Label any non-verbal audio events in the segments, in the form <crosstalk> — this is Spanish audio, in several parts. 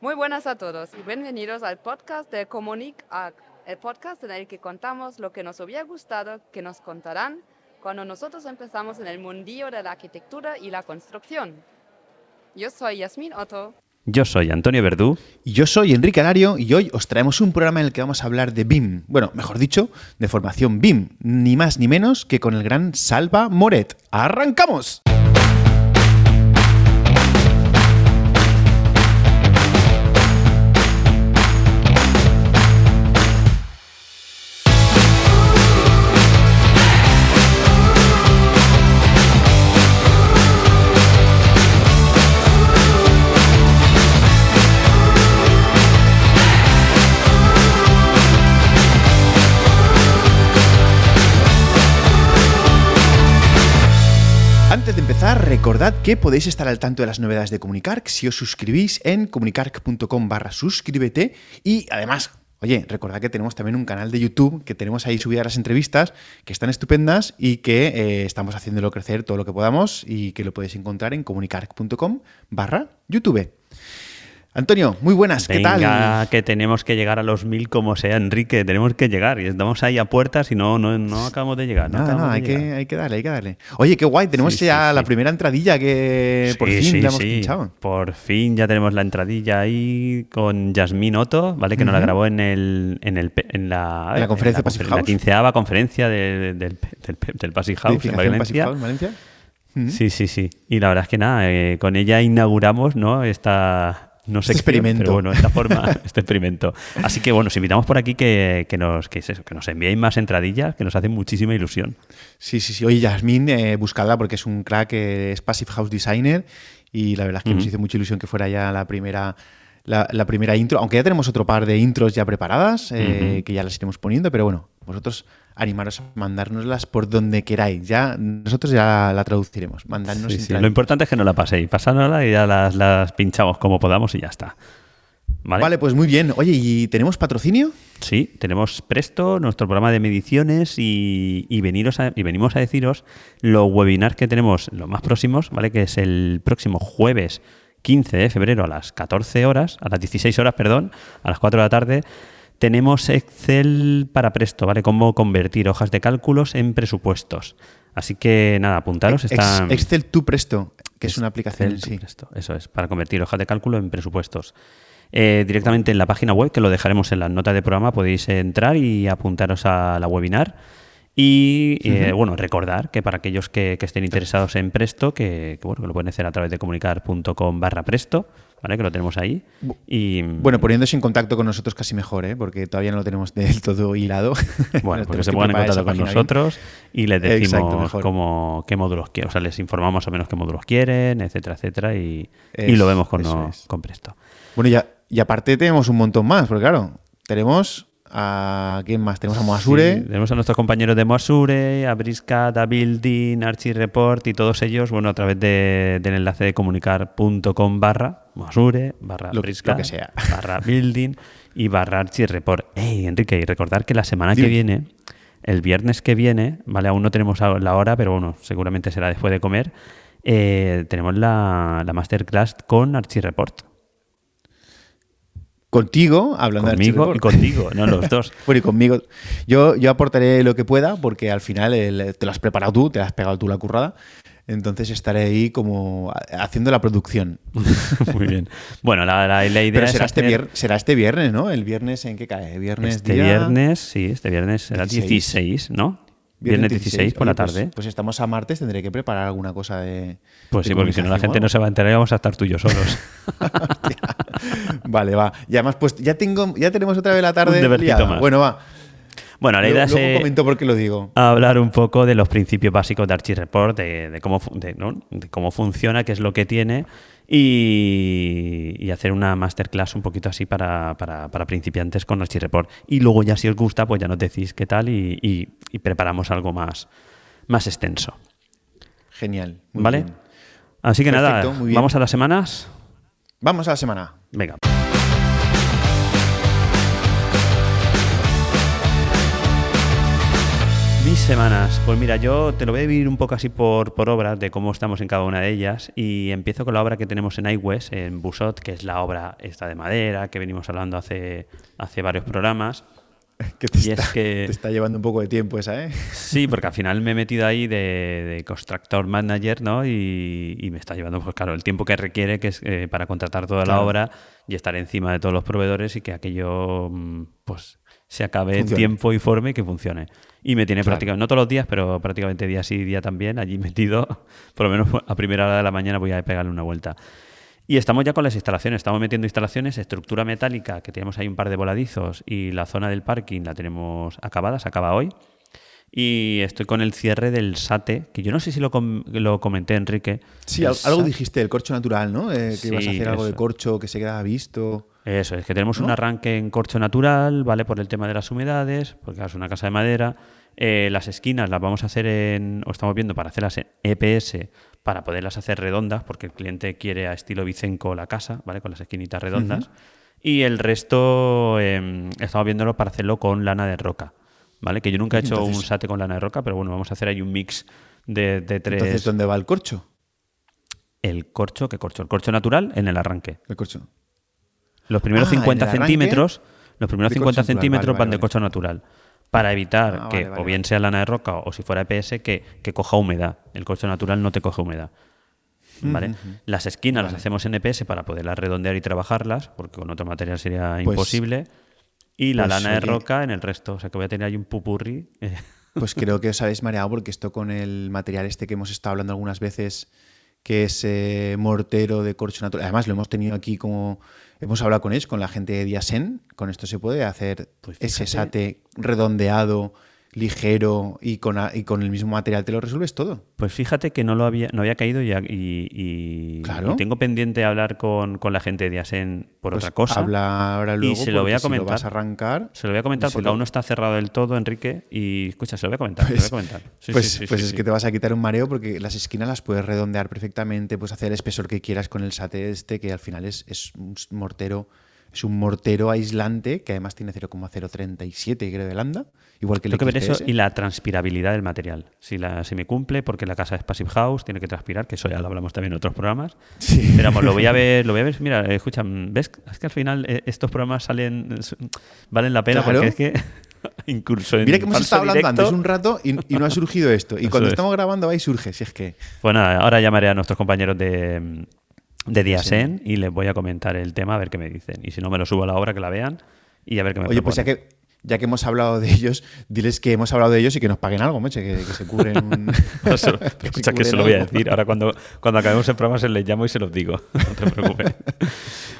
Muy buenas a todos y bienvenidos al podcast de Comunic Arc, el podcast en el que contamos lo que nos hubiera gustado que nos contarán cuando nosotros empezamos en el mundillo de la arquitectura y la construcción. Yo soy Yasmín Otto. Yo soy Antonio Verdú. Y yo soy Enrique Alario y hoy os traemos un programa en el que vamos a hablar de BIM. Bueno, mejor dicho, de formación BIM. Ni más ni menos que con el gran Salva Moret. ¡Arrancamos! Recordad que podéis estar al tanto de las novedades de Comunicarc si os suscribís en comunicarc.com barra suscríbete y además, oye, recordad que tenemos también un canal de YouTube que tenemos ahí subidas las entrevistas que están estupendas y que eh, estamos haciéndolo crecer todo lo que podamos y que lo podéis encontrar en comunicarc.com barra YouTube. Antonio, muy buenas, ¿qué Venga, tal? que tenemos que llegar a los mil como sea, Enrique. Tenemos que llegar y estamos ahí a puertas y no, no, no acabamos de llegar. No, no, hay llegar. que, hay que darle, hay que darle. Oye, qué guay, tenemos Sí, ya sí, la sí. primera entradilla que por fin le hemos sí. pinchado. Por fin ya tenemos la entradilla ahí con Yasmín Otto, ¿vale? Que nos la grabó en el en el en la, En la conferencia en la, Passive confer- la House. quinceava conferencia de- del, del, del Passive House en Valencia. House. Sí, sí, sí. Y la verdad es que nada, eh, con ella inauguramos, ¿no? Esta no Este sección, experimento. pero bueno, esta forma, <laughs> este experimento. Así que bueno, os invitamos por aquí que, que nos que, es eso, que nos enviéis más entradillas, que nos hacen muchísima ilusión. Sí, sí, sí. Oye, Yasmín, eh, buscadla porque es un crack, eh, es Passive House Designer y la verdad es que nos hizo mucha ilusión que fuera ya la primera, la, la primera intro, aunque ya tenemos otro par de intros ya preparadas, eh, que ya las iremos poniendo, pero bueno, vosotros animaros a mandárnoslas por donde queráis. Ya nosotros ya la traduciremos. Mandadnos Sí. Lo importante es que no la paséis, pasándola y ya las, las pinchamos como podamos y ya está. ¿Vale? Vale, pues muy bien. Oye, ¿y tenemos patrocinio? Sí, tenemos Presto, nuestro programa de mediciones y, y veniros a- y venimos a deciros los webinars que tenemos los más próximos, ¿vale? Que es el próximo jueves 15 de febrero a las 14 horas, a las 16 horas, perdón, a las 4 de la tarde. Tenemos Excel para Presto, ¿vale? Cómo convertir hojas de cálculos en presupuestos. Así que nada, apuntaros. Está Excel Tu Presto, que es una aplicación en Excel sí. Presto, Eso es, para convertir hojas de cálculo en presupuestos. Eh, directamente en la página web, que lo dejaremos en las notas de programa, podéis entrar y apuntaros a la webinar. Y eh, bueno, recordar que para aquellos que, que estén interesados en Presto, que, que, bueno, que lo pueden hacer a través de comunicar.com barra Presto, ¿vale? que lo tenemos ahí. Y, Bueno, poniéndose en contacto con nosotros casi mejor, ¿eh? porque todavía no lo tenemos del todo hilado. Bueno, <laughs> porque se pongan en contacto con bien. nosotros y les decimos Exacto, cómo, qué módulos quieren. O sea, les informamos más o menos qué módulos quieren, etcétera, etcétera. Y, y lo vemos con, no- con Presto. Bueno, ya, y aparte tenemos un montón más, porque claro, tenemos a. ¿Quién más? Tenemos a Moasure. Sí, tenemos a nuestros compañeros de Moasure, a Briscat, a Building, Archie Report y todos ellos, bueno, a través de- del enlace de comunicar.com barra Moasure, barra Lo que- Briscat, lo que sea. <laughs> barra Building y barra Archie Report. Ey, Enrique, y recordar que la semana que viene, el viernes que viene, vale, aún no tenemos la hora, pero bueno, seguramente será después de comer, eh, tenemos la, la masterclass con Archie Report. Contigo, hablando Conmigo de y contigo, no los <laughs> dos. Bueno, y conmigo. Yo, yo aportaré lo que pueda, porque al final el- te lo has preparado tú, te has pegado tú la currada. Entonces estaré ahí como ha- haciendo la producción. <laughs> Muy bien. Bueno, la, la- la idea Pero es será este, hacer- será este viernes, ¿no? ¿El viernes en qué cae? ¿Viernes Este día- viernes, sí, este viernes será 16. 16, ¿no? Viernes 16, por la Oye, pues- tarde. Pues, estamos a martes, tendré que preparar alguna cosa de. Pues de sí, porque si no la gente no se va a enterar y vamos a estar tú y yo solos. <laughs> <laughs> Vale, va. Y además, pues ya tengo, ya tenemos otra vez la tarde. Un más. Bueno, va. bueno, la idea Luego, es eh, comento por qué lo digo. hablar un poco de los principios básicos de Archie Report, de, de cómo, fu- de, ¿no? de cómo funciona, qué es lo que tiene y, y hacer una masterclass un poquito así para, para- para principiantes con Archie Report. Y luego ya si os gusta, pues ya nos decís qué tal y, y- y preparamos algo más, más extenso. Genial. muy ¿Vale? bien. Así que nada, Perfecto, vamos a las semanas. Vamos a la semana. Venga. Semanas, pues mira, yo te lo voy a dividir un poco así por, por obras de cómo estamos en cada una de ellas y empiezo con la obra que tenemos en iWest, en Busot, que es la obra esta de madera que venimos hablando hace, hace varios programas. <laughs> Que te, Y es está, que- te está llevando un poco de tiempo esa, ¿eh? <laughs> Sí, porque al final me he metido ahí de, de constructor manager, ¿no? Y, y me está llevando, pues claro, el tiempo que requiere que es eh, para contratar toda la obra y estar encima de todos los proveedores y que aquello, mm, pues, se acabe en tiempo y forma y que funcione. Y me tiene Claro. prácticamente, no todos los días, pero prácticamente día sí, día también, allí <laughs> metido, por lo menos a primera hora de la mañana voy a pegarle una vuelta. Y estamos ya con las instalaciones, estamos metiendo instalaciones, estructura metálica, que tenemos ahí un par de voladizos, y la zona del parking la tenemos acabada, se acaba hoy. Y estoy con el cierre del SATE, que yo no sé si lo, com- lo comenté, Enrique. Sí, El al- algo SATE. dijiste del corcho natural, ¿no? Eh, que ibas a Sí, hacer algo de eso. corcho que se quedaba visto. Eso, es que tenemos ¿No? un arranque en corcho natural, ¿vale? Por el tema de las humedades, porque es una casa de madera. Eh, las esquinas las vamos a hacer en, o estamos viendo para hacerlas en EPS, para poderlas hacer redondas, porque el cliente quiere a estilo Vicenco la casa, ¿vale? Con las esquinitas redondas. Y el resto eh, estamos viéndolo para hacerlo con lana de roca, ¿vale? Que yo nunca he hecho un sate con lana de roca, pero bueno, vamos a hacer ahí un mix de, de tres. Entonces, ¿dónde va el corcho? El corcho, ¿qué corcho? El corcho natural en el arranque. El corcho. Los primeros Ah, en el 50 arranque centímetros, los primeros de 50 corcho natural, centímetros vale, van vale, de corcho natural. Para evitar Ah, que vale, o bien sea lana de roca o si fuera EPS, que, que coja humedad. El corcho natural no te coge humedad. ¿Vale? Las esquinas las hacemos en EPS para poderlas redondear y trabajarlas, porque con otro material sería Pues- imposible. Y la pues, lana de oye. roca en el resto. O sea que voy a tener ahí un pupurri. <laughs> Pues creo que os habéis mareado porque esto con el material este que hemos estado hablando algunas veces, que es eh, mortero de corcho natural. Además, lo hemos tenido aquí como. Hemos hablado con ellos, con la gente de Diasen. Con esto se puede hacer Pues ese sate redondeado, ligero y con, a- y con el mismo material te lo resuelves todo. Pues fíjate que no lo había, no había caído y, y, y- Claro. y tengo pendiente hablar con, con la gente de Diasen por Pues otra cosa. Habla ahora Y luego. se lo voy a porque si comentar. vas a arrancar. Se lo voy a comentar porque aún no está cerrado del todo, Enrique. Y escucha, se lo voy a comentar. se lo voy a comentar. Sí, pues sí, sí, pues sí, es que te vas a quitar un mareo porque las esquinas las puedes redondear perfectamente, puedes hacer el espesor que quieras con el sate este, que al final es, es un mortero, es un mortero aislante que además tiene 0,037 creo de lambda, igual que el Tengo que ver eso y la transpirabilidad del material. Si, la, si me cumple, porque la casa es Passive House, tiene que transpirar, que eso ya lo hablamos también en otros programas. Sí. Pero vamos, lo voy a ver, lo voy a ver. Mira, eh, escucha, ¿ves? Es que al final eh, estos programas salen, valen la pena Claro. porque es que <laughs> incluso en Mira que hemos estado hablando directo- antes un rato y, y no ha surgido esto. Y Eso cuando es. estamos grabando va y surge, si es que... Pues nada, ahora llamaré a nuestros compañeros de, de Diasen y les voy a comentar el tema a ver qué me dicen. Y si no, me lo subo a la obra, que la vean y a ver qué me Oye, pues ya que, ya que hemos hablado de ellos, diles que hemos hablado de ellos y que nos paguen algo, meche, que, que se cubren <laughs> un... No, <laughs> se que se escucha, que lo voy a decir. Ahora cuando, cuando acabemos el programa se les llamo y se los digo. <laughs> No te preocupes.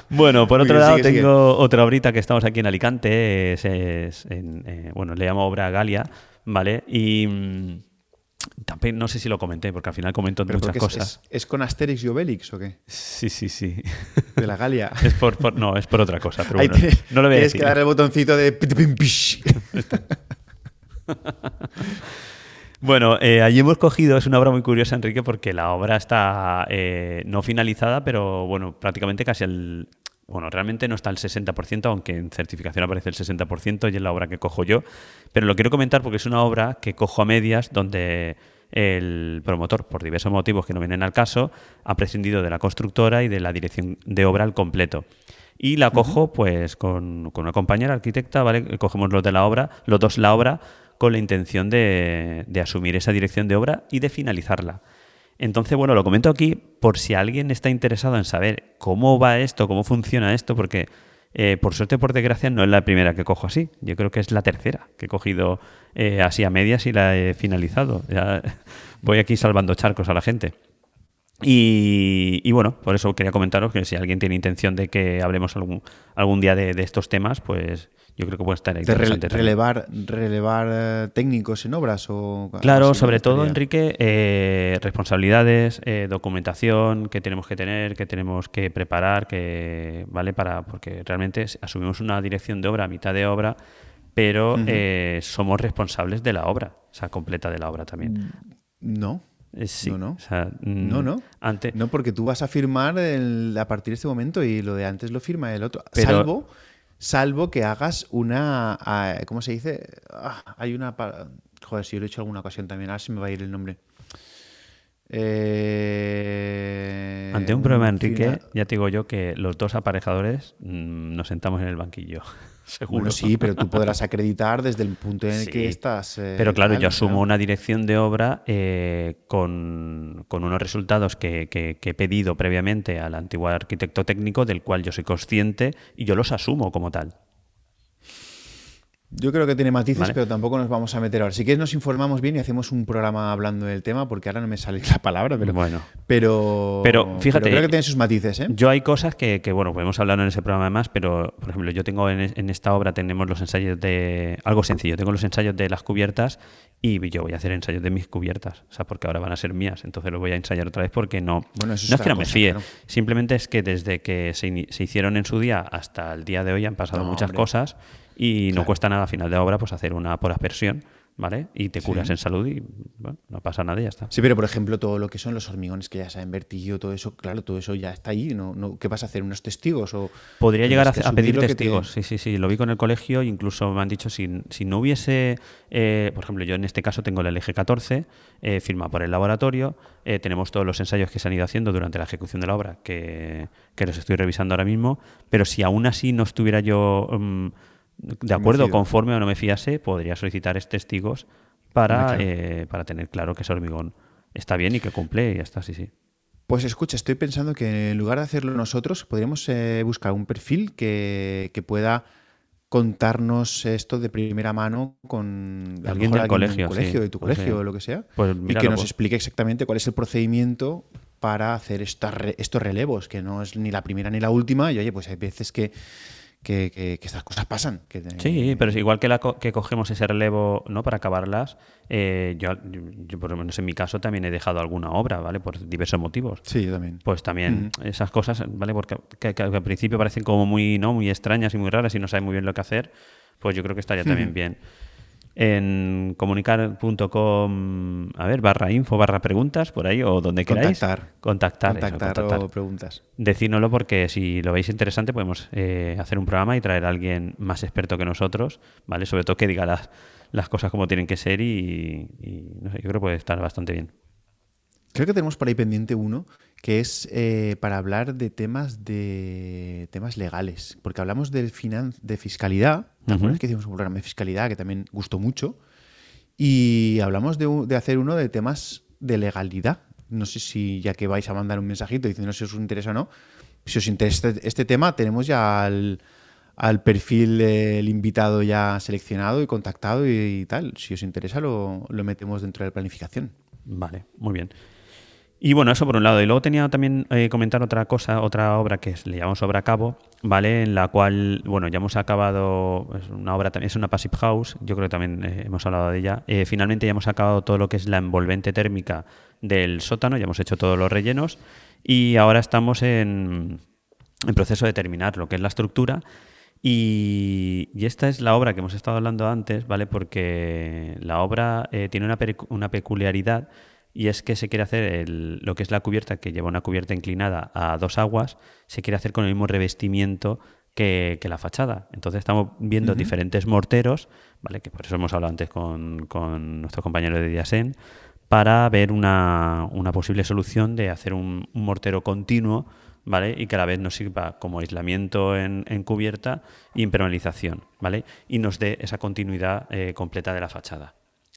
Bueno, por Muy otro bien, lado sigue, sigue. tengo otra obrita que estamos aquí en Alicante. Es, es en, eh, bueno, le llamo obra Galia, ¿vale? Y mm, también no sé si lo comenté, porque al final comento Pero muchas cosas. es- ¿Es con Asterix y Obelix o qué? Sí, sí, sí. <laughs> De la Galia. Es por, por- no, es por otra cosa, pero bueno, no lo voy a tienes que dar el botoncito de... <laughs> Bueno, eh, allí hemos cogido, es una obra muy curiosa, Enrique, porque la obra está eh, no finalizada, pero bueno, prácticamente casi el... Bueno, realmente no está al 60%, aunque en certificación aparece el 60% y es la obra que cojo yo. Pero lo quiero comentar porque es una obra que cojo a medias donde el promotor, por diversos motivos que no vienen al caso, ha prescindido de la constructora y de la dirección de obra al completo. Y la cojo pues con, con una compañera arquitecta, ¿vale? Cogemos los de la obra, los dos la obra, con la intención de, de asumir esa dirección de obra y de finalizarla. Entonces, bueno, lo comento aquí por si alguien está interesado en saber cómo va esto, cómo funciona esto, porque eh, por suerte por desgracia no es la primera que cojo así. Yo creo que es la tercera que he cogido eh, así a medias y la he finalizado. <laughs> Voy aquí salvando charcos a la gente. Y, bueno, por eso quería comentaros que si alguien tiene intención de que hablemos algún, algún día de estos temas, pues yo creo que puede estar re- interesante. también. relevar, relevar eh, técnicos en obras o... Claro, sobre todo. Enrique, eh, responsabilidades, eh, documentación que tenemos que tener, que tenemos que preparar, que vale para porque realmente asumimos una dirección de obra a mitad de obra, pero eh, somos responsables de la obra, o sea, completa de la obra también. No. Eh, sí, No, no. o sea, mm, No, no. Ante, No, porque tú vas a firmar el- a partir de este momento y lo de antes lo firma el otro. Pero- salvo, salvo que hagas una. ah, ¿Cómo se dice? Ah, hay una. Joder, si yo lo he hecho alguna ocasión también, ahora se me va a ir el nombre. Eh, Ante un problema, Enrique, ya te digo yo que los dos aparejadores mm, nos sentamos en el banquillo. Seguro. Bueno, sí, pero tú podrás acreditar desde el punto en el Sí. que estás. eh, Pero claro, yo asumo una dirección de obra eh, con, con unos resultados que, que- que he pedido previamente al antiguo arquitecto técnico, del cual yo soy consciente y yo los asumo como tal. Yo creo que tiene matices, Vale. pero tampoco nos vamos a meter ahora. Si quieres nos informamos bien y hacemos un programa hablando del tema, porque ahora no me sale la palabra, pero Bueno. pero, Pero, fíjate, creo que tiene sus matices, ¿eh? Yo hay cosas que, que, bueno, podemos hablar en ese programa más, pero, por ejemplo, yo tengo en, en esta obra tenemos los ensayos de... Algo sencillo, tengo los ensayos de las cubiertas y yo voy a hacer ensayos de mis cubiertas, o sea, porque ahora van a ser mías, entonces los voy a ensayar otra vez porque no... Bueno, eso es no es que no me fíe, claro. simplemente es que desde que se, se hicieron en su día hasta el día de hoy han pasado No, muchas hombre. cosas y no Claro. cuesta nada a final de obra pues hacer una por aspersión, ¿vale? Y te curas Sí. en salud y bueno, no pasa nada y ya está. Sí, pero por ejemplo, todo lo que son los hormigones que ya se han vertido, todo eso, claro, todo eso ya está ahí. ¿no? no ¿Qué vas a hacer? ¿Unos testigos? O Podría llegar a, pedir te- testigos, sí, sí, sí. Lo vi con el colegio, incluso me han dicho, si, si no hubiese, eh, por ejemplo, yo en este caso tengo el LG14, eh, firma por el laboratorio, eh, tenemos todos los ensayos que se han ido haciendo durante la ejecución de la obra, que, que los estoy revisando ahora mismo, pero si aún así no estuviera yo mm, de acuerdo, conforme o no me fiase, podría solicitar es- testigos para, eh, para tener claro que ese hormigón está bien y que cumple y ya está, sí, sí. Pues escucha, estoy pensando que en lugar de hacerlo nosotros, podríamos eh, buscar un perfil que, que pueda contarnos esto de primera mano con Alguien del colegio, colegio, sí, de tu colegio o lo que sea, Pues y que nos pues. explique exactamente cuál es el procedimiento para hacer estos relevos, que no es ni la primera ni la última, y oye, pues hay veces que, que, que- que estas cosas pasan. Que, Sí, pero es igual que, la co- que cogemos ese relevo ¿no? para acabarlas, eh, yo, yo, por lo menos en mi caso, también he dejado alguna obra, ¿vale? Por diversos motivos. Sí, yo también. Pues también esas cosas, ¿vale? Porque que, que al principio parecen como muy, ¿no? muy extrañas y muy raras y no sabes muy bien lo que hacer, pues yo creo que estaría también bien. En comunicar.com, a ver, barra info, barra preguntas, por ahí, o donde queráis. Contactar. Contactar. eso, contactar, contactar. o preguntas. Decídnoslo porque si lo veis interesante podemos eh, hacer un programa y traer a alguien más experto que nosotros, ¿vale? Sobre todo que diga las, las cosas como tienen que ser y, y, no sé, yo creo que puede estar bastante bien. Creo que tenemos por ahí pendiente uno que es eh, para hablar de temas de temas legales, porque hablamos del finan de fiscalidad. ¿Te acuerdas que hicimos un programa de fiscalidad que también gustó mucho? Y hablamos de, de hacer uno de temas de legalidad. No sé si ya que vais a mandar un mensajito diciendo si os interesa o no, si os interesa este, este tema, tenemos ya al, al perfil del invitado ya seleccionado y contactado y, y tal. Si os interesa, lo, lo metemos dentro de la planificación. Vale, muy bien. Y bueno, eso por un lado. Y luego tenía también eh, comentar otra cosa, otra obra que es- le llamamos obra cabo, ¿vale? En la cual, bueno, ya hemos acabado, es una obra también, es una Passive House, yo creo que también eh, hemos hablado de ella. Eh, finalmente ya hemos acabado todo lo que es la envolvente térmica del sótano, ya hemos hecho todos los rellenos y ahora estamos en, en proceso de terminar lo que es la estructura. Y, y esta es la obra que hemos estado hablando antes, ¿vale? Porque la obra tiene una, una peculiaridad y es que se quiere hacer el- lo que es la cubierta, que lleva una cubierta inclinada a dos aguas, se quiere hacer con el mismo revestimiento que, que la fachada. Entonces estamos viendo diferentes morteros, ¿vale? Que por eso hemos hablado antes con, con nuestro compañero de Diasen, para ver una, una posible solución de hacer un, un mortero continuo, ¿vale? Y que a la vez nos sirva como aislamiento en, en cubierta y impermeabilización, ¿vale? Y nos dé esa continuidad eh, completa de la fachada.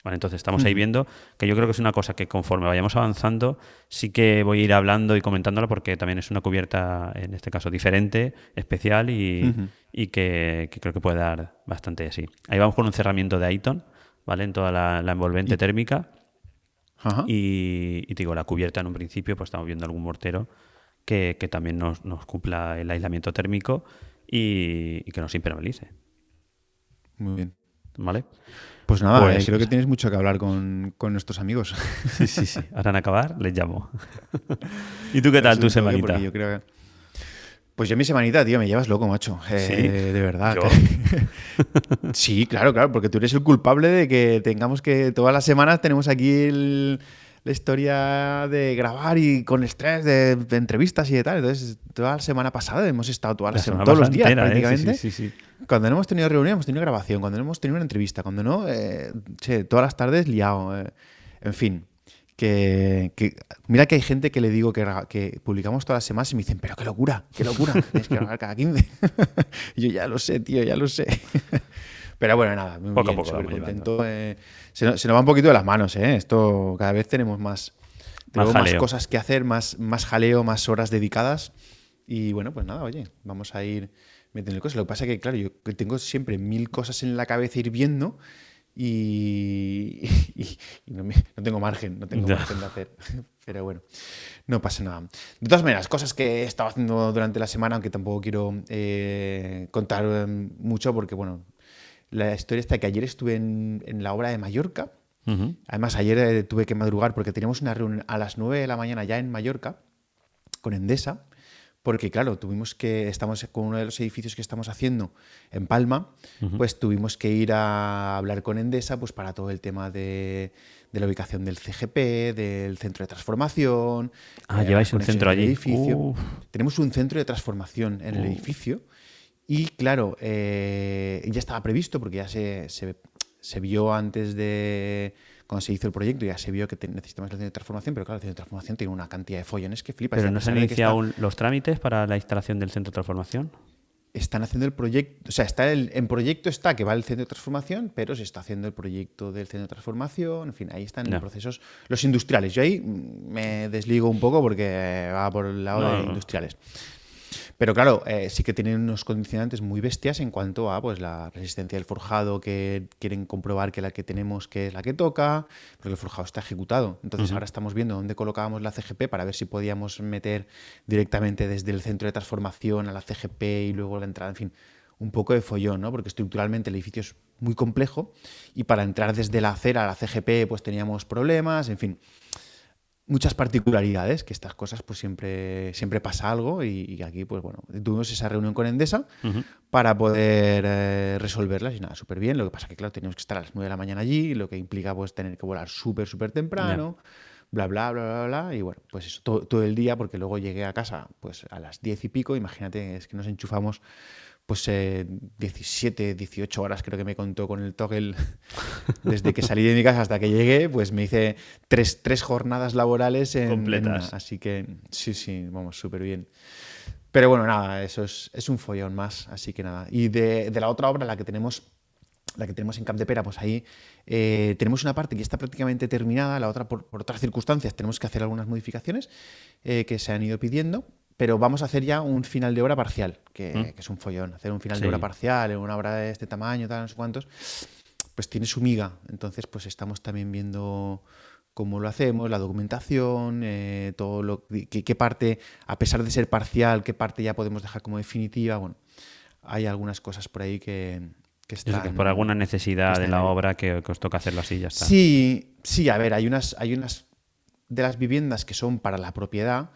Vale, entonces estamos ahí viendo que yo creo que es una cosa que conforme vayamos avanzando sí que voy a ir hablando y comentándola porque también es una cubierta, en este caso, diferente, especial y, y que, que creo que puede dar bastante así. Ahí vamos con un cerramiento de Aiton, ¿vale? En toda la, la envolvente térmica. Ajá. Y, y te digo, la cubierta en un principio, pues estamos viendo algún mortero que, que también nos, nos cumpla el aislamiento térmico y, y que nos impermeabilice. Muy bien. ¿Vale? Pues nada, Pues- eh, creo que tienes mucho que hablar con, con nuestros amigos. <laughs> Sí, sí, sí. Ahora en acabar les llamo. <laughs> ¿Y tú qué tal tu semanita? porque yo creo que- Pues yo mi semanita, tío, me llevas loco, macho. Eh, ¿Sí? De verdad. <laughs> Sí, claro, claro, porque tú eres el culpable de que tengamos que todas las semanas tenemos aquí el, la historia de grabar y con estrés de, de entrevistas y de tal. Entonces, toda la semana pasada hemos estado toda la La semana, todos los días entera, ¿eh? prácticamente. Sí, sí, sí, sí. Cuando no hemos tenido reunión, hemos tenido grabación. Cuando no hemos tenido una entrevista. Cuando no, eh, che, todas las tardes liado. eh. En fin. Que, que- mira que hay gente que le digo que, que publicamos todas las semanas y me dicen, pero qué locura, qué locura, tienes que grabar cada 15. <laughs> y yo ya lo sé, tío, ya lo sé. <laughs> pero bueno, nada, Poco a bien, poco súper vamos contento. eh. se, nos, se nos va un poquito de las manos, ¿eh? Esto cada vez tenemos más, tenemos más jaleo. cosas que hacer, más, más jaleo, más horas dedicadas. Y bueno, pues nada, oye, vamos a ir metiendo cosas. Lo que pasa es que, claro, yo tengo siempre mil cosas en la cabeza hirviendo y, y- y no, me- no tengo margen, no tengo margen de hacer. <laughs> Pero bueno, no pasa nada. De todas maneras, cosas que he estado haciendo durante la semana, aunque tampoco quiero eh, contar eh, mucho, porque bueno, la historia está que ayer estuve en, en la obra de Mallorca. Además, ayer eh, tuve que madrugar porque teníamos una reunión a las 9 de la mañana ya en Mallorca con Endesa, porque claro, tuvimos que, estamos con uno de los edificios que estamos haciendo en Palma, pues tuvimos que ir a hablar con Endesa pues para todo el tema de, de la ubicación del CGP, del centro de transformación. Ah, eh, lleváis un centro allí. edificio. Tenemos un centro de transformación en el edificio y claro, eh, ya estaba previsto porque ya se, se- se vio antes de cuando se hizo el proyecto, ya se vio que te- necesitamos el centro de transformación, pero claro, el centro de transformación tiene una cantidad de follones que flipas. Pero no se han iniciado está- aún los trámites para la instalación del centro de transformación. están haciendo el proyecto, o sea, está el, en proyecto está que va el centro de transformación, pero se está haciendo el proyecto del centro de transformación, en fin, ahí están los procesos, los industriales. Yo ahí me desligo un poco porque va por el lado No, de no. industriales. Pero claro, eh, sí que tienen unos condicionantes muy bestias en cuanto a pues, la resistencia del forjado, que quieren comprobar que la que tenemos que es la que toca, porque el forjado está ejecutado. Entonces ahora estamos viendo dónde colocábamos la CGP para ver si podíamos meter directamente desde el centro de transformación a la CGP y luego la entrada, en fin, un poco de follón, ¿no? Porque estructuralmente el edificio es muy complejo y para entrar desde la acera a la CGP pues teníamos problemas, en fin muchas particularidades, que estas cosas pues siempre, siempre pasa algo y, y aquí pues bueno, tuvimos esa reunión con Endesa para poder eh, resolverlas y nada, súper bien. Lo que pasa que claro, teníamos que estar a las 9 de la mañana allí, lo que implica pues tener que volar súper, súper temprano, bla, bla, bla, bla, bla, y bueno, pues eso, todo, todo el día, porque luego llegué a casa pues a las 10 y pico, imagínate, es que nos enchufamos pues eh, 17, 18 horas creo que me contó con el toggle <laughs> desde que salí de mi casa hasta que llegué, pues me hice tres, tres jornadas laborales en, en Completas. una. Así que sí, sí, vamos, súper bien. Pero bueno, nada, eso es, es un follón más, así que nada. Y de, de la otra obra, la que tenemos la que tenemos en Camp de Pera, pues ahí eh, tenemos una parte que está prácticamente terminada, la otra por, por otras circunstancias tenemos que hacer algunas modificaciones eh, que se han ido pidiendo, pero vamos a hacer ya un final de obra parcial, que, Mm. que es un follón. Hacer un final Sí. de obra parcial en una obra de este tamaño, tal, no sé cuántos, pues tiene su miga. Entonces, pues estamos también viendo cómo lo hacemos, la documentación, eh, todo lo qué, qué parte, a pesar de ser parcial, qué parte ya podemos dejar como definitiva. Bueno, hay algunas cosas por ahí que, están. que es por alguna necesidad de la ahí. obra que, que os toca hacerlo así, ya está. Sí, sí, a ver, hay unas, hay unas de las viviendas que son para la propiedad,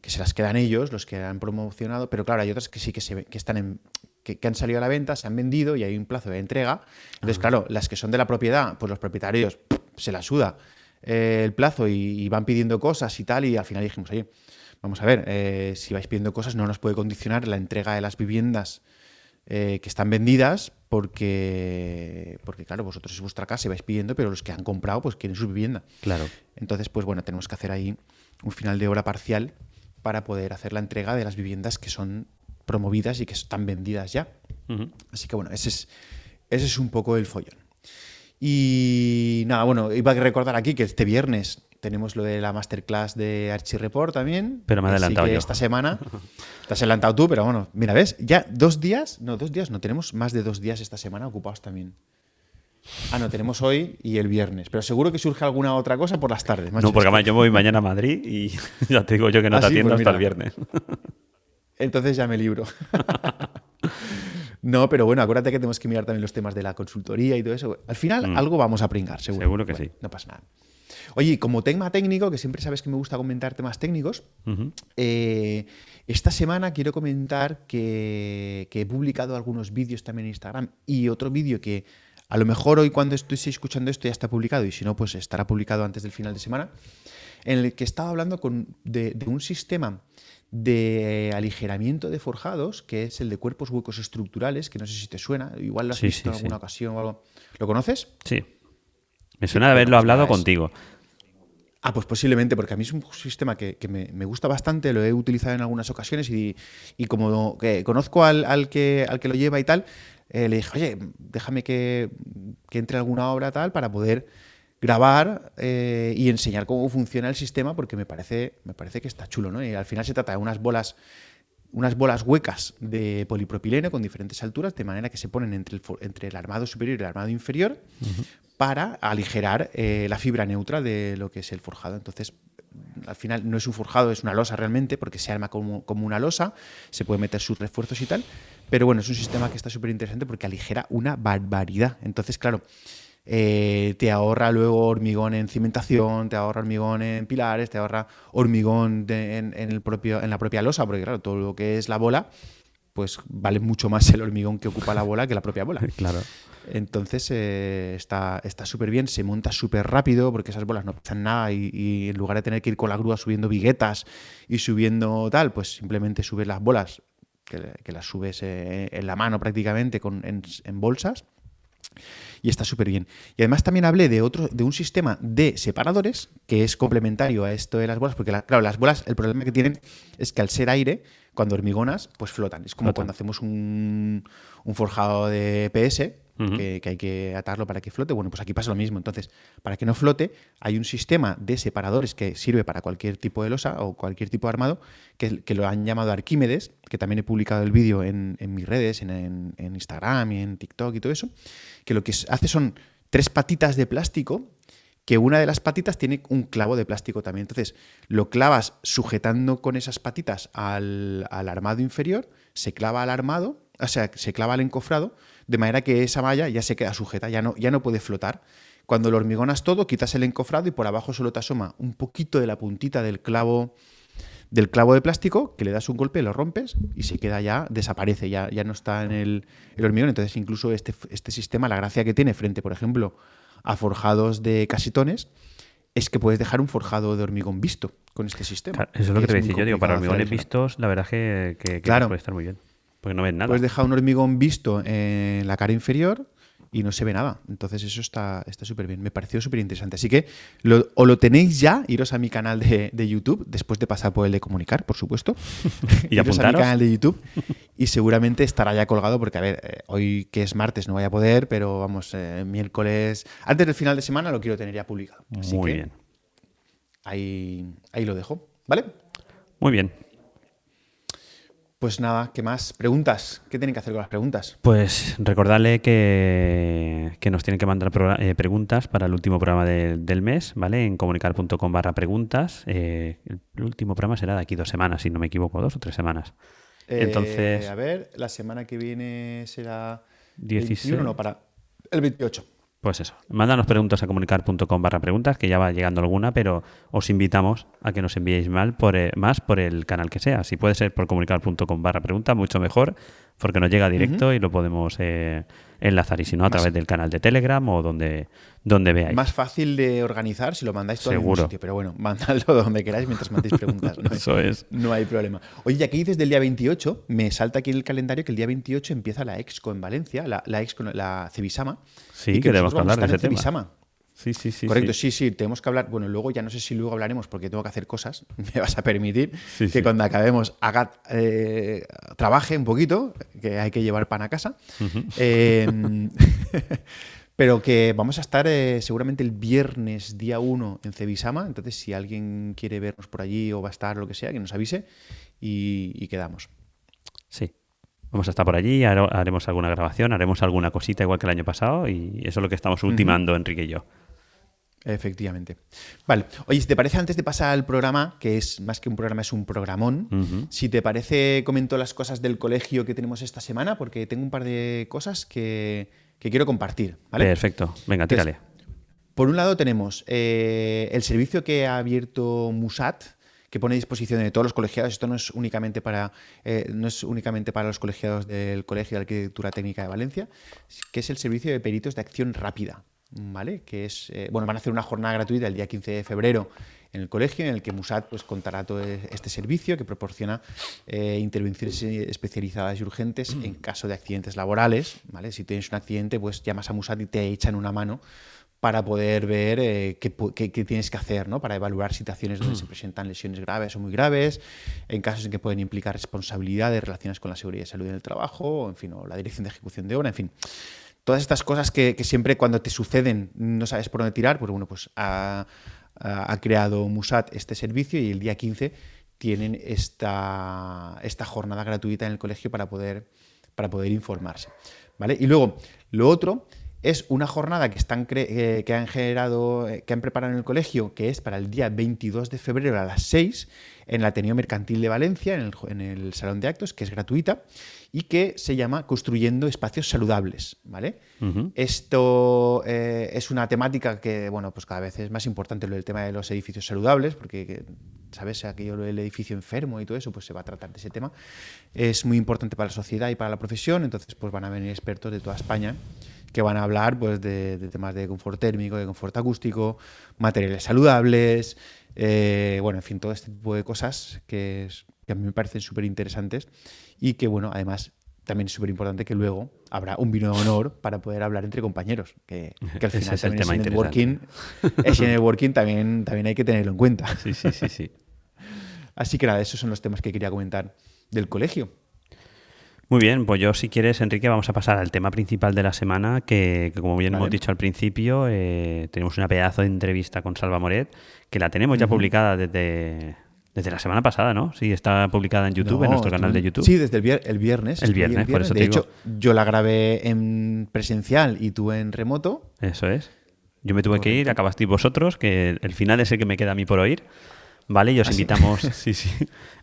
Que se las quedan ellos, los que han promocionado, pero claro, hay otras que sí que, se, que están en, que, que han salido a la venta, se han vendido y hay un plazo de entrega. Entonces, claro, las que son de la propiedad, pues los propietarios pff, se la suda eh, el plazo y, y van pidiendo cosas y tal, y al final dijimos, oye, vamos a ver, eh, si vais pidiendo cosas no nos puede condicionar la entrega de las viviendas eh, que están vendidas porque, porque, claro, vosotros es vuestra casa y vais pidiendo, pero los que han comprado pues quieren su vivienda. Claro. Entonces, pues bueno, tenemos que hacer ahí un final de obra parcial para poder hacer la entrega de las viviendas que son promovidas y que están vendidas ya. Así que bueno, ese es, ese es un poco el follón. Y nada, bueno, iba a recordar aquí que este viernes tenemos lo de la masterclass de Archireport también. Pero me he Así adelantado que yo. Esta semana <laughs> te has adelantado tú, pero bueno, mira, ¿ves? Ya dos días, no, dos días, no, tenemos más de dos días esta semana ocupados también. Ah, no, tenemos hoy y el viernes. Pero seguro que surge alguna otra cosa por las tardes. macho. No, porque además yo me voy mañana a Madrid y <laughs> ya te digo yo que no Ah, te sí, atiendo pues hasta el viernes. <laughs> Entonces ya me libro. <laughs> no, pero bueno, acuérdate que tenemos que mirar también los temas de la consultoría y todo eso. Al final Mm. algo vamos a pringar, seguro. Seguro que Bueno, sí. No pasa nada. Oye, como tema técnico, que siempre sabes que me gusta comentar temas técnicos, eh, esta semana quiero comentar que, que he publicado algunos vídeos también en Instagram y otro vídeo que A lo mejor hoy cuando estoy escuchando esto ya está publicado y si no, pues estará publicado antes del final de semana, en el que estaba hablando con, de, de un sistema de aligeramiento de forjados, que es el de cuerpos huecos estructurales, que no sé si te suena, igual lo has Sí, visto sí, en alguna sí. ocasión o algo. ¿Lo conoces? Sí. Me suena de haberlo pues hablado contigo. Ah, pues posiblemente, porque a mí es un sistema que, que me, me gusta bastante, lo he utilizado en algunas ocasiones y, y como que conozco al, al que, al que lo lleva y tal, eh, le dije, oye, déjame que, que entre alguna obra tal para poder grabar eh, y enseñar cómo funciona el sistema, porque me parece, me parece que está chulo, ¿no? Y al final se trata de unas bolas unas bolas huecas de polipropileno con diferentes alturas, de manera que se ponen entre el, entre el armado superior y el armado inferior para aligerar eh, la fibra neutra de lo que es el forjado. Entonces, al final no es un forjado, es una losa realmente, porque se arma como, como una losa, se puede meter sus refuerzos y tal, pero bueno, es un sistema que está súper interesante porque aligera una barbaridad. Entonces, claro, eh, te ahorra luego hormigón en cimentación, te ahorra hormigón en pilares, te ahorra hormigón de- en, en el propio, en la propia losa, porque claro, todo lo que es la bola, pues vale mucho más el hormigón que ocupa la bola que la propia bola. <laughs> Claro. Entonces eh, está está súper bien, se monta súper rápido porque esas bolas no pesan nada y, y en lugar de tener que ir con la grúa subiendo viguetas y subiendo tal, pues simplemente subes las bolas, que, que las subes eh, en la mano prácticamente con, en, en bolsas y está súper bien. Y además también hablé de otro, de un sistema de separadores que es complementario a esto de las bolas, porque la- claro, las bolas, el problema que tienen es que al ser aire, cuando hormigonas, pues flotan. Es como Flotan. cuando hacemos un, un forjado de PS, Que, hay que atarlo para que flote. Bueno, pues aquí pasa lo mismo. Entonces, para que no flote, hay un sistema de separadores que sirve para cualquier tipo de losa o cualquier tipo de armado, que, lo han llamado Arquímedes, que también he publicado el vídeo en, mis redes, en, Instagram y en TikTok y todo eso, que lo que hace son tres patitas de plástico que una de las patitas tiene un clavo de plástico también. Entonces, lo clavas sujetando con esas patitas al, al armado inferior, se clava al armado, o sea, se clava al encofrado, de manera que esa malla ya se queda sujeta, ya no, ya no puede flotar. Cuando lo hormigonas todo, quitas el encofrado y por abajo solo te asoma un poquito de la puntita del clavo del clavo de plástico, que le das un golpe, lo rompes y se queda ya, desaparece, ya, ya no está en el, el hormigón. Entonces, incluso este, este sistema, la gracia que tiene frente, por ejemplo, a forjados de casitones, es que puedes dejar un forjado de hormigón visto con este sistema. Claro, eso es lo que te voy a muy decir yo. Digo, para hormigones vistos, la verdad es que, que- que Claro. puede estar muy bien. Porque no ves nada. Puedes dejar un hormigón visto en la cara inferior y no se ve nada. Entonces eso está está súper bien. Me pareció súper interesante. Así que lo- o lo tenéis ya, iros a mi canal de, de YouTube, después de pasar por el de comunicar, por supuesto. <laughs> Y iros a mi apuntaros. canal de YouTube y seguramente estará ya colgado porque, a ver, eh, hoy que es martes no voy a poder, pero vamos, eh, miércoles, antes del final de semana lo quiero tener ya publicado. Así muy que bien. Ahí, ahí lo dejo. ¿Vale? Muy bien. Pues nada, ¿qué más? Preguntas. ¿Qué tienen que hacer con las preguntas? Pues recordarle que, que nos tienen que mandar eh, preguntas para el último programa de- del mes, ¿vale? En comunicar.com barra preguntas. Eh, el último programa será de aquí dos semanas, si no me equivoco, dos o tres semanas. Entonces- Eh, a ver, la semana que viene será. 16. 21, no, para. El 28. Pues eso, mándanos preguntas a comunicar.com barra preguntas, que ya va llegando alguna, pero os invitamos a que nos enviéis mal por, eh, más por el canal que sea. Si puede ser por comunicar.com barra preguntas, mucho mejor, porque nos llega directo y lo podemos eh, enlazar. Y si no, a través del canal de Telegram o donde, donde veáis. Más fácil de organizar si lo mandáis todo Seguro. sitio. Pero bueno, mandadlo <laughs> donde queráis mientras mandéis preguntas. No hay, Eso es. no hay problema. Oye, ya que dices del día 28, me salta aquí en el calendario que el día 28 empieza la Exco en Valencia, la, la Exco, la Cebisama. Sí, y que tenemos que hablar de ese tema. Sí, sí, sí. Correcto, sí. sí. sí, tenemos que hablar. Bueno, luego ya no sé si luego hablaremos porque tengo que hacer cosas. <laughs> Me vas a permitir Sí, que sí. cuando acabemos haga, eh, trabaje un poquito, que hay que llevar pan a casa. Eh, <laughs> pero que vamos a estar eh, seguramente el viernes día 1 en Cebisama. Entonces, si alguien quiere vernos por allí o va a estar lo que sea, que nos avise y, y quedamos. Sí. Vamos a estar por allí, haremos alguna grabación, haremos alguna cosita igual que el año pasado y eso es lo que estamos ultimando Enrique y yo. Efectivamente. Vale. Oye, si te parece, antes de pasar al programa, que es más que un programa, es un programón, si te parece, comento las cosas del colegio que tenemos esta semana, porque tengo un par de cosas que, que quiero compartir. ¿vale? Perfecto. Venga, Entonces, tírale. Por un lado tenemos eh, el servicio que ha abierto Musat, que pone a disposición de todos los colegiados. Esto no es únicamente para, eh, no es únicamente para los colegiados del Colegio de Arquitectura Técnica de Valencia, que es el servicio de peritos de acción rápida. ¿Vale? Que es, eh, bueno, van a hacer una jornada gratuita el día 15 de febrero en el colegio, en el que Musat pues, contará todo este servicio que proporciona eh, intervenciones especializadas y urgentes en caso de accidentes laborales. ¿vale? Si tienes un accidente, pues llamas a Musat y te echan una mano para poder ver eh, qué, tienes que hacer, ¿no? para evaluar situaciones donde se presentan lesiones graves o muy graves, en casos en que pueden implicar responsabilidades relacionadas con la seguridad y salud en el trabajo, o, en fin, o la dirección de ejecución de obra, en fin. Todas estas cosas que, siempre cuando te suceden no sabes por dónde tirar, pues bueno, pues ha, creado Musat este servicio y el día 15 tienen esta, esta jornada gratuita en el colegio para poder, para poder informarse. ¿vale? Y luego, lo otro es una jornada que, están eh, que han generado, eh, que han preparado en el colegio, que es para el día 22 de febrero a las 6 en el Ateneo Mercantil de Valencia, en el, Salón de Actos, que es gratuita y que se llama Construyendo Espacios Saludables. ¿vale? Esto eh, es una temática que, bueno, pues cada vez es más importante lo del tema de los edificios saludables, porque, ¿sabes? Aquello del edificio enfermo y todo eso, pues se va a tratar de ese tema. Es muy importante para la sociedad y para la profesión, entonces pues van a venir expertos de toda España que van a hablar pues, de, temas de confort térmico, de confort acústico, materiales saludables, eh, bueno, en fin, todo este tipo de cosas que, a mí me parecen súper interesantes y que, bueno, además también es súper importante que luego habrá un vino de honor para poder hablar entre compañeros, que, al <laughs> final también es networking, ese networking también, también hay que tenerlo en cuenta. Sí, sí, sí, sí. Así que nada, esos son los temas que quería comentar del colegio. Muy bien, pues yo si quieres, Enrique, vamos a pasar al tema principal de la semana, que, como bien hemos dicho al principio, eh, tenemos una pedazo de entrevista con Salva Moret, que la tenemos ya publicada desde, desde la semana pasada, ¿no? Sí, está publicada en YouTube, en nuestro canal de YouTube. Sí, desde el, viernes. El viernes, por eso De hecho, yo la grabé en presencial y tú en remoto. Eso es. Yo me tuve que ir, acabasteis vosotros, que el final es el que me queda a mí por oír. ¿Vale? Y os ¿Ah, invitamos, <laughs> sí, sí,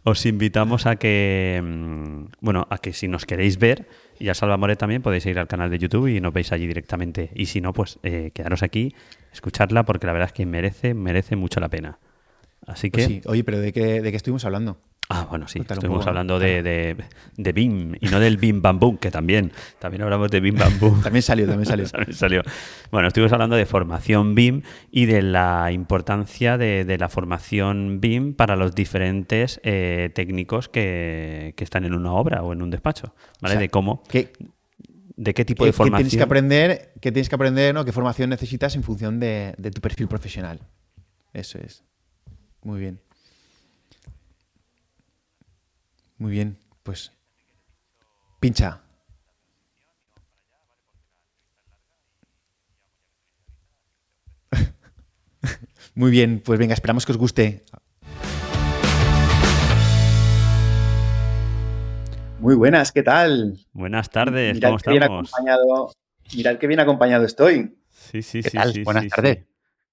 os invitamos a que, mm, bueno, a que si nos queréis ver, y a Salva también, podéis ir al canal de YouTube y nos veis allí directamente. Y si no, pues eh, quedaros aquí, escucharla, porque la verdad es que merece, merece mucho la pena. Así pues que... sí. Oye, pero ¿de qué, ¿de qué estuvimos hablando? Ah, bueno, sí, estuvimos hablando de, de, BIM y no del BIM Bam Boom, que también, también hablamos de BIM Bam Boom. también salió, también salió. <laughs> también salió. Bueno, estuvimos hablando de formación BIM y de la importancia de, la formación BIM para los diferentes eh, técnicos que, están en una obra o en un despacho, ¿vale? de cómo... ¿De qué tipo de formación? tienes que aprender, qué tienes que aprender, ¿no? ¿Qué formación necesitas en función de tu perfil profesional? Eso es. Muy bien. Muy bien, pues pincha. <laughs> Muy bien, pues venga, esperamos que os guste. Muy buenas, ¿qué tal? Buenas tardes, ¿cómo estamos? mirad qué bien acompañado estoy. Sí, sí, ¿Qué sí. Tal? buenas tardes.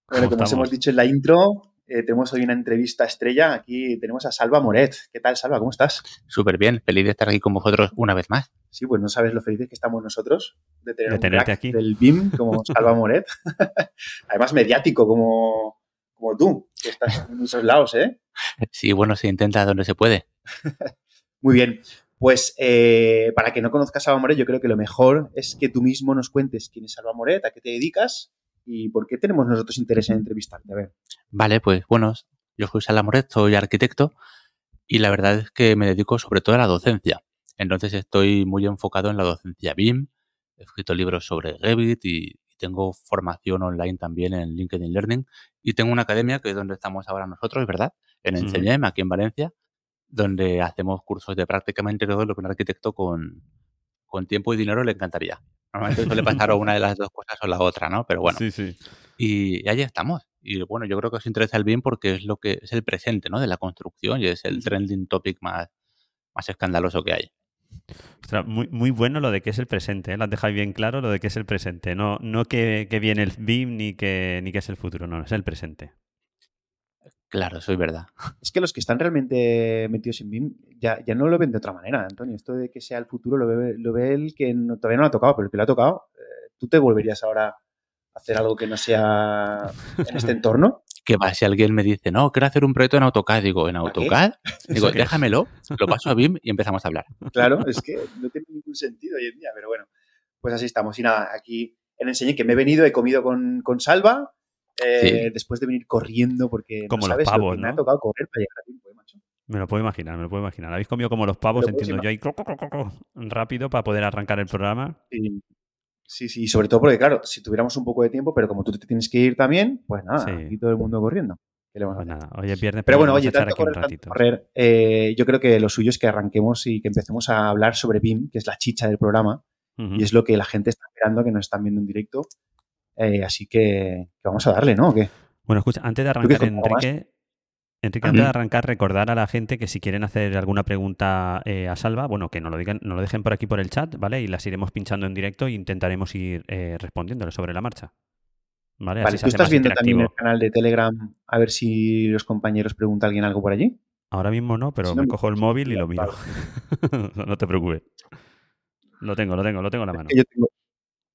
Bueno, como os hemos dicho en la intro, eh, tenemos hoy una entrevista estrella. Aquí tenemos a Salva Moret. ¿Qué tal, Salva? ¿Cómo estás? Súper bien. Feliz de estar aquí con vosotros una vez más. Sí, pues no sabes lo felices que estamos nosotros de tener un crack aquí. del BIM como <laughs> Salva Moret. <laughs> Además, mediático como, como tú, que estás en muchos lados, ¿eh? Sí, bueno, se intenta donde se puede. <laughs> Muy bien. Pues eh, para que no conozcas a Salva Moret, yo creo que lo mejor es que tú mismo nos cuentes quién es Salva Moret, a qué te dedicas ¿Y por qué tenemos nosotros interés en entrevistarte? A ver. Vale, pues bueno, yo soy Salamoret, soy arquitecto y la verdad es que me dedico sobre todo a la docencia. Entonces estoy muy enfocado en la docencia BIM, he escrito libros sobre Revit y, tengo formación online también en LinkedIn Learning y tengo una academia que es donde estamos ahora nosotros, ¿verdad? En Enseñem, aquí en Valencia, donde hacemos cursos de prácticamente todo lo que un arquitecto con, con tiempo y dinero le encantaría. Normalmente suele pasar o <laughs> una de las dos cosas o la otra, ¿no? Pero bueno. Sí, sí. Y, ahí estamos. Y bueno, yo creo que os interesa el BIM porque es lo que es el presente, ¿no? De la construcción y es el trending topic más, más escandaloso que hay. muy, muy bueno lo de que es el presente, ¿eh? lo has dejado bien claro lo de que es el presente. No, no que, que viene el BIM ni que, ni que es el futuro, no, es el presente. Claro, eso es verdad. Es que los que están realmente metidos en BIM ya, ya no lo ven de otra manera, Antonio. Esto de que sea el futuro lo ve, lo ve el que todavía no lo ha tocado, pero el que lo ha tocado, eh, ¿tú te volverías ahora a hacer algo que no sea en este entorno? Que va, si alguien me dice, no, quiero hacer un proyecto en AutoCAD, digo, ¿en. AutoCAD? <laughs> Digo, déjamelo, lo paso a BIM y empezamos a hablar. Claro, es que no tiene ningún sentido hoy en día, pero bueno, pues así estamos. Y nada, aquí en Enseñé que me he venido, he comido con, con Salva, eh, Sí. después de venir corriendo, porque Como no los lo pavos, que me ha ¿no? tocado correr para llegar a tiempo, ¿eh, macho? Me lo puedo imaginar, me lo puedo imaginar. Habéis comido como los pavos, Lo entiendo yo, ahí cro, cro, cro, cro, cro, rápido para poder arrancar el programa. Sí, sí, sí, sobre todo porque, claro, si tuviéramos un poco de tiempo, pero como tú te tienes que ir también, pues nada, Sí. aquí todo el mundo corriendo. ¿Qué le vamos Pues hacer? nada, hoy es viernes, Pero bueno, oye, tanto aquí un correr, tanto ratito. correr, eh, yo creo que lo suyo es que arranquemos y que empecemos a hablar sobre BIM, que es la chicha del programa, y es lo que la gente está esperando, que nos están viendo en directo. Eh, así que, que vamos a darle, ¿no? ¿O qué? Bueno, escucha, antes de ¿Tú qué arrancar? Enrique, Enrique, antes de arrancar, recordar a la gente que si quieren hacer alguna pregunta eh, a Salva, bueno, que nos lo, digan, nos lo dejen por aquí por el chat, ¿vale? Y las iremos pinchando en directo e intentaremos ir eh, respondiéndole sobre la marcha. ¿Vale? Vale, Así se ¿tú estás viendo también el canal de Telegram a ver si los compañeros pregunta a alguien algo por allí? Ahora mismo no, pero Si no, me cojo el móvil y lo miro. Vale. <laughs> no te preocupes. Lo tengo, lo tengo, lo tengo en la mano. Yo tengo,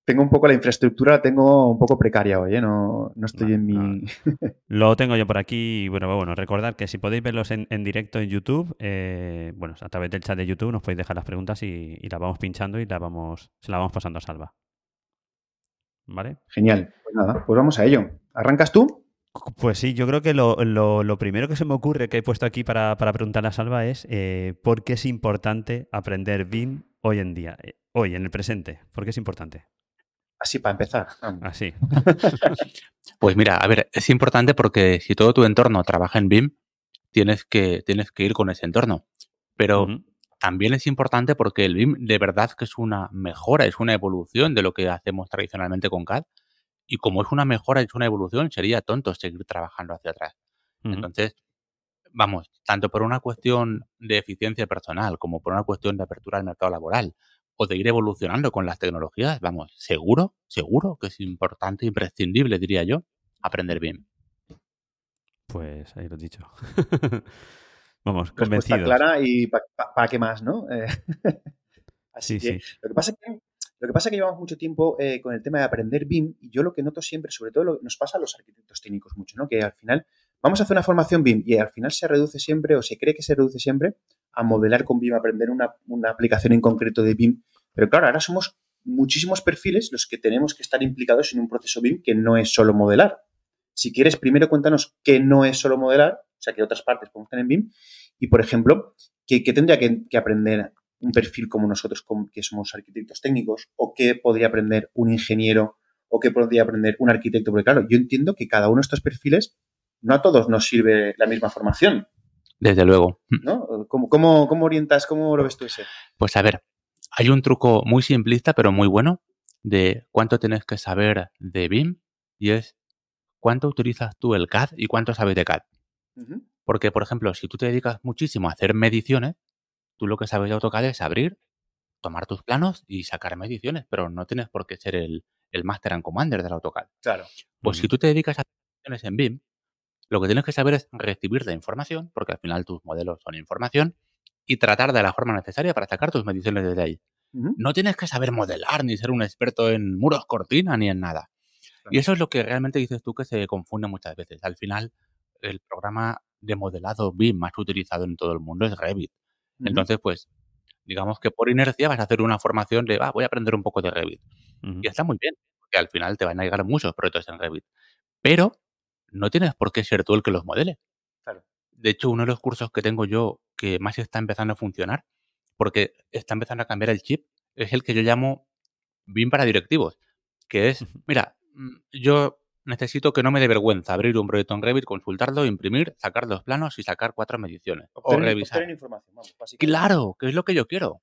tengo un poco la infraestructura, la tengo un poco precaria hoy, ¿eh? No, no estoy No, en mi... no. <laughs> Lo tengo yo por aquí. y Bueno, bueno, recordad que si podéis verlos en, en directo en YouTube, eh, bueno, a través del chat de YouTube nos podéis dejar las preguntas y, y las vamos pinchando y las vamos, se las vamos pasando a Salva. ¿Vale? Genial. Pues nada, pues vamos a ello. ¿Arrancas tú? Pues sí, yo creo que lo, lo- lo primero que se me ocurre que he puesto aquí para, para preguntarle a Salva es eh, ¿por qué es importante aprender BIM hoy en día? Eh, hoy, en el presente. ¿Por qué es importante? Así para empezar. Así. <laughs> Pues mira, a ver, es importante porque si todo tu entorno trabaja en BIM, tienes que, tienes que ir con ese entorno. Pero también es importante porque el BIM de verdad que es una mejora, es una evolución de lo que hacemos tradicionalmente con CAD. Y como es una mejora, es una evolución, sería tonto seguir trabajando hacia atrás. Entonces, vamos, tanto por una cuestión de eficiencia personal como por una cuestión de apertura al mercado laboral o de ir evolucionando con las tecnologías, vamos, seguro, seguro que es importante, imprescindible, diría yo, aprender BIM. Pues ahí lo he dicho. <laughs> Vamos, Respuesta convencidos. clara y para qué más, ¿no? Eh, <laughs> así Sí, que, sí. Lo que pasa es que, lo que, pasa es que llevamos mucho tiempo eh, con el tema de aprender BIM y yo lo que noto siempre, sobre todo lo, nos pasa a los arquitectos técnicos mucho, ¿no? Que al final vamos a hacer una formación BIM y al final se reduce siempre o se cree que se reduce siempre a modelar con BIM, a aprender una, una aplicación en concreto de BIM. Pero claro, ahora somos muchísimos perfiles los que tenemos que estar implicados en un proceso BIM que no es solo modelar. Si quieres, primero cuéntanos qué no es solo modelar, o sea, que otras partes podemos tener en BIM, y, por ejemplo, qué, qué tendría que, aprender un perfil como nosotros, que somos arquitectos técnicos, o qué podría aprender un ingeniero, o qué podría aprender un arquitecto. Porque, claro, yo entiendo que cada uno de estos perfiles, no a todos nos sirve la misma formación. Desde luego. ¿no? ¿Cómo, cómo, cómo orientas, cómo lo ves tú ese? Pues a ver, hay un truco muy simplista, pero muy bueno, de cuánto tienes que saber de BIM, y es cuánto utilizas tú el CAD y cuánto sabes de CAD. Uh -huh. Porque, por ejemplo, si tú te dedicas muchísimo a hacer mediciones, tú lo que sabes de AutoCAD es abrir, tomar tus planos y sacar mediciones, pero no tienes por qué ser el, el Master and Commander del AutoCAD. Claro. Pues uh -huh. si tú te dedicas a hacer mediciones en BIM, lo que tienes que saber es recibir la información, porque al final tus modelos son información, y tratar de la forma necesaria para sacar tus mediciones desde ahí. Uh -huh. No tienes que saber modelar, ni ser un experto en muros cortina, ni en nada. Claro. Y eso es lo que realmente dices tú que se confunde muchas veces. Al final, el programa de modelado BIM más utilizado en todo el mundo es Revit. Uh -huh. Entonces, pues, digamos que por inercia vas a hacer una formación de, ah, voy a aprender un poco de Revit. Uh -huh. Y está muy bien, porque al final te van a llegar muchos proyectos en Revit. Pero no tienes por qué ser tú el que los modele. Claro. De hecho, uno de los cursos que tengo yo que más está empezando a funcionar, porque está empezando a cambiar el chip, es el que yo llamo BIM para directivos, que es, mira, yo necesito que no me dé vergüenza abrir un proyecto en Revit, consultarlo, imprimir, sacar los planos y sacar cuatro mediciones. Obtener, o revisar. Información, vamos, claro, que es lo que yo quiero.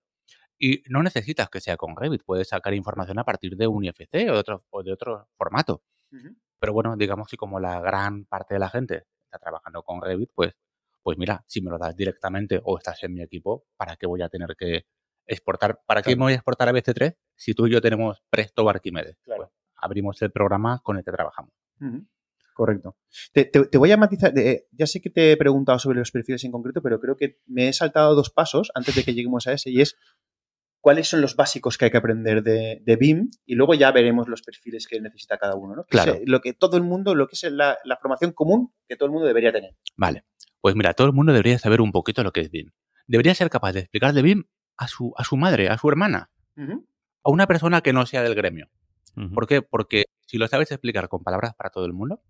Y no necesitas que sea con Revit, puedes sacar información a partir de un IFC o de otro, o de otro formato. Uh -huh. Pero bueno, digamos que como la gran parte de la gente está trabajando con Revit, pues, pues mira, si me lo das directamente o estás en mi equipo, ¿para qué voy a tener que exportar? ¿Para claro. qué me voy a exportar a BC3 si tú y yo tenemos Presto o? Claro. Pues abrimos el programa con el que trabajamos. Uh -huh. Correcto. Te, te, te, voy a matizar, eh, ya sé que te he preguntado sobre los perfiles en concreto, pero creo que me he saltado dos pasos antes de que lleguemos a ese y es cuáles son los básicos que hay que aprender de, de BIM y luego ya veremos los perfiles que necesita cada uno, ¿no? Que Claro. es, eh, lo que todo el mundo, lo que es la, la formación común que todo el mundo debería tener. Vale. Pues mira, todo el mundo debería saber un poquito lo que es BIM. Debería ser capaz de explicarle BIM a su, a su madre, a su hermana, a una persona que no sea del gremio. ¿Por qué? Porque si lo sabes explicar con palabras para todo el mundo,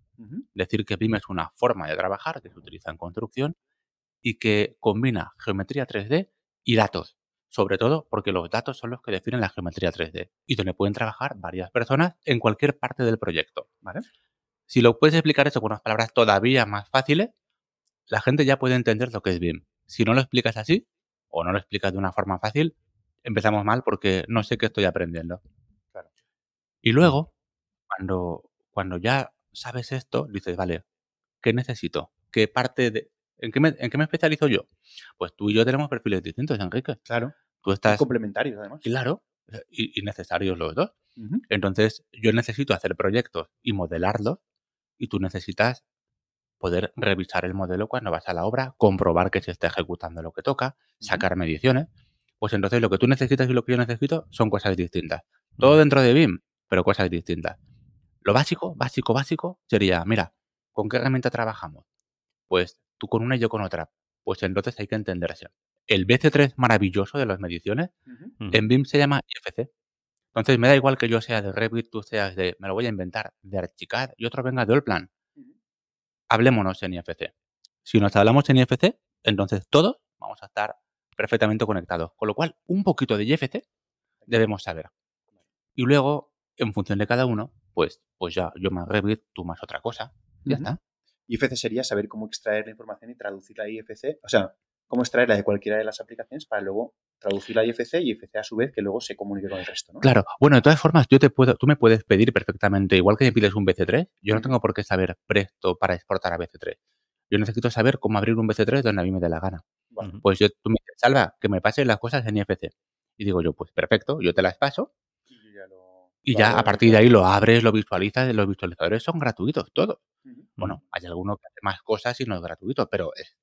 decir que BIM es una forma de trabajar que se utiliza en construcción y que combina geometría 3D y datos. Sobre todo porque los datos son los que definen la geometría 3D y donde pueden trabajar varias personas en cualquier parte del proyecto. Vale. Si lo puedes explicar eso con unas palabras todavía más fáciles, la gente ya puede entender lo que es BIM. Si no lo explicas así o no lo explicas de una forma fácil, empezamos mal porque no sé qué estoy aprendiendo. Claro. Y luego, cuando, cuando ya sabes esto, dices, vale, ¿qué necesito? ¿Qué parte de... ¿En qué, me, ¿En qué me especializo yo? Pues tú y yo tenemos perfiles distintos, Enrique. Claro. Tú Y estás... complementarios, además. Claro, y, y necesarios los dos. Entonces, yo necesito hacer proyectos y modelarlos y tú necesitas poder revisar el modelo cuando vas a la obra, comprobar que se está ejecutando lo que toca, sacar mediciones. Pues entonces lo que tú necesitas y lo que yo necesito son cosas distintas. Todo dentro de BIM, pero cosas distintas. Lo básico, básico, básico sería, mira, ¿con qué herramienta trabajamos? Pues tú con una y yo con otra. Pues entonces hay que entenderse. El BC3 maravilloso de las mediciones en BIM se llama IFC. Entonces me da igual que yo sea de Revit, tú seas de, me lo voy a inventar, de Archicad y otro venga de Allplan. Hablémonos en IFC. Si nos hablamos en IFC, entonces todos vamos a estar perfectamente conectados. Con lo cual, un poquito de IFC debemos saber. Y luego, en función de cada uno, pues, pues ya, yo más Revit, tú más otra cosa. Ya está. IFC sería saber cómo extraer la información y traducirla a IFC, o sea, cómo extraerla de cualquiera de las aplicaciones para luego traducirla a IFC y IFC a su vez que luego se comunique con el resto, ¿no? Claro. Bueno, de todas formas, yo te puedo, tú me puedes pedir perfectamente, igual que me pides un BC3, yo no tengo por qué saber presto para exportar a BC3. Yo necesito saber cómo abrir un BC3 donde a mí me dé la gana. Pues yo, tú me dices, Salva, que me pases las cosas en IFC. Y digo yo, pues perfecto, yo te las paso Y ya, lo- y lo ya abro a partir de ahí lo abres, lo visualizas, los visualizadores son gratuitos, todos. Bueno, hay alguno que hace más cosas y no es gratuito, pero es-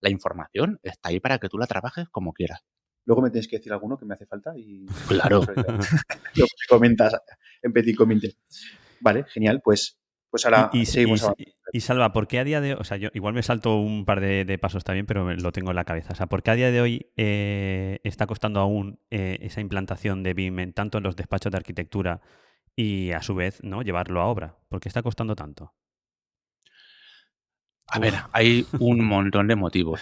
la información está ahí para que tú la trabajes como quieras. Luego me tienes que decir alguno que me hace falta y <laughs> Claro. lo que <laughs> comentas en Petit Comité. Vale, genial. Pues, pues ahora Y, y- seguimos y- avanzando. y, Salva, ¿por qué a día de hoy, o sea, yo igual me salto un par de, de pasos también, pero lo tengo en la cabeza. O sea, ¿por qué a día de hoy eh, está costando aún eh, esa implantación de BIM en tanto en los despachos de arquitectura y a su vez, ¿no? Llevarlo a obra? ¿Por qué está costando tanto? A ver, hay un montón de motivos.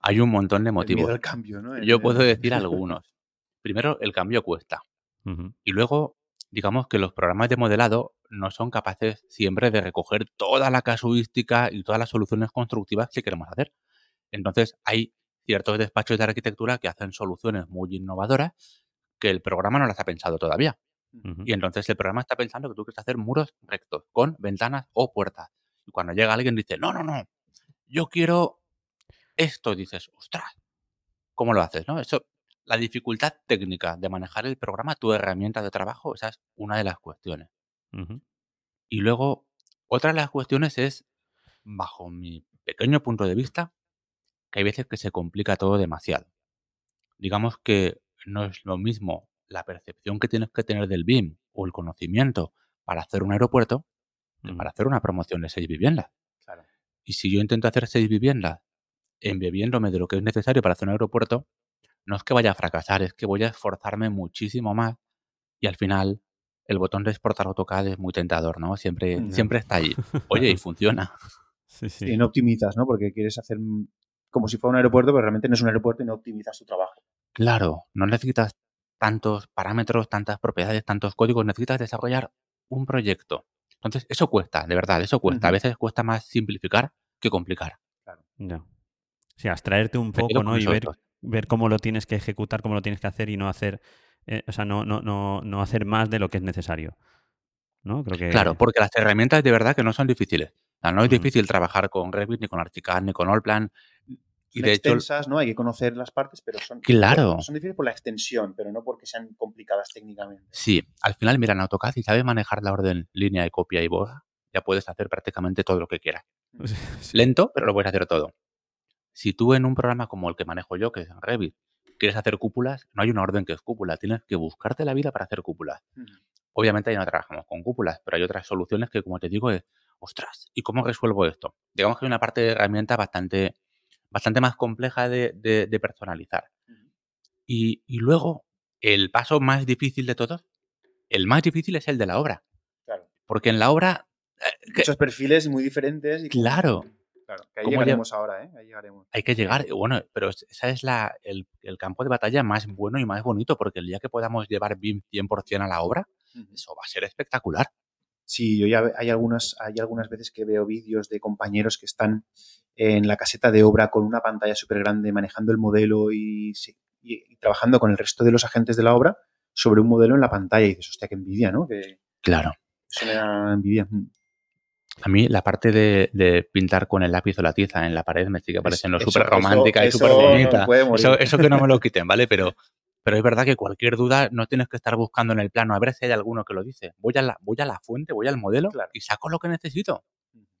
Hay un montón de motivos. al cambio, ¿no? Yo puedo decir algunos. Primero, el cambio cuesta. Y luego, digamos que los programas de modelado no son capaces siempre de recoger toda la casuística y todas las soluciones constructivas que queremos hacer. Entonces, hay ciertos despachos de arquitectura que hacen soluciones muy innovadoras que el programa no las ha pensado todavía. Y entonces el programa está pensando que tú quieres hacer muros rectos, con ventanas o puertas. Y cuando llega alguien dice, no, no, no, yo quiero esto, dices, ostras, ¿cómo lo haces? ¿no? Eso, la dificultad técnica de manejar el programa, tu herramienta de trabajo, esa es una de las cuestiones. Y luego, otra de las cuestiones es, bajo mi pequeño punto de vista, que hay veces que se complica todo demasiado. Digamos que no es lo mismo la percepción que tienes que tener del BIM o el conocimiento para hacer un aeropuerto Ujú. para hacer una promoción de seis viviendas. Claro. Y si yo intento hacer seis viviendas embebiéndome de lo que es necesario para hacer un aeropuerto, no es que vaya a fracasar, es que voy a esforzarme muchísimo más y al final el botón de exportar AutoCAD es muy tentador, ¿no? Siempre, Ya. siempre está ahí. Oye, y <laughs> funciona. Sí, <laughs> sí. Y no optimizas, ¿no? Porque quieres hacer mm, como si fuera un aeropuerto, pero realmente no es un aeropuerto y no optimizas tu trabajo. Claro, no necesitas tantos parámetros, tantas propiedades, tantos códigos, necesitas desarrollar un proyecto. Entonces, eso cuesta, de verdad, eso cuesta. A veces cuesta más simplificar que complicar. Ya. Sí, abstraerte un poco, ¿no? Y ver, ver cómo lo tienes que ejecutar, cómo lo tienes que hacer y no hacer, eh, o sea, no, no, no, no hacer más de lo que es necesario. ¿No? Creo que. Claro, porque las herramientas de verdad que no son difíciles. O sea, no es difícil trabajar con Revit, ni con Archicad, ni con Allplan. Y de hecho, extensas, ¿no? Hay que conocer las partes, pero son, Claro. son difíciles por la extensión, pero no porque sean complicadas técnicamente. sí, al final, mira, en AutoCAD, si sabes manejar la orden línea de copia y borra, ya puedes hacer prácticamente todo lo que quieras. <laughs> Sí. Lento, pero lo puedes hacer todo. Si tú en un programa como el que manejo yo, que es Revit, quieres hacer cúpulas, no hay una orden que es cúpula, tienes que buscarte la vida para hacer cúpulas. Obviamente ahí no trabajamos con cúpulas, pero hay otras soluciones que, como te digo, es, ostras, ¿y cómo resuelvo esto? Digamos que hay una parte de herramienta bastante, bastante más compleja de, de- de personalizar. Y, y luego, el paso más difícil de todos, el más difícil es el de la obra. Claro. Porque en la obra, eh, que Muchos perfiles muy diferentes. Y Claro. Claro, que ahí ¿Cómo llegaremos ahora, ¿eh? Ahí llegaremos. hay que llegar, bueno, pero es- esa es la, el, el campo de batalla más bueno y más bonito, porque el día que podamos llevar BIM 100% a la obra, eso va a ser espectacular. Sí, yo ya hay algunas, hay algunas veces que veo vídeos de compañeros que están en la caseta de obra con una pantalla súper grande manejando el modelo y, sí, y- y trabajando con el resto de los agentes de la obra sobre un modelo en la pantalla. Y dices, hostia, qué envidia, ¿no? Que Claro. eso me da envidia. Mm. A mí la parte de, de pintar con el lápiz o la tiza en la pared me sigue pareciendo súper romántica eso- y súper bonita. eso que no me lo quiten, ¿vale? Pero, pero es verdad que cualquier duda no tienes que estar buscando en el plano a ver si hay alguno que lo dice. Voy a la, voy a la fuente, voy al modelo Claro. y saco lo que necesito.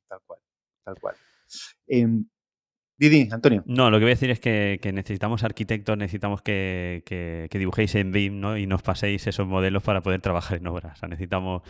Tal cual, tal cual. Em, Didi, Antonio. No, lo que voy a decir es que, que necesitamos arquitectos, necesitamos que, que- que dibujéis en BIM ¿no? y nos paséis esos modelos para poder trabajar en obra. O sea, necesitamos.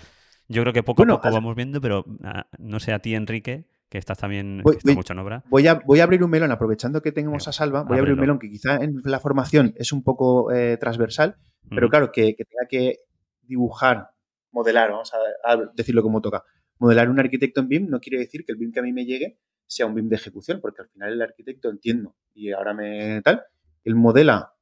Yo creo que poco Bueno, a poco vamos viendo, pero ah, no sé a ti, Enrique, que estás también Voy- voy- mucho en obra. Voy a, voy a abrir un melón, aprovechando que tenemos a Salva, voy a abrir un melón que quizá en la formación es un poco eh, transversal, pero claro, que, que tenga que dibujar, modelar, vamos a, a decirlo como toca. Modelar un arquitecto en BIM no quiere decir que el BIM que a mí me llegue sea un BIM de ejecución, porque al final el arquitecto entiendo y ahora me tal, él modela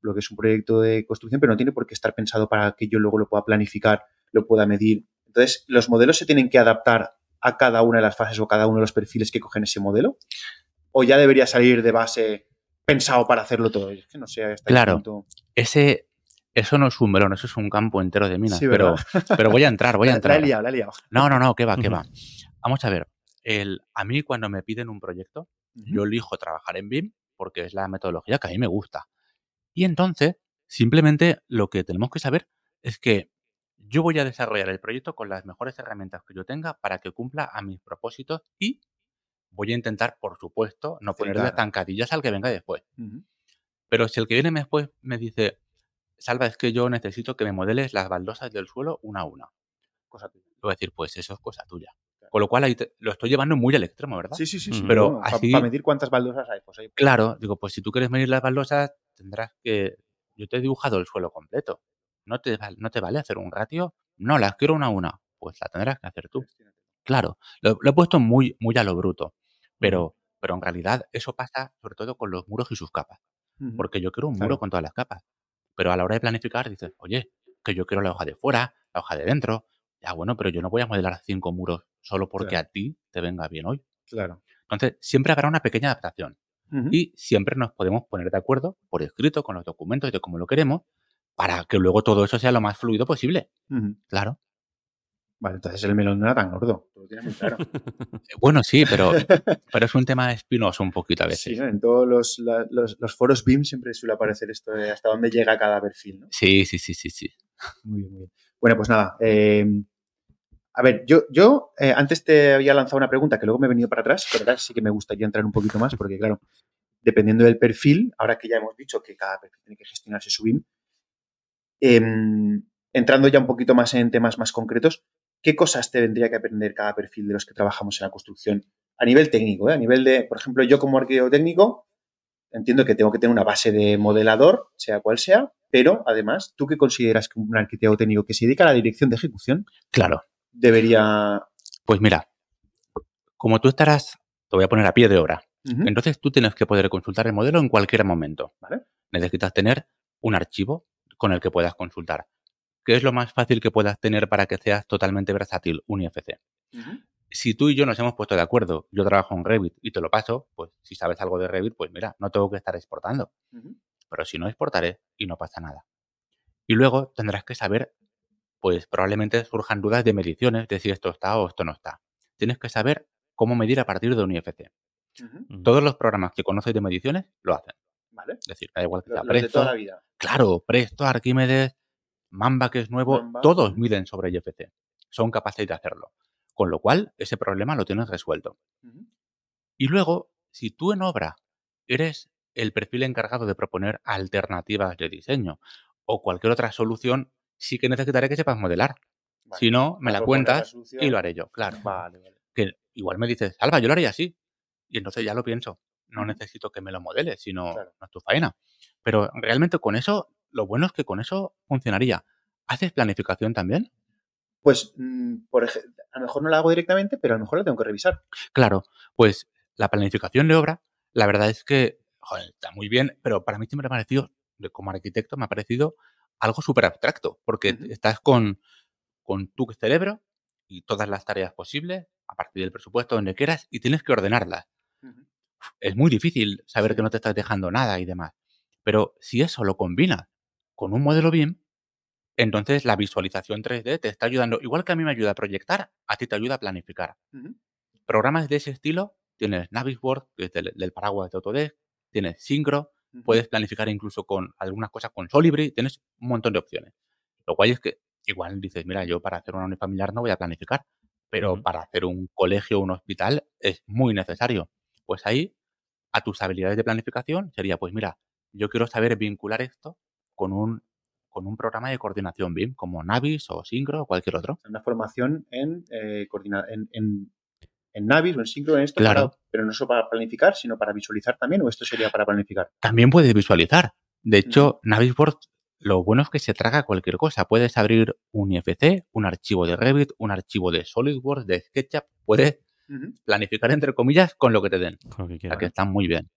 lo que es un proyecto de construcción, pero no tiene por qué estar pensado para que yo luego lo pueda planificar, lo pueda medir. Entonces, los modelos se tienen que adaptar a cada una de las fases o cada uno de los perfiles que cogen ese modelo, o ya debería salir de base pensado para hacerlo todo. Es que no sé hasta qué Claro. punto- Ese, eso no es un melón, eso es un campo entero de minas. Sí, pero, <laughs> pero voy a entrar, voy a entrar. La he liado, la he liado. No, no, no, que va, que va. Vamos a ver. El, a mí cuando me piden un proyecto, yo elijo trabajar en BIM porque es la metodología que a mí me gusta. Y entonces, simplemente lo que tenemos que saber es que yo voy a desarrollar el proyecto con las mejores herramientas que yo tenga para que cumpla a mis propósitos y voy a intentar, por supuesto, no ponerle Facilitar. zancadillas al que venga después. Pero si el que viene después me dice, Salva, es que yo necesito que me modeles las baldosas del suelo una a una. Cosa tuya. Voy a decir, pues eso es cosa tuya. Con lo cual ahí te- lo estoy llevando muy al extremo, ¿verdad? Sí, sí, sí, sí. Pero para así- medir cuántas baldosas hay, pues hay. Claro, digo, pues si tú quieres medir las baldosas, tendrás que. Yo te he dibujado el suelo completo. ¿No te, no te vale hacer un ratio? No, las quiero una a una. Pues la tendrás que hacer tú. Claro, lo, lo he puesto muy, muy a lo bruto. Pero, pero en realidad eso pasa sobre todo con los muros y sus capas. Porque yo quiero un muro Claro. con todas las capas. Pero a la hora de planificar dices, oye, que yo quiero la hoja de fuera, la hoja de dentro. Ya bueno, pero yo no voy a modelar cinco muros solo porque Claro. a ti te venga bien hoy. Claro. Entonces, siempre habrá una pequeña adaptación y siempre nos podemos poner de acuerdo por escrito con los documentos de cómo lo queremos para que luego todo eso sea lo más fluido posible. Claro. Vale, entonces el melón no era tan gordo. Tú lo tienes muy claro. Eh, Bueno, sí, pero, <laughs> pero es un tema espinoso un poquito a veces. Sí, ¿no? En todos los, la- los, los foros BIM siempre suele aparecer esto de hasta dónde llega cada perfil, ¿no? Sí, sí, sí, sí, sí. Muy bien, muy bien. Bueno, pues nada. eh, a ver, yo, yo eh, antes te había lanzado una pregunta que luego me he venido para atrás, pero ahora sí que me gustaría entrar un poquito más, porque claro, dependiendo del perfil, ahora que ya hemos dicho que cada perfil tiene que gestionarse su BIM, em, entrando ya un poquito más en temas más concretos, ¿qué cosas tendría que aprender cada perfil de los que trabajamos en la construcción a nivel técnico? ¿eh? A nivel de, por ejemplo, yo como arquitecto técnico, entiendo que tengo que tener una base de modelador, sea cual sea, pero además, ¿tú qué consideras que un arquitecto técnico que se dedica a la dirección de ejecución Claro. debería... Pues mira, como tú estarás, te voy a poner a pie de obra. Entonces tú tienes que poder consultar el modelo en cualquier momento. ¿Vale? Necesitas tener un archivo con el que puedas consultar. ¿Qué es lo más fácil que puedas tener para que seas totalmente versátil? Un IFC. si tú y yo nos hemos puesto de acuerdo, yo trabajo en Revit y te lo paso, pues si sabes algo de Revit, pues mira, no tengo que estar exportando. Pero si no exportaré y no pasa nada. Y luego tendrás que saber, pues probablemente surjan dudas de mediciones, de si esto está o esto no está. Tienes que saber cómo medir a partir de un IFC. Todos los programas que conoces de mediciones lo hacen. ¿Vale? Es decir, da igual que sea de toda la vida. Claro, Presto, Arquímedes, Mamba que es nuevo, Mamba, todos miden sobre IFC. Son capaces de hacerlo. Con lo cual, ese problema lo tienes resuelto. Y luego, si tú en obra eres el perfil encargado de proponer alternativas de diseño o cualquier otra solución, sí que necesitaré que sepas modelar. Vale. Si no, me la cuentas y lo haré yo, claro. Vale, vale. Que igual me dices, Alba, yo lo haría así. Y entonces ya lo pienso. No necesito que me lo modeles, sino Claro. no es tu faena. Pero realmente con eso, lo bueno es que con eso funcionaría. ¿Haces planificación también? Pues, mm, por ejemplo, a lo mejor no la hago directamente, pero a lo mejor la tengo que revisar. Claro, pues la planificación de obra, la verdad es que joder, está muy bien, pero para mí siempre me ha parecido, como arquitecto, me ha parecido algo súper abstracto, porque estás con, con tu cerebro y todas las tareas posibles, a partir del presupuesto, donde quieras, y tienes que ordenarlas. Es muy difícil saber que no te estás dejando nada y demás. Pero si eso lo combinas con un modelo BIM, entonces la visualización 3D te está ayudando, igual que a mí me ayuda a proyectar, a ti te ayuda a planificar programas de ese estilo, tienes Navisworks, que es del, del paraguas de Autodesk, tienes Syncro, puedes planificar incluso con algunas cosas con Solibri, tienes un montón de opciones. Lo guay es que igual dices, mira, yo para hacer una unifamiliar no voy a planificar, pero para hacer un colegio o un hospital es muy necesario. Pues ahí, a tus habilidades de planificación sería, pues mira, yo quiero saber vincular esto con un, con un programa de coordinación BIM, como Navis o Syncro o cualquier otro. Una formación en, eh, coordina- en, en, en Navis o en Synchro en esto, Claro. para- pero no solo para planificar, sino para visualizar también, o esto sería para planificar. también puedes visualizar. De hecho, Navisworks, lo bueno es que se traga cualquier cosa. Puedes abrir un IFC, un archivo de Revit, un archivo de SolidWorks, de SketchUp. Puedes Planificar, entre comillas, con lo que te den. Con lo que O sea, quieras. que están muy bien.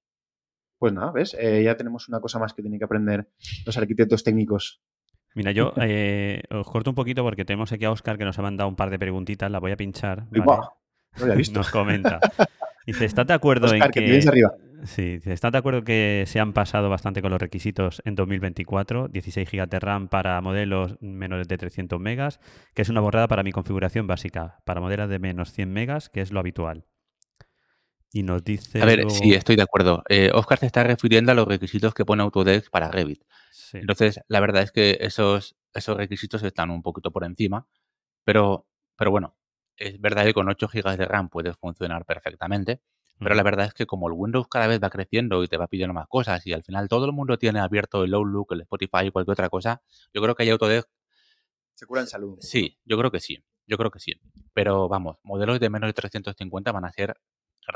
Pues nada, ¿ves? Eh, ya tenemos una cosa más que tienen que aprender los arquitectos técnicos. Mira, yo eh, os corto un poquito porque tenemos aquí a Oscar que nos ha mandado un par de preguntitas, las voy a pinchar. ¿vale? no <laughs> visto. Nos comenta. <laughs> Dice, ¿estás de acuerdo en que que... te vienes arriba. Sí, ¿estás de acuerdo que se han pasado bastante con los requisitos en 2024? 16 GB de RAM para modelos menores de 300 megas, que es una borrada para mi configuración básica, para modelos de menos 100 megas, que es lo habitual. Y nos dice A ver, luego- sí, estoy de acuerdo. Eh, Oscar se está refiriendo a los requisitos que pone Autodesk para Revit. Sí. Entonces, la verdad es que esos, esos requisitos están un poquito por encima, pero, pero bueno, es verdad que con 8 GB de RAM puedes funcionar perfectamente, pero la verdad es que como el Windows cada vez va creciendo y te va pidiendo más cosas y al final todo el mundo tiene abierto el Outlook, el Spotify y cualquier otra cosa, yo creo que hay Autodesk, Se cura en salud. sí, yo creo que sí, yo creo que sí. Pero vamos, modelos de menos de 350 van a ser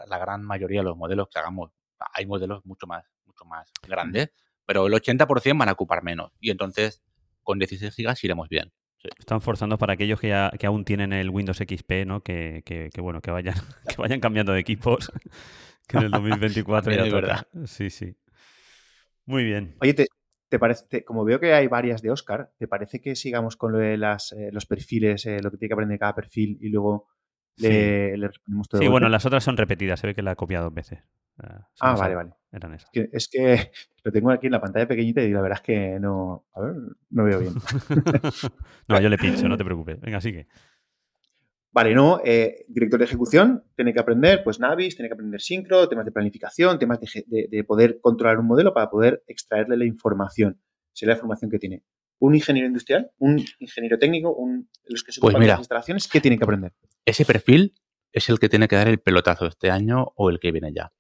la gran mayoría de los modelos que hagamos. Hay modelos mucho más, mucho más grandes, pero el 80% van a ocupar menos. Y entonces, con 16 gigas iremos bien. Están forzando para aquellos que, ya- que aún tienen el Windows XP, ¿no? Que, que- que, bueno, que vayan, <laughs> que vayan cambiando de equipos. <laughs> Que en el 2024 <laughs> ya es toca. Sí, sí. Muy bien. Oye, te, te parece, te- como veo que hay varias de Oscar, ¿te parece que sigamos con lo de las, eh, los perfiles, eh, lo que tiene que aprender cada perfil y luego le, le respondemos todo? Sí, bueno, las otras son repetidas. Se ve que la he copiado dos veces. Ah, Ah, vale, vale. Eran esas. Que- Es que <laughs> lo tengo aquí en la pantalla pequeñita y la verdad es que no, a ver, no veo bien. <laughs> no, yo le pincho, no te preocupes. Venga, sigue. Vale, no, eh, director de ejecución tiene que aprender, pues Navis, tiene que aprender Syncro, temas de planificación, temas de, ge- de- de poder controlar un modelo para poder extraerle la información. Sería la información que tiene. Un ingeniero industrial, un ingeniero técnico, un, los que se Pues ocupan de las instalaciones, ¿qué tienen que aprender? Ese perfil es el que tiene que dar el pelotazo este año o el que viene ya.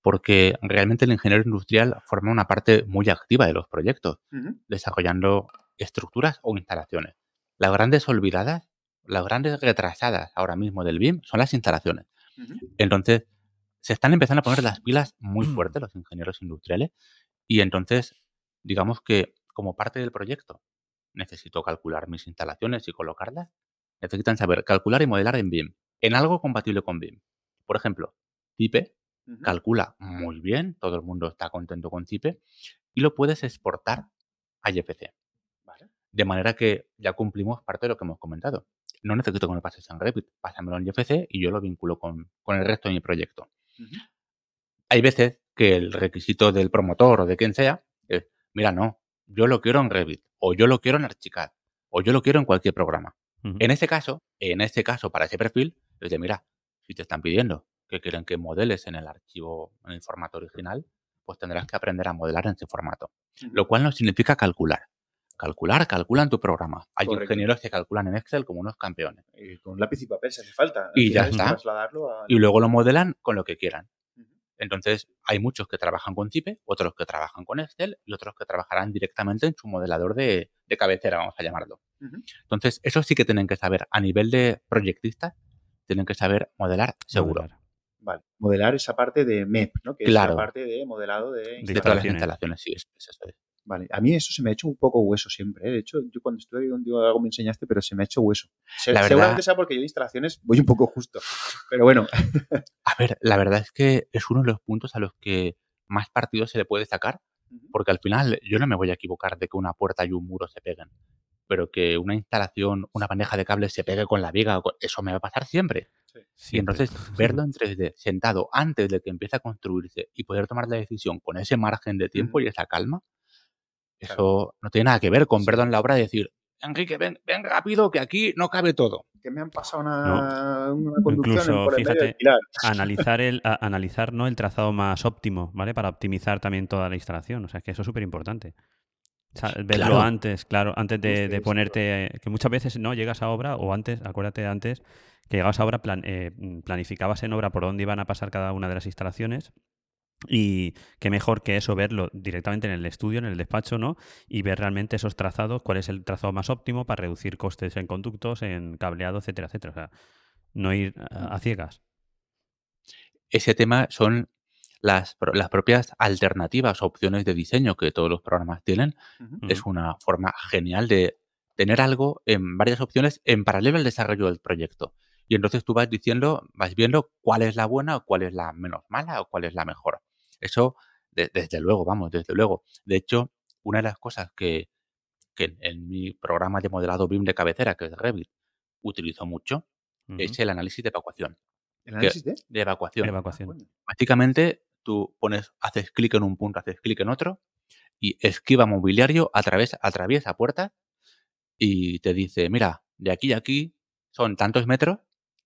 Porque realmente el ingeniero industrial forma una parte muy activa de los proyectos. Desarrollando estructuras o instalaciones. Las grandes olvidadas, las grandes retrasadas ahora mismo del BIM son las instalaciones. Entonces, se están empezando a poner las pilas muy fuertes los ingenieros industriales y entonces, digamos que como parte del proyecto necesito calcular mis instalaciones y colocarlas, necesitan saber calcular y modelar en BIM, en algo compatible con BIM. Por ejemplo, TIPE Ujú. calcula muy bien, todo el mundo está contento con CIPE, y lo puedes exportar a. Vale. De manera que ya cumplimos parte de lo que hemos comentado. No necesito que me pases en Revit, pásamelo en IFC y yo lo vinculo con, con el resto de mi proyecto. Hay veces que el requisito del promotor o de quien sea es, mira, no, yo lo quiero en Revit, o yo lo quiero en Archicad, o yo lo quiero en cualquier programa. En ese caso, en ese caso, para ese perfil, es de, mira, si te están pidiendo que quieren que modeles en el archivo, en el formato original, pues tendrás que aprender a modelar en ese formato. Lo cual no significa calcular. Calcular, calcula en tu programa. Hay Correcto. ingenieros que calculan en Excel como unos campeones. Eh, con lápiz y papel si hace falta. Al Y ya está. Trasladarlo a... Y luego lo modelan con lo que quieran. Entonces, hay muchos que trabajan con Zipe, otros que trabajan con Excel y otros que trabajarán directamente en su modelador de, de cabecera, vamos a llamarlo. Entonces, eso sí que tienen que saber. A nivel de proyectistas, tienen que saber modelar seguro. Modelar. Vale. Modelar esa parte de MEP, ¿no? Que es Claro. la parte de modelado de... De De todas las instalaciones. instalaciones, sí, es, es eso. es. Vale. A mí eso se me ha hecho un poco hueso siempre. ¿eh? De hecho, yo cuando estuve contigo algo me enseñaste, pero se me ha hecho hueso. Se- La verdad- Seguramente sea porque yo de instalaciones voy un poco justo. Pero bueno, <laughs> A ver, la verdad es que es uno de los puntos a los que más partido se le puede sacar, porque al final yo no me voy a equivocar de que una puerta y un muro se peguen, pero que una instalación, una bandeja de cables se pegue con la viga, eso me va a pasar siempre. Y Siempre. entonces <laughs> verlo en 3D sentado antes de que empiece a construirse y poder tomar la decisión con ese margen de tiempo y esa calma, eso Claro. no tiene nada que ver con en la obra y decir, Enrique, ven, ven rápido que aquí no cabe todo. que me han pasado una, una conducción Incluso, por el medio fíjate, del pilar. analizar el a- analizar ¿no? el trazado más óptimo, ¿vale? Para optimizar también toda la instalación. O sea, que eso es súper importante. O sea, verlo Claro. antes, claro, antes de, Sí, de ponerte. que muchas veces no llegas a obra, o antes, acuérdate antes, que llegabas a obra, plan- eh, planificabas en obra por dónde iban a pasar cada una de las instalaciones. Y qué mejor que eso, verlo directamente en el estudio, en el despacho, ¿no? Y ver realmente esos trazados, cuál es el trazado más óptimo para reducir costes en conductos, en cableado, etcétera, etcétera. O sea, no ir a, a ciegas. ese tema son las, las propias alternativas opciones de diseño que todos los programas tienen. Es una forma genial de tener algo en varias opciones en paralelo al desarrollo del proyecto. Y entonces tú vas diciendo, vas viendo cuál es la buena o cuál es la menos mala o cuál es la mejor. Eso, de- desde luego, vamos, desde luego. De hecho, una de las cosas que, que en, en mi programa de modelado BIM de cabecera, que es Revit, utilizo mucho, es el análisis de evacuación. ¿El análisis de? De evacuación. Evacuación. Ah. Básicamente, tú pones, haces clic en un punto, haces clic en otro y esquiva mobiliario, atraviesa, atraviesa puertas y te dice, mira, de aquí a aquí son tantos metros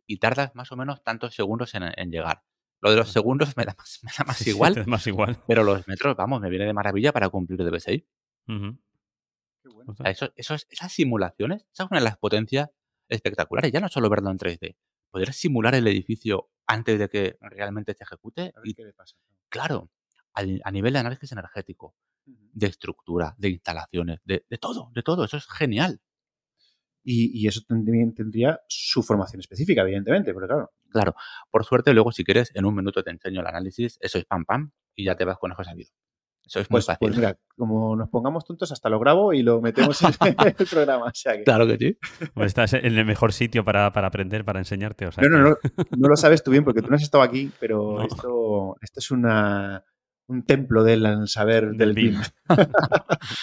y tardas más o menos tantos segundos en, en llegar. Lo de los segundos me da más, me da más Sí, igual, más pero los metros, vamos, me viene de maravilla para cumplir de BSI. Ujú. Qué bueno. O sea, eso, eso es- esas simulaciones, esa es una de las potencias espectaculares. Ya no solo verlo en 3D, poder simular el edificio antes de que realmente se ejecute A ver y qué le pasa. Claro, al- a nivel de análisis energético, de estructura, de instalaciones, de, de todo, de todo. Eso es genial. Y, y eso también tendría su formación específica, evidentemente, pero claro. Claro, por suerte, luego, si quieres, en un minuto te enseño el análisis. Eso es pam, pam, y ya te vas con ojos sabido. Eso es muy Pues, fácil. pues mira, como nos pongamos tontos, hasta lo grabo y lo metemos en <laughs> <laughs> el programa. O sea que- Claro que sí. Pues estás en el mejor sitio para, para aprender, para enseñarte. O sea No, no, que- no, no lo sabes tú bien porque tú no has estado aquí, pero <laughs> No. esto, esto es una, un templo del saber del, Del BIM. BIM.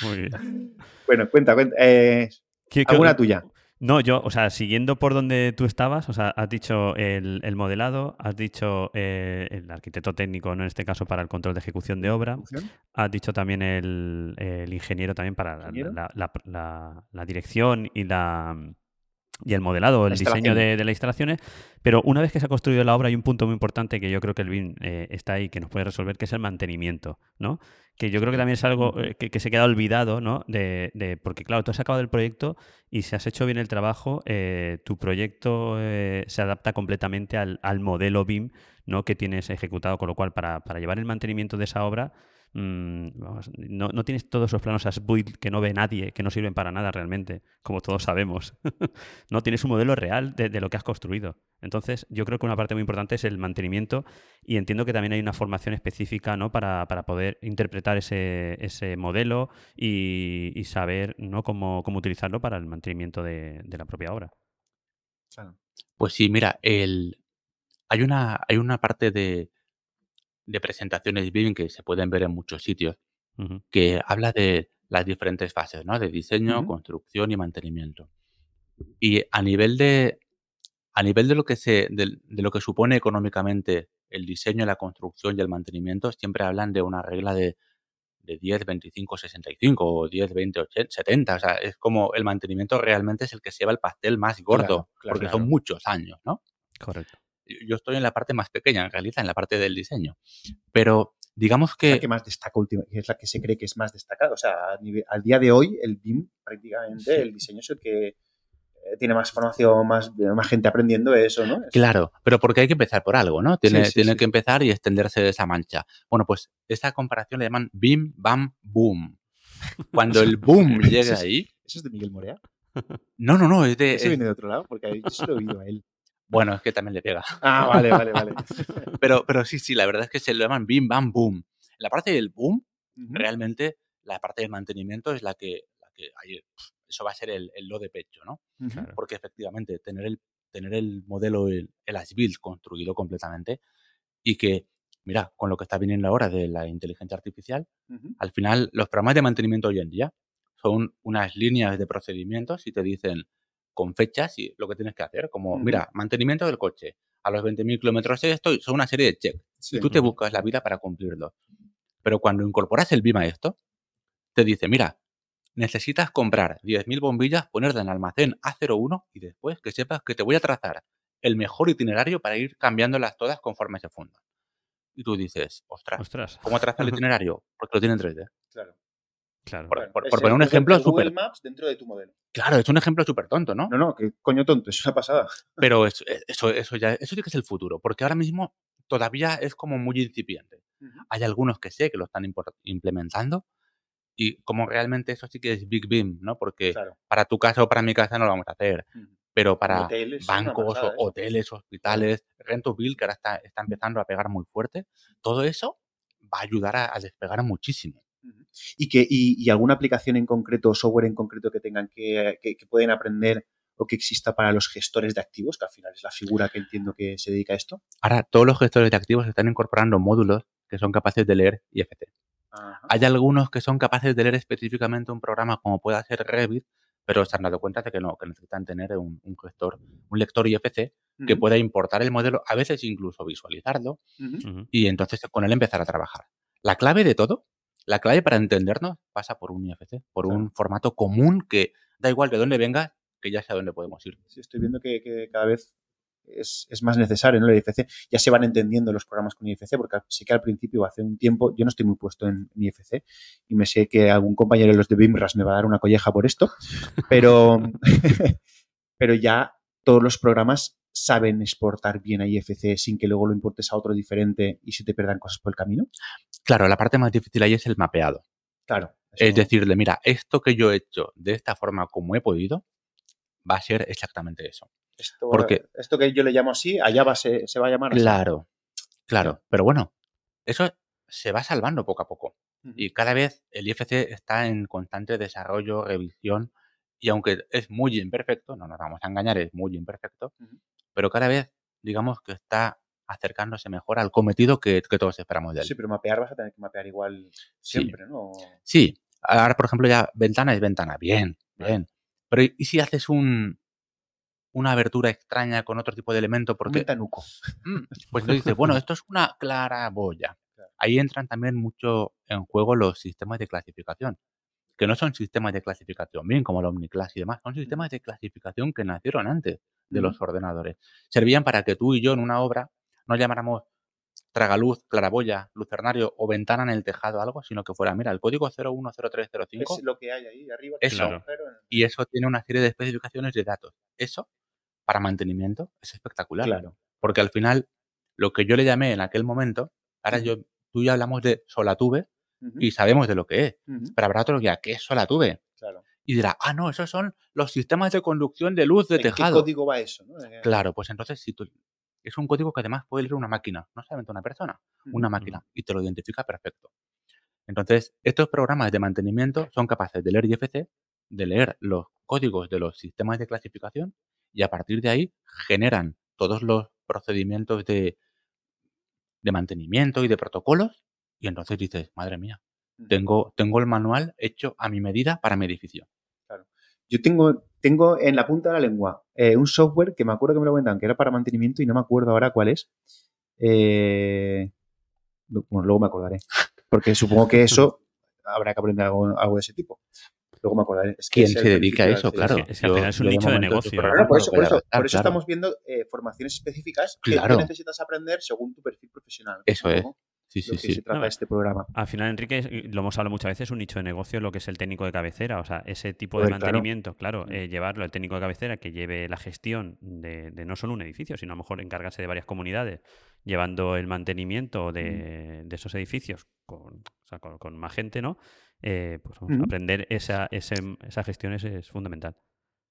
Muy bien. Bueno, cuenta, cuenta. eh, ¿Qué- qué- ¿Alguna tuya? No, yo, o sea, siguiendo por donde tú estabas, o sea, has dicho el, el modelado, has dicho eh, el arquitecto técnico, ¿no? en este caso para el control de ejecución de obra, ¿Ejecución? has dicho también el, el ingeniero también para la, ¿Ingeniero? la- la- la- la dirección y la y el modelado, el diseño de, de las instalaciones, pero una vez que se ha construido la obra hay un punto muy importante que yo creo que el BIM eh, está ahí, que nos puede resolver, que es el mantenimiento, ¿no? Que yo creo que también es algo eh, que, que se queda olvidado, ¿no? De, de- porque claro, tú has acabado el proyecto y si has hecho bien el trabajo, eh, tu proyecto eh, se adapta completamente al, al modelo BIM, ¿no? Que tienes ejecutado, con lo cual para, para llevar el mantenimiento de esa obra mm, no, no tienes todos esos planos as build que no ve nadie, que no sirven para nada realmente, como todos sabemos. <laughs> no tienes un modelo real de, lo que has construido. Entonces, yo creo que una parte muy importante es el mantenimiento y entiendo que también hay una formación específica ¿no? para, para poder interpretar ese, ese modelo y, y saber ¿no? cómo, cómo utilizarlo para el mantenimiento de, de la propia obra. Claro. Pues sí, mira, el, hay, una, hay una parte de, de presentaciones BIM que se pueden ver en muchos sitios que habla de las diferentes fases, ¿no? De diseño, construcción y mantenimiento. Y a nivel de a nivel de lo que se de, de lo que supone económicamente el diseño, la construcción y el mantenimiento, siempre hablan de una regla de, de 10, 25, 65 o 10, 20, 80, 70. O sea, es como el mantenimiento realmente es el que se lleva el pastel más gordo, Claro, claro, porque claro. son muchos años, ¿no? Correcto. Yo estoy en la parte más pequeña, en realidad, en la parte del diseño. Pero digamos Es que... la que más destaca últimamente, es la que se cree que es más destacada. O sea, al día de hoy, el BIM, prácticamente, Sí. el diseño es el que eh, tiene más formación, más, más gente aprendiendo eso, ¿no? Es- Claro, pero porque hay que empezar por algo, ¿no? Tiene, Sí, sí, tiene sí. que empezar y extenderse de esa mancha. Bueno, pues esa comparación le llaman bim, bam, boom. Cuando el boom <laughs> llega es- ahí. ¿Eso es de Miguel Morea? No, no, no, es de. ¿Eso es- viene de otro lado? Porque yo se lo he oído a él. Bueno, es que también le pega. Ah, vale, vale, vale. <laughs> Pero, pero sí, sí, la verdad es que se lo llaman bim, bam, boom. La parte del boom, realmente, la parte del mantenimiento es la que. La que ahí, pf, eso va a ser el, el lo de pecho, ¿no? Ujú. Claro. Porque efectivamente, tener el, tener el modelo, el, el as build construido completamente y que, mira, con lo que está viniendo ahora de la inteligencia artificial, Ujú. al final los programas de mantenimiento hoy en día son unas líneas de procedimientos y te dicen con fechas y lo que tienes que hacer, como, mira, mantenimiento del coche, a los 20.000 kilómetros esto, y son una serie de checks. Sí. Y tú te buscas la vida para cumplirlo. Pero cuando incorporas el BIM a esto, te dice, mira, necesitas comprar 10.000 bombillas, ponerlas en almacén A01 y después que sepas que te voy a trazar el mejor itinerario para ir cambiándolas todas conforme se fundan. Y tú dices, ostras, Ostras. ¿cómo traza el <laughs> itinerario? Porque lo tiene en 3D. Claro. Claro. Por- poner un ejemplo súper- Maps dentro de tu modelo. Claro, es un ejemplo súper tonto, ¿no? No, no, que coño tonto, es una pasada. Pero es- eh, eso, eso ya eso sí que es el futuro, porque ahora mismo todavía es como muy incipiente. Hay algunos que sé que lo están implementando y como realmente eso sí que es Big Beam, ¿no? Porque Claro. para tu casa o para mi casa no lo vamos a hacer, pero para Hoteles, bancos, pasada o eso. hoteles, hospitales, Rentoville, que ahora está, está empezando a pegar muy fuerte, todo eso va a ayudar a, a despegar muchísimo. Y, que, y, y alguna aplicación en concreto, software en concreto que tengan que, que, que pueden aprender o que exista para los gestores de activos, que al final es la figura que entiendo que se dedica a esto. Ahora, todos los gestores de activos están incorporando módulos que son capaces de leer IFT. Ajá. Hay algunos que son capaces de leer específicamente un programa como pueda ser Revit, pero se han dado cuenta de que no, que necesitan tener un, un gestor, un lector IFC que pueda importar el modelo, a veces incluso visualizarlo, y entonces con él empezar a trabajar. La clave de todo, la clave para entendernos pasa por un IFC, por Claro. un formato común que da igual de dónde venga, que ya sé a dónde podemos ir. Sí, estoy viendo que, que cada vez es, es más necesario ¿no? el IFC. Ya se van entendiendo los programas con IFC, porque sí que al principio, hace un tiempo, yo no estoy muy puesto en, en IFC y me sé que algún compañero de los de BIMRAS me va a dar una colleja por esto, pero, <laughs> pero ya todos los programas saben exportar bien a IFC sin que luego lo importes a otro diferente y se te pierdan cosas por el camino. Claro, la parte más difícil ahí es el mapeado. Claro. Es decirle, mira, esto que yo he hecho de esta forma como he podido, va a ser exactamente eso. esto, porque- esto que yo le llamo así, allá va, se, se va a llamar así. Claro, claro. Pero bueno, eso se va salvando poco a poco. Y cada vez el IFC está en constante desarrollo, revisión, y aunque es muy imperfecto, no nos vamos a engañar, es muy imperfecto. Pero cada vez, digamos que está acercándose mejor al cometido que, que todos esperamos de él. Sí, pero mapear vas a tener que mapear igual Sí. siempre, ¿no? Sí, ahora por ejemplo ya ventana es ventana, bien, bien. Pero ¿y si haces un, una abertura extraña con otro tipo de elemento? Un Porque ventanuco. Mm, <laughs> Pues entonces dices, bueno, esto es una claraboya. Ahí entran también mucho en juego los sistemas de clasificación, que no son sistemas de clasificación bien como el Omniclass y demás, son sistemas de clasificación que nacieron antes de los ordenadores. Servían para que tú y yo en una obra no llamáramos tragaluz, claraboya, lucernario o ventana en el tejado algo, sino que fuera, mira, el código 010305 Es lo que hay ahí arriba. Eso. Claro. Y eso tiene una serie de especificaciones de datos. Eso, para mantenimiento, es espectacular. Claro. Porque al final, lo que yo le llamé en aquel momento, ahora yo, tú y yo hablamos de solatube Y sabemos de lo que es. Pero habrá otro que diga, ¿qué es solatube? Claro. Y dirá, ah, no, esos son los sistemas de conducción de luz de ¿En qué tejado. código va eso? no? Eh, Claro, pues entonces si tú... Es un código que además puede leer una máquina, no solamente una persona, una máquina, y te lo identifica perfecto. Entonces, estos programas de mantenimiento son capaces de leer IFC, de leer los códigos de los sistemas de clasificación y a partir de ahí generan todos los procedimientos de, de mantenimiento y de protocolos y entonces dices, madre mía, tengo, tengo el manual hecho a mi medida para mi edificio. Yo tengo, tengo en la punta de la lengua eh, un software que me acuerdo que me lo comentaban que era para mantenimiento y no me acuerdo ahora cuál es. Eh, bueno, luego me acordaré. Porque supongo que <laughs> eso habrá que aprender algo, algo de ese tipo. Luego me acordaré. Es que ¿Quién se dedica a eso? Claro. Es que- al final es un nicho de negocio, Claro, por eso, por eso, adaptar, por eso claro. estamos viendo eh, formaciones específicas que Claro. tú necesitas aprender según tu perfil profesional. Eso es. Supongo. Sí, lo sí, que sí. se trata No, este programa. Al final, Enrique, lo hemos hablado muchas veces, un nicho de negocio lo que es el técnico de cabecera. O sea, ese tipo de Joder, mantenimiento, claro, eh, llevarlo el técnico de cabecera que lleve la gestión de, de no solo un edificio, sino a lo mejor encargarse de varias comunidades, llevando el mantenimiento de, de esos edificios con, o sea, con, con más gente, ¿no? Eh, pues vamos, Ujú. aprender esa, ese- esa gestión es, es fundamental.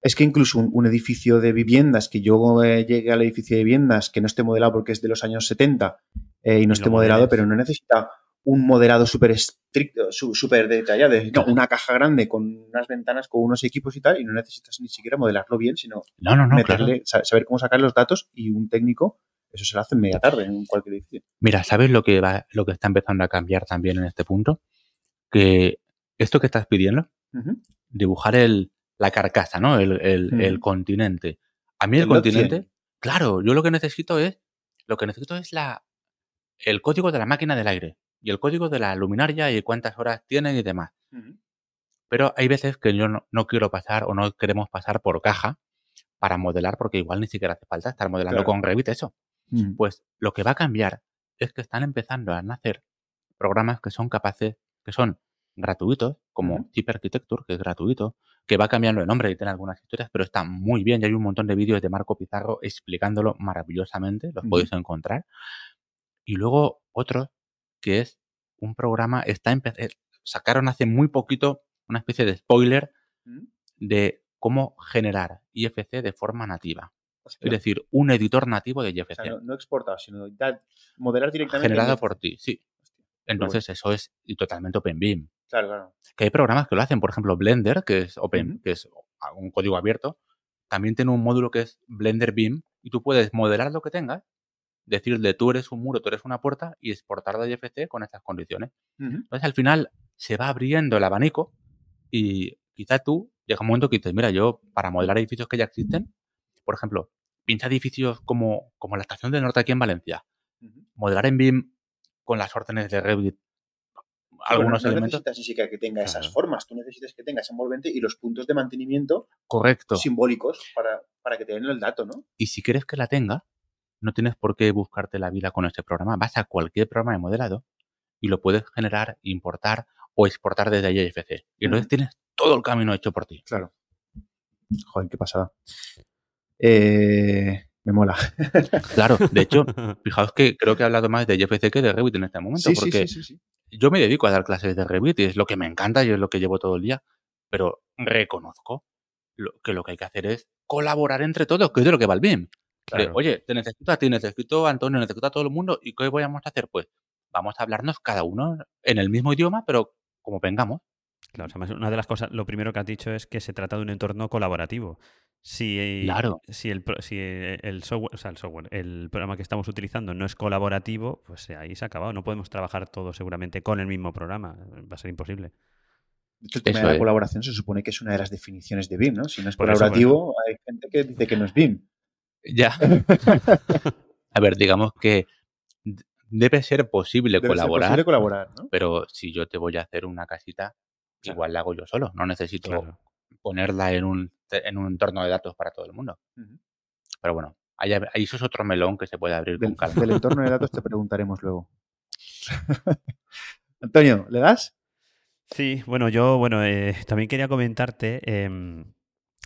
Es que incluso un, un edificio de viviendas, que yo eh, llegue al edificio de viviendas que no esté modelado porque es de los años 70 eh, y no Y esté lo modelado, modeles. pero no necesita un modelado súper estricto, súper detallado. Claro. una caja grande con unas ventanas, con unos equipos y tal, y no necesitas ni siquiera modelarlo bien, sino No, no, no, claro. meterle, sa- saber cómo sacar los datos y un técnico, eso se lo hace en media tarde en cualquier edificio. Mira, ¿sabes lo que va, lo que está empezando a cambiar también en este punto? Que esto que estás pidiendo, dibujar el, la carcasa, ¿no? El, el- el continente. A mí el, continente, 100. claro, yo lo que necesito es, lo que necesito es la, el código de la máquina del aire y el código de la luminaria y cuántas horas tiene y demás. Pero hay veces que yo no, no quiero pasar o no queremos pasar por caja para modelar porque igual ni siquiera hace falta estar modelando Claro. con Revit eso. Pues lo que va a cambiar es que están empezando a nacer programas que son capaces, que son gratuitos, como Ujú. Chip Architecture, que es gratuito, que va cambiando de nombre y tiene algunas historias, pero está muy bien. Y hay un montón de vídeos de Marco Pizarro explicándolo maravillosamente, los podéis encontrar. Y luego otro, que es un programa, está sacaron hace muy poquito una especie de spoiler Ujú. de cómo generar IFC de forma nativa. Es decir, un editor nativo de O IFC. sea, no, no exportado, sino da- modelar directamente. generado en- por ti, sí. Entonces eso es totalmente OpenBeam. Claro, claro. Que hay programas que lo hacen, por ejemplo, Blender, que es Open, que es un código abierto, también tiene un módulo que es Blender Beam y tú puedes modelar lo que tengas, decirle tú eres un muro, tú eres una puerta y exportarlo a IFC con estas condiciones. Entonces al final se va abriendo el abanico y quizá tú llega un momento que dices, mira, yo para modelar edificios que ya existen, por ejemplo, pincha edificios como, como la estación del norte aquí en Valencia, modelar en BIM con las órdenes de Revit Bueno, algunos no elementos. necesitas ni siquiera que tenga esas formas, tú necesitas que tenga ese envolvente y los puntos de mantenimiento Correcto. simbólicos para, para que te den el dato, ¿no? Y si quieres que la tenga, no tienes por qué buscarte la vida con ese programa. Vas a cualquier programa de modelado y lo puedes generar, importar o exportar desde IFC. Y entonces tienes todo el camino hecho por ti. Claro. Joder, qué pasada. Eh, me mola. <laughs> Claro, de hecho, fijaos que creo que he hablado más de IFC que de Revit en este momento, Sí, sí, porque sí, sí, sí. yo me dedico a dar clases de Revit y es lo que me encanta y es lo que llevo todo el día, pero reconozco lo- que lo que hay que hacer es colaborar entre todos, que es de lo que va el BIM. De, Claro. Oye, te necesito a ti, necesito a Antonio, necesito a todo el mundo, ¿y qué vamos a hacer? Pues vamos a hablarnos cada uno en el mismo idioma, pero como vengamos. Claro, o sea, más- una de las cosas, lo primero que has dicho es que se trata de un entorno colaborativo. Si, Claro. si, el, si el software, o sea, el software, el programa que estamos utilizando no es colaborativo, pues eh, ahí se ha acabado. No podemos trabajar todos seguramente con el mismo programa. Va a ser imposible. De hecho, el tema Eso de la es. colaboración se supone que es una de las definiciones de BIM, ¿no? Si no es Por eso, colaborativo, hay gente que dice que no es BIM. Ya. <laughs> a ver, digamos que debe ser posible Debe ser colaborar, posible colaborar, ¿no? pero si yo te voy a hacer una casita, Claro. igual la hago yo solo. No necesito Claro. ponerla en un, en un entorno de datos para todo el mundo. Pero bueno, ahí, eso es otro melón que se puede abrir Del, con calma. del entorno de datos te <laughs> preguntaremos luego. <laughs> Antonio, ¿le das? Sí, bueno, yo bueno, eh, también quería comentarte, em,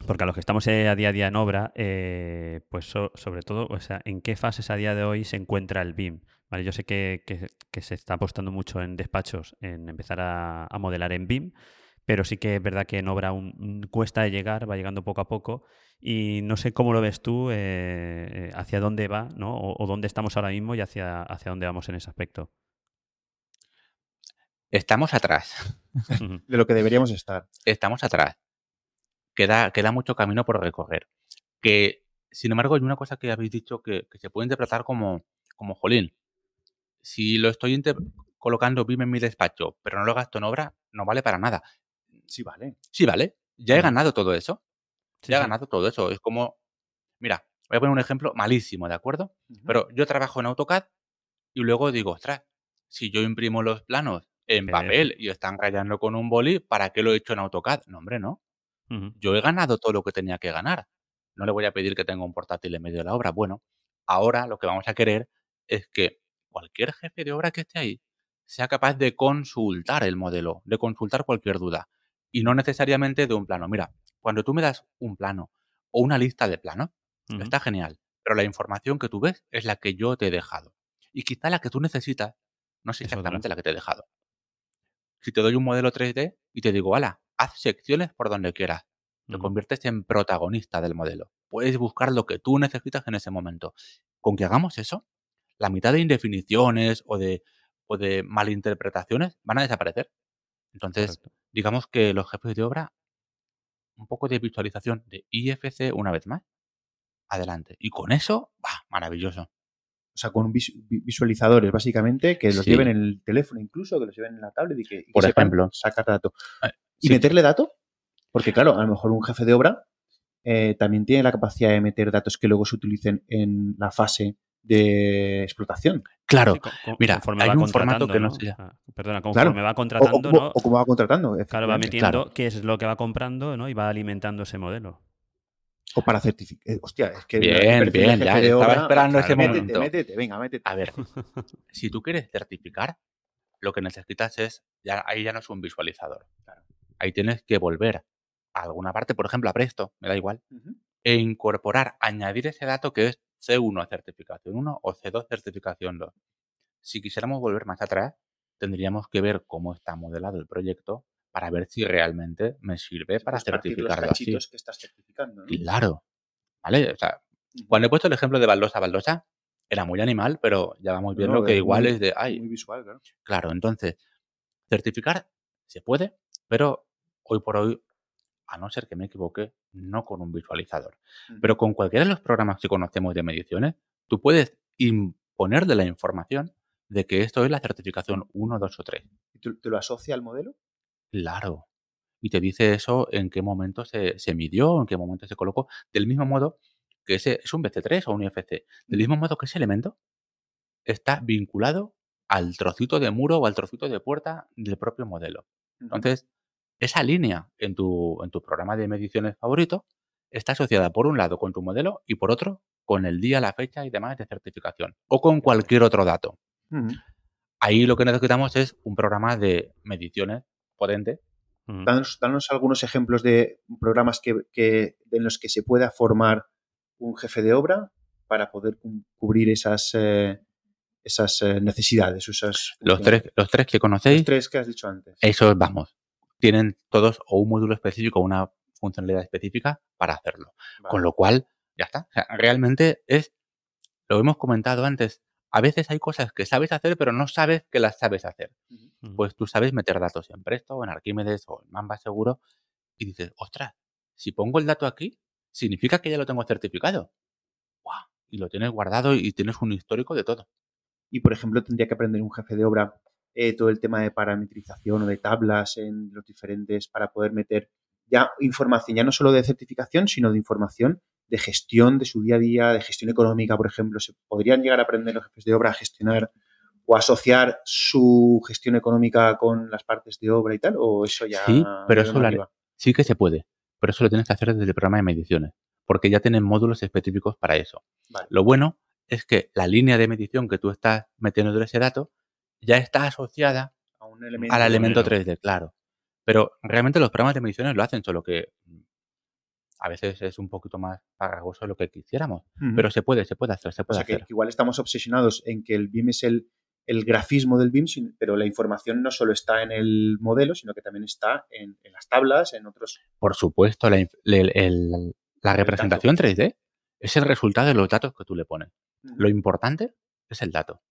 porque a los que estamos eh, a día a día en obra, eh, pues so- sobre todo, o sea, en qué fases a día de hoy se encuentra el BIM. ¿vale? Yo sé que, que- que se está apostando mucho en despachos en empezar a, a modelar en BIM, pero sí que es verdad que en obra cuesta de llegar, va llegando poco a poco, y no sé cómo lo ves tú, eh, eh, hacia dónde va, ¿no? O, o dónde estamos ahora mismo y hacia, hacia dónde vamos en ese aspecto. Estamos atrás. De lo que deberíamos estar. Estamos atrás. Queda, queda mucho camino por recorrer. Que, sin embargo, hay una cosa que habéis dicho que, que se puede interpretar como, como jolín. Si lo estoy colocando BIM en mi despacho, pero no lo gasto en obra, no vale para nada. Sí, vale. Sí, vale. Ya he ganado todo eso. Sí, ya he sí. ganado todo eso. Es como, mira, voy a poner un ejemplo malísimo, ¿de acuerdo? Pero yo trabajo en AutoCAD y luego digo, ostras, si yo imprimo los planos en papel y están rayando con un boli, ¿para qué lo he hecho en AutoCAD? No, hombre, no. Ujú. Yo he ganado todo lo que tenía que ganar. No le voy a pedir que tenga un portátil en medio de la obra. Bueno, ahora lo que vamos a querer es que cualquier jefe de obra que esté ahí sea capaz de consultar el modelo, de consultar cualquier duda. Y no necesariamente de un plano. Mira, cuando tú me das un plano o una lista de planos, Ujú. está genial. Pero la información que tú ves es la que yo te he dejado. Y quizá la que tú necesitas no es Es otra. exactamente la que te he dejado. Si te doy un modelo 3D y te digo, ala, haz secciones por donde quieras, te Ujú. conviertes en protagonista del modelo. Puedes buscar lo que tú necesitas en ese momento. Con que hagamos eso, la mitad de indefiniciones o de, o de malinterpretaciones van a desaparecer. Entonces, Correcto. digamos que los jefes de obra, un poco de visualización de IFC una vez más. Adelante. Y con eso, ¡bah! maravilloso. O sea, con vis- vi- visualizadores, básicamente, que los Sí. lleven en el teléfono incluso, que los lleven en la tablet y que, y Por sepan ejemplo. sacar datos. Eh, ¿Y sí. meterle datos? Porque, claro, a lo mejor un jefe de obra eh, también tiene la capacidad de meter datos que luego se utilicen en la fase de explotación. Claro, Sí, co- co- mira, conforme hay va un formato contratando, que no llama- Ah, Perdona, Claro. conforme va O, o, contratando, o- ¿no? o como va contratando. Claro, va metiendo Claro. qué es lo que va comprando, ¿no? Y va alimentando ese modelo. O para certificar. hostia, es que. Bien, bien, ya estaba obra- esperando ese métete, momento. Métete, venga, métete. a ver, <laughs> si tú quieres certificar, lo que necesitas es, ya, ahí ya no es un visualizador. Ahí tienes que volver a alguna parte, por ejemplo, a Presto, me da igual, e incorporar, añadir ese dato que es C1 certificación 1 o C2 certificación 2. Si quisiéramos volver más atrás, tendríamos que ver cómo está modelado el proyecto para ver si realmente me sirve para Pues partir los así. cachitos que estás certificando. ¿no? Claro. ¿Vale? O sea, Ujú. cuando he puesto el ejemplo de baldosa, baldosa, era muy animal, pero ya vamos viendo no, que es igual muy- es de, ay, Muy visual, claro. claro, entonces, certificar se puede, pero hoy por hoy, a no ser que me equivoque, no con un visualizador. Pero con cualquiera de los programas que conocemos de mediciones, tú puedes imponerle la información de que esto es la certificación 1, 2 o 3. ¿Y tú- te lo asocia al modelo? Claro. Y te dice eso en qué momento se, se midió, en qué momento se colocó. Del mismo modo que ese es un BC3 o un IFC. Del mismo modo que ese elemento está vinculado al trocito de muro o al trocito de puerta del propio modelo. Entonces, esa línea en tu, en tu programa de mediciones favorito está asociada por un lado con tu modelo y por otro con el día, la fecha y demás de certificación. O con cualquier otro dato. Ahí lo que necesitamos es un programa de mediciones potente. Danos, danos algunos ejemplos de programas que, que- en los que se pueda formar un jefe de obra para poder cu- cubrir esas, eh, esas eh, necesidades. Esas Los tres, los tres que conocéis, Los tres que has dicho antes. esos, vamos, tienen todos o un módulo específico o una funcionalidad específica para hacerlo. Vale. Con lo cual, ya está. O sea, realmente es, lo hemos comentado antes, a veces hay cosas que sabes hacer pero no sabes que las sabes hacer. Pues tú sabes meter datos en Presto o en Arquímedes o en Mamba seguro y dices, ostras, si pongo el dato aquí, significa que ya lo tengo certificado. ¡Guau! Y lo tienes guardado y tienes un histórico de todo. Y, por ejemplo, tendría que aprender un jefe de obra eh, todo el tema de parametrización o de tablas en los diferentes para poder meter ya información, ya no solo de certificación, sino de información de gestión de su día a día, de gestión económica, por ejemplo. ¿Se podrían llegar a aprender los jefes de obra a gestionar o asociar su gestión económica con las partes de obra y tal? ¿O eso ya Sí, pero eso normativa? Sí que se puede, pero eso lo tienes que hacer desde el programa de mediciones, porque ya tienen módulos específicos para eso. Vale. Lo bueno es que la línea de medición que tú estás metiendo de ese dato ya está asociada A un elemento. al elemento modelo. 3D, claro. Pero realmente los programas de mediciones lo hacen, solo que mm, a veces es un poquito más farragoso de lo que quisiéramos. Pero se puede, se puede hacer, se O puede sea, que, hacer. que igual estamos obsesionados en que el BIM es el, el grafismo del BIM, pero la información no solo está en el modelo, sino que también está en, en las tablas, en otros. Por supuesto, la, el- la representación 3D es el resultado de los datos que tú le pones. Lo importante es el dato.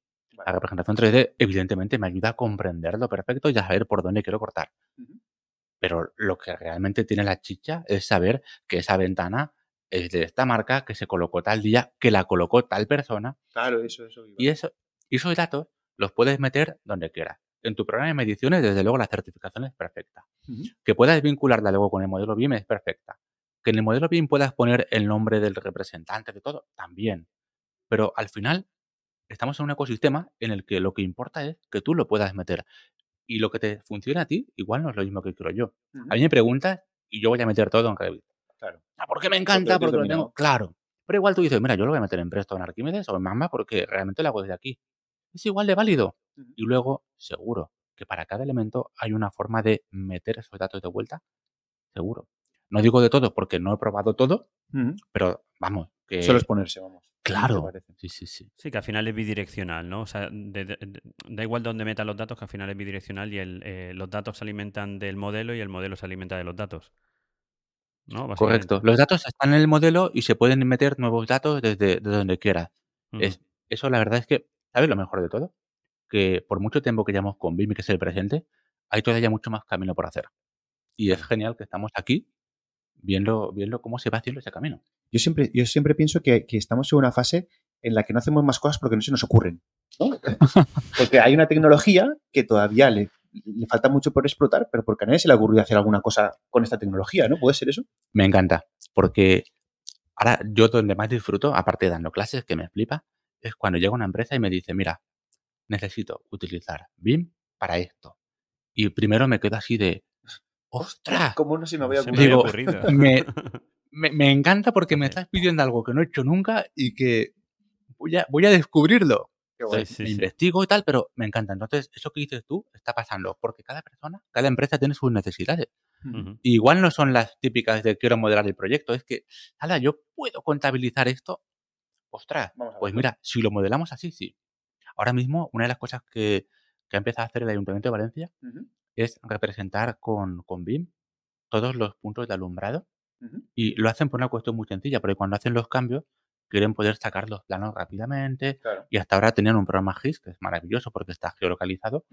La representación 3D, evidentemente, me ayuda a comprenderlo perfecto y a saber por dónde quiero cortar. Pero lo que realmente tiene la chicha es saber que esa ventana es de esta marca, que se colocó tal día, que la colocó tal persona. Claro, eso, eso. Y, eso, y esos datos los puedes meter donde quieras. En tu programa de mediciones, desde luego, la certificación es perfecta. Que puedas vincularla luego con el modelo BIM es perfecta. Que en el modelo BIM puedas poner el nombre del representante de todo, también. Pero al final, estamos en un ecosistema en el que lo que importa es que tú lo puedas meter. Y lo que te funciona a ti, igual no es lo mismo que quiero yo. A mí me preguntas y yo voy a meter todo en Revit. Claro. Ah, ¿Por qué me Porque encanta? Porque lo tengo. Claro. Pero igual tú dices, mira, yo lo voy a meter en Presto, en Arquímedes o en Mamba porque realmente lo hago desde aquí. es igual de válido. Y luego, seguro que para cada elemento hay una forma de meter esos datos de vuelta. Seguro. No digo de todo porque no he probado todo, pero vamos, que... Solo es ponerse, vamos. ¿Qué te Claro. Sí, sí, sí. Sí, que al final es bidireccional, ¿no? O sea, de- de- de- da igual dónde metan los datos, que al final es bidireccional y el, eh, los datos se alimentan del modelo y el modelo se alimenta de los datos. ¿No? Correcto. Los datos están en el modelo y se pueden meter nuevos datos desde, desde donde quieras. Es, eso la verdad es que, ¿sabes lo mejor de todo? Que por mucho tiempo que llevamos con BIM, que es el presente, hay todavía mucho más camino por hacer. Y es genial que estamos aquí viendo, viendo cómo se va haciendo ese camino. Yo siempre, yo siempre pienso que, que estamos en una fase en la que no hacemos más cosas porque no se nos ocurren. ¿no? <laughs> porque hay una tecnología que todavía le, le falta mucho por explotar, pero porque a nadie se le ha ocurrido hacer alguna cosa con esta tecnología, ¿no? ¿Puede ser eso? Me encanta, porque ahora yo donde más disfruto, aparte de dando clases, que me flipa, es cuando llega una empresa y me dice, mira, necesito utilizar BIM para esto. Y primero me quedo así de, ¡ostras! ¿Cómo no se me había ocurrido? Digo, <laughs> me, <laughs> me, me encanta porque me Sí. estás pidiendo algo que no he hecho nunca y que voy a, voy a descubrirlo. Entonces, Sí, me sí. investigo y tal, pero me encanta. Entonces, eso que dices tú está pasando porque cada persona, cada empresa tiene sus necesidades. Igual no son las típicas de quiero modelar el proyecto, es que, ala, yo puedo contabilizar esto. Ostras, pues mira, si lo modelamos así, sí. Ahora mismo, una de las cosas que, que ha empezado a hacer el Ayuntamiento de Valencia es representar con, con BIM todos los puntos de alumbrado y lo hacen por una cuestión muy sencilla, porque cuando hacen los cambios quieren poder sacar los planos rápidamente Claro. y hasta ahora tenían un programa GIS que es maravilloso porque está geolocalizado,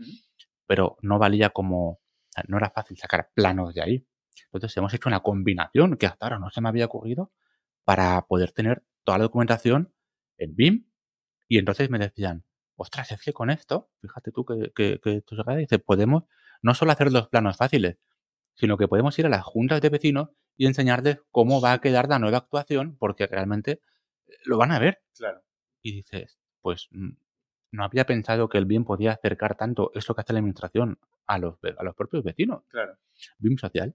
pero no valía como, no era fácil sacar planos de ahí. Entonces hemos hecho una combinación que hasta ahora no se me había ocurrido para poder tener toda la documentación en BIM y entonces me decían, ostras, es que con esto, fíjate tú que, que, que esto se agrada", dice, podemos no solo hacer los planos fáciles, sino que podemos ir a las juntas de vecinos y enseñarles cómo va a quedar la nueva actuación, porque realmente eh, lo van a ver. Claro. Y dices, pues mm, no había pensado que el BIM podía acercar tanto esto que hace la administración a los, a los propios vecinos. Claro. BIM social.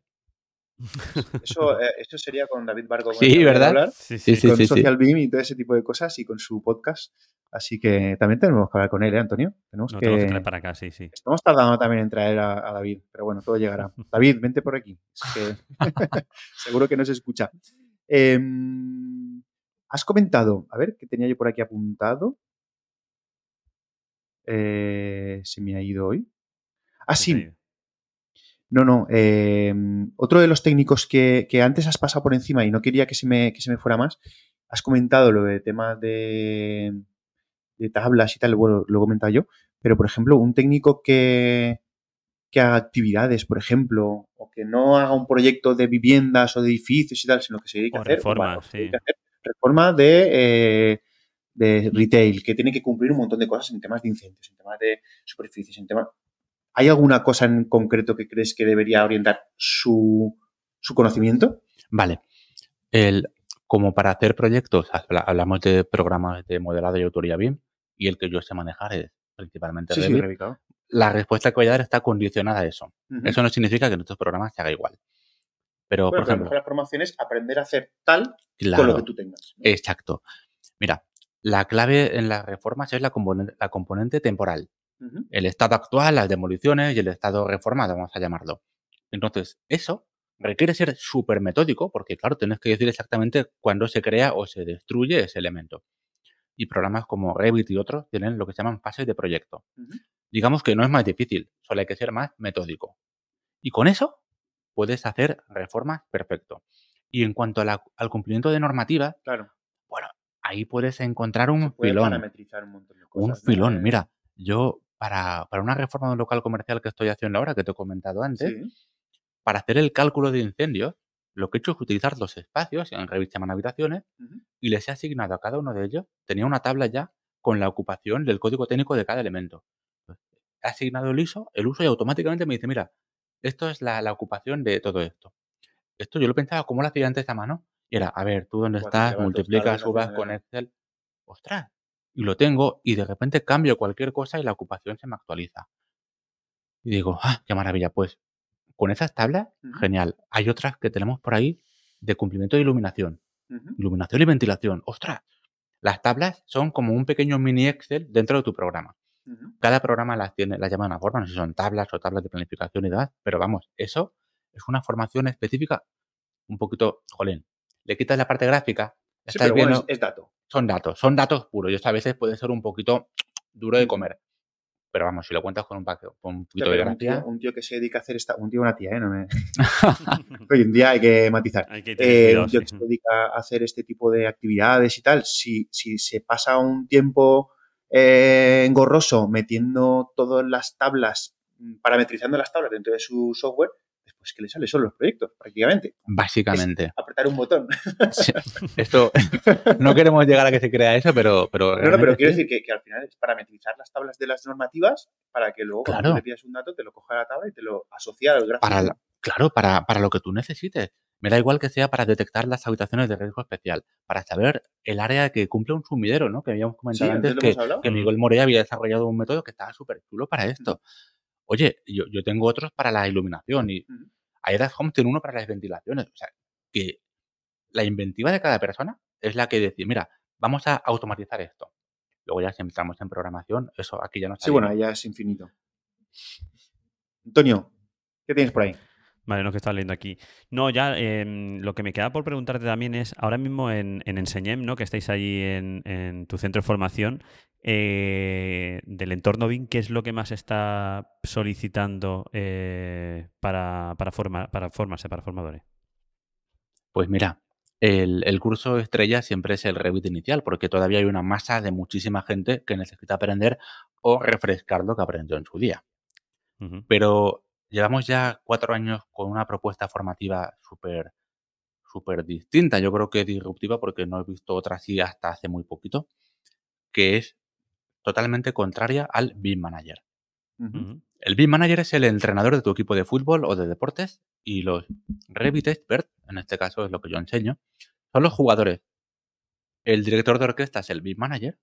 Eso, eh, eso sería con David Barco. con Sí, que ¿verdad? hablar, Sí, Sí, sí. sí, con sí, sí. Social Beam y todo ese tipo de cosas y con su podcast. Así que también tenemos que hablar con él, ¿eh, Antonio? Tenemos que... que traer para acá, sí, sí. Estamos tardando también en traer a, a David, pero bueno, todo llegará. <laughs> David, vente por aquí. Es que <laughs> seguro que no se escucha. Em, has comentado, a ver, ¿qué tenía yo por aquí apuntado? Eh, se me ha ido hoy. Ah, sí. No, no. em, otro de los técnicos que, que antes has pasado por encima y no quería que se me, que se me fuera más, has comentado lo de temas de, de tablas y tal, bueno, lo he comentado yo, pero por ejemplo, un técnico que, que haga actividades, por ejemplo, o que no haga un proyecto de viviendas o de edificios y tal, sino que se dedique O a hacer, reformas, o se sí. dedique a hacer reforma de, eh, de retail, que tiene que cumplir un montón de cosas en temas de incendios, en temas de superficies, en temas... ¿Hay alguna cosa en concreto que crees que debería orientar su, su conocimiento? Vale. El, como para hacer proyectos, habla- hablamos de programas de modelado y autoría BIM, y el que yo sé manejar es principalmente Revit. Revit. La respuesta que voy a dar está condicionada a eso. Eso no significa que en estos programas se haga igual. Pero, Bueno, por ejemplo, la formación es aprender a hacer tal claro, con lo que tú tengas. exacto. Mira, la clave en las reformas es la componente, la componente temporal. El estado actual, las demoliciones y el estado reformado, vamos a llamarlo. Entonces, eso requiere ser súper metódico, porque claro, tienes que decir exactamente cuándo se crea o se destruye ese elemento. Y programas como Revit y otros tienen lo que se llaman fases de proyecto. Digamos que no es más difícil, solo hay que ser más metódico. Y con eso puedes hacer reformas perfecto. Y en cuanto a la- al cumplimiento de normativa, Claro. bueno, ahí puedes encontrar un filón. un montón de Un cosas. ¿no? filón. Eh, Mira, yo para, para una reforma de un local comercial que estoy haciendo ahora, que te he comentado antes, Sí. para hacer el cálculo de incendios, lo que he hecho es utilizar los espacios, en Revit se llaman habitaciones, y les he asignado a cada uno de ellos, tenía una tabla ya con la ocupación del código técnico de cada elemento. Pues, He asignado el ISO, el uso y automáticamente me dice, mira, esto es la, la ocupación de todo esto. Esto yo lo pensaba, ¿cómo lo hacía antes a mano? Y era, a ver, tú dónde estás, multiplicas, subas con. Excel. Ostras, y lo tengo y de repente cambio cualquier cosa y la ocupación se me actualiza. Y digo, ah, qué maravilla, pues con esas tablas, genial. Hay otras que tenemos por ahí de cumplimiento de iluminación. Iluminación y ventilación. ¡Ostras! Las tablas son como un pequeño mini Excel dentro de tu programa. Cada programa las tiene, las llama de una forma, no sé si son tablas o tablas de planificación y demás, pero vamos, eso es una formación específica un poquito, jolín, le quitas la parte gráfica, Sí, pero bueno, es, es dato. Son datos, son datos puros y esto a veces puede ser un poquito duro de Ujú. comer. Pero vamos, si lo cuentas con un, paque- con un poquito de un, tío, gracia, un tío que se dedica a hacer esta. Un tío o una tía, ¿eh? No me... <laughs> Hoy en día hay que matizar. Hay que tener Eh, cuidado, un tío que se dedica a hacer este tipo de actividades y tal, si, si se pasa un tiempo eh, engorroso metiendo todas las tablas, mm, parametrizando las tablas dentro de su software, después que le sale solo los proyectos, prácticamente. básicamente. Apretar un botón. Sí, Esto, <laughs> no queremos llegar a que se crea eso, pero... pero, No, no, pero quiero decir que, que al final es parametrizar las tablas de las normativas para que luego cuando Claro. le pidas un dato te lo coja la tabla y te lo asocia al gráfico. para la- claro, para, para lo que tú necesites. Me da igual que sea para detectar las habitaciones de riesgo especial, para saber el área que cumple un sumidero, ¿no? Que habíamos Sí, comentado antes antes que, hemos hablado. que Miguel Morea había desarrollado un método que estaba súper chulo para esto. Oye, yo, yo tengo otros para la iluminación y. Aedas Home tiene uno para las ventilaciones. O sea, que la inventiva de cada persona es la que decide, mira, vamos a automatizar esto. Luego ya si entramos en programación, eso aquí ya no Sí, bueno, ya es infinito. Antonio, ¿qué tienes por ahí? Vale, no que estaba leyendo aquí. No, ya em, lo que me queda por preguntarte también es, ahora mismo en, en Enseñem, ¿no? Que estáis ahí en, en tu centro de formación, eh, del entorno BIM, ¿qué es lo que más está solicitando eh, para, para, forma- para formarse, para formadores? Pues mira, el, el curso estrella siempre es el Revit inicial, porque todavía hay una masa de muchísima gente que necesita aprender o refrescar lo que aprendió en su día. Pero llevamos ya cuatro años con una propuesta formativa súper súper distinta, yo creo que disruptiva, porque no he visto otra así hasta hace muy poquito, que es totalmente contraria al BIM Manager. El BIM Manager es el entrenador de tu equipo de fútbol o de deportes y los Revit Expert, en este caso es lo que yo enseño, son los jugadores. El director de orquesta es el BIM Manager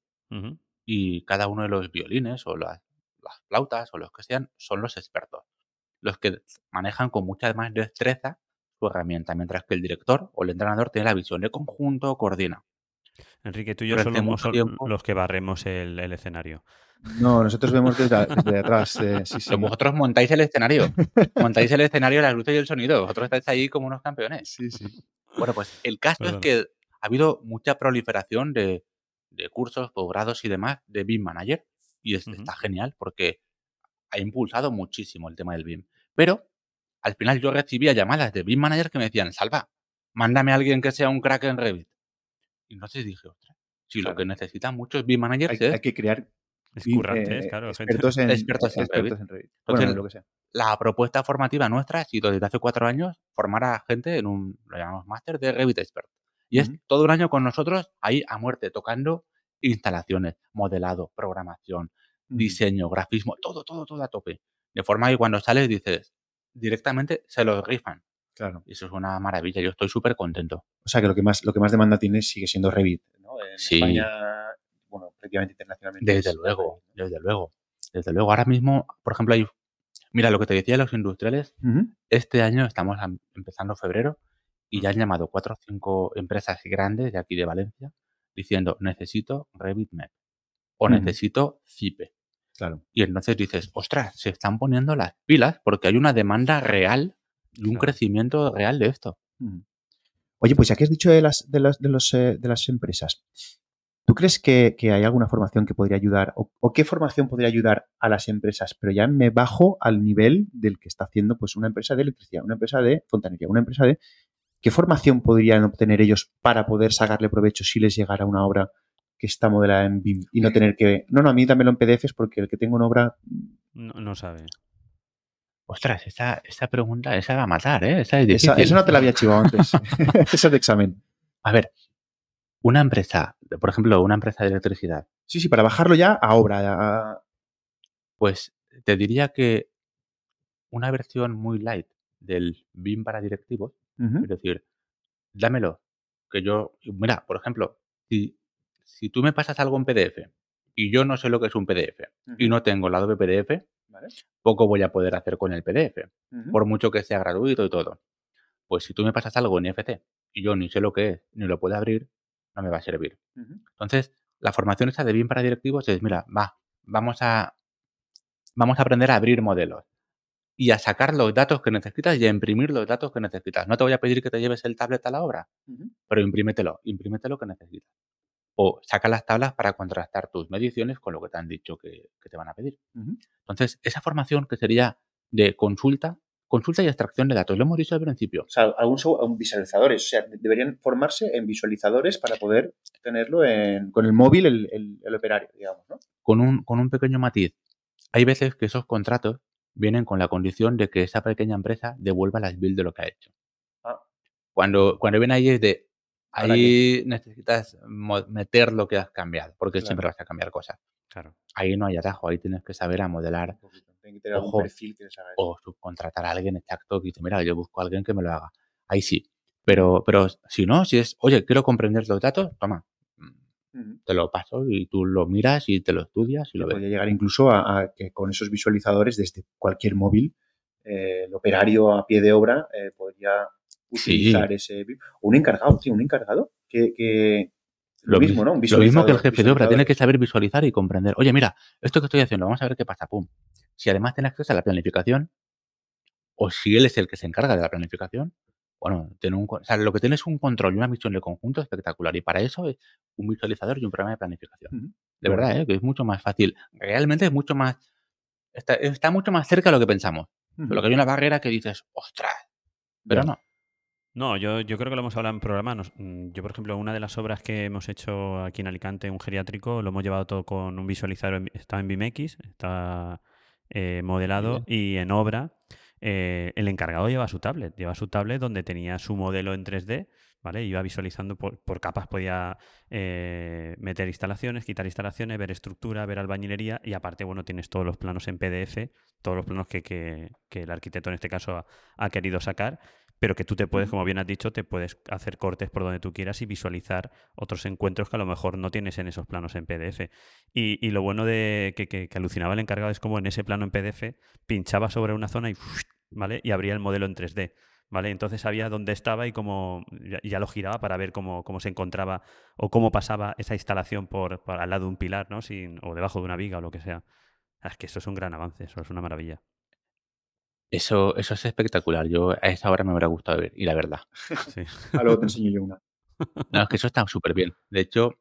y cada uno de los violines o las, las flautas o los que sean son los expertos. Los que manejan con mucha más destreza su herramienta, mientras que el director o el entrenador tiene la visión de conjunto, coordina. Enrique, tú y yo somos los que barremos el, el escenario. No, nosotros vemos desde, desde <laughs> atrás. eh, sí, sí. Pero vosotros montáis el escenario, <laughs> montáis el escenario, las luces y el sonido. Vosotros estáis ahí como unos campeones. Sí, sí. Bueno, pues el caso es que ha habido mucha proliferación de, de cursos, posgrados y demás de BIM Manager y es- está genial porque ha impulsado muchísimo el tema del BIM. Pero al final yo recibía llamadas de BIM Manager que me decían, Salva, mándame a alguien que sea un crack en Revit. Y entonces dije, ostras, si Claro. lo que necesitan muchos BIM Managers Hay, es hay que crear eh, claro. gente- expertos en, Expertos en expertos en Revit. Entonces, Bueno, lo que sea. la propuesta formativa nuestra ha sido desde hace cuatro años formar a gente en un, lo llamamos máster de Revit Expert. Y es todo un año con nosotros ahí a muerte, tocando instalaciones, modelado, programación, diseño, grafismo, todo, todo, todo a tope. De forma que cuando sales dices, directamente se los rifan. Claro. Y eso es una maravilla, yo estoy súper contento. O sea que lo que más, lo que más demanda tiene sigue siendo Revit. ¿no? En Sí. España, bueno, prácticamente internacionalmente. Desde es luego, desde luego. Desde luego, ahora mismo, por ejemplo, hay... Mira, lo que te decía de los industriales. Este año estamos am- empezando febrero y ya han llamado cuatro o cinco empresas grandes de aquí de Valencia diciendo necesito Revit Map o necesito CIPE. Claro. Y entonces dices, ostras, se están poniendo las pilas porque hay una demanda real y un Claro. crecimiento real de esto. Ujú. Oye, pues ya que has dicho de las, de las, de los, eh, de las empresas, ¿tú crees que, que hay alguna formación que podría ayudar o, o qué formación podría ayudar a las empresas? Pero ya me bajo al nivel del que está haciendo pues una empresa de electricidad, una empresa de fontanería, una empresa de... ¿Qué formación podrían obtener ellos para poder sacarle provecho si les llegara una obra que está modelada en BIM y no tener que... No, no, a mí dámelo en PDFs porque el que tengo una obra... No, no sabe. Ostras, esa, esa pregunta, esa va a matar, ¿eh? Esa es Esa, difícil. esa no te la había chivado antes. <laughs> Esa es de examen. A ver, una empresa, por ejemplo, una empresa de electricidad, Sí, sí, para bajarlo ya a obra. a- Pues te diría que una versión muy light del BIM para directivos, es decir, dámelo, que yo, mira, por ejemplo, si, si tú me pasas algo en PDF y yo no sé lo que es un PDF y no tengo el Adobe PDF, Vale. poco voy a poder hacer con el PDF, por mucho que sea gratuito y todo. Pues si tú me pasas algo en IFT y yo ni sé lo que es, ni lo puedo abrir, no me va a servir. Entonces, la formación esa de BIM para directivos es, mira, va, vamos a, vamos a aprender a abrir modelos y a sacar los datos que necesitas y a imprimir los datos que necesitas. No te voy a pedir que te lleves el tablet a la obra, pero imprímetelo, imprímete lo que necesitas. O saca las tablas para contrastar tus mediciones con lo que te han dicho que, que te van a pedir. Entonces, esa formación que sería de consulta, consulta y extracción de datos, lo hemos dicho al principio. O sea, un visualizadores. O sea, deberían formarse en visualizadores para poder tenerlo en, con el móvil, el, el- el operario, digamos, ¿no? con un, con un pequeño matiz. Hay veces que esos contratos vienen con la condición de que esa pequeña empresa devuelva las bills de lo que ha hecho. Ah. Cuando, cuando viene ahí es de, ahí necesitas meter lo que has cambiado, porque Claro. siempre vas a cambiar cosas. Claro. Ahí no hay atajo, ahí tienes que saber a modelar que tener Ojo. perfil que o subcontratar a alguien exacto que dice, mira, yo busco a alguien que me lo haga. Ahí sí. Pero, pero si no, si es, oye, quiero comprender los datos, toma, te lo paso y tú lo miras y te lo estudias y lo ves. Podría llegar incluso a, a que con esos visualizadores desde cualquier móvil, eh, el operario a pie de obra eh, podría utilizar ese. Un encargado, tío, un encargado que. que lo, mismo, ¿no? Un Lo mismo que el jefe de obra tiene que saber visualizar y comprender. Oye, mira, esto que estoy haciendo, vamos a ver qué pasa. Pum. Si además tiene acceso a la planificación, o si él es el que se encarga de la planificación, bueno, tiene un, o sea, lo que tiene es un control y una visión de conjunto espectacular. Y para eso es un visualizador y un programa de planificación. De verdad, ¿eh? que es mucho más fácil. Realmente es mucho más. Está, está mucho más cerca de lo que pensamos. Ujú. Pero que hay una barrera que dices, ostras. Pero no. No, yo, yo creo que lo hemos hablado en programa. Nos- mm, Yo, por ejemplo, una de las obras que hemos hecho aquí en Alicante, un geriátrico, lo hemos llevado todo con un visualizador. Está en BIMX, está eh, modelado y en obra. eh, el encargado lleva su tablet, lleva su tablet donde tenía su modelo en 3D, ¿vale? Iba visualizando por, por capas, podía eh, meter instalaciones, quitar instalaciones, ver estructura, ver albañilería y aparte, bueno, tienes todos los planos en PDF, todos los planos que, que- que el arquitecto en este caso ha- ha querido sacar pero que tú te puedes, como bien has dicho, te puedes hacer cortes por donde tú quieras y visualizar otros encuentros que a lo mejor no tienes en esos planos en PDF. Y, y lo bueno de que, que- que alucinaba el encargado es como en ese plano en PDF pinchaba sobre una zona y, ¿vale? y abría el modelo en 3D. ¿Vale? Entonces sabía dónde estaba y cómo ya, ya lo giraba para ver cómo, cómo se encontraba o cómo pasaba esa instalación por, por al lado de un pilar, ¿no? Sin, o debajo de una viga o lo que sea. Ah, Es que eso es un gran avance, eso es una maravilla. Eso, eso es espectacular. Yo a esa hora me hubiera gustado ver. Y la verdad. Sí. <laughs> Ah, luego te enseño yo una. No, es que eso está súper bien. De hecho,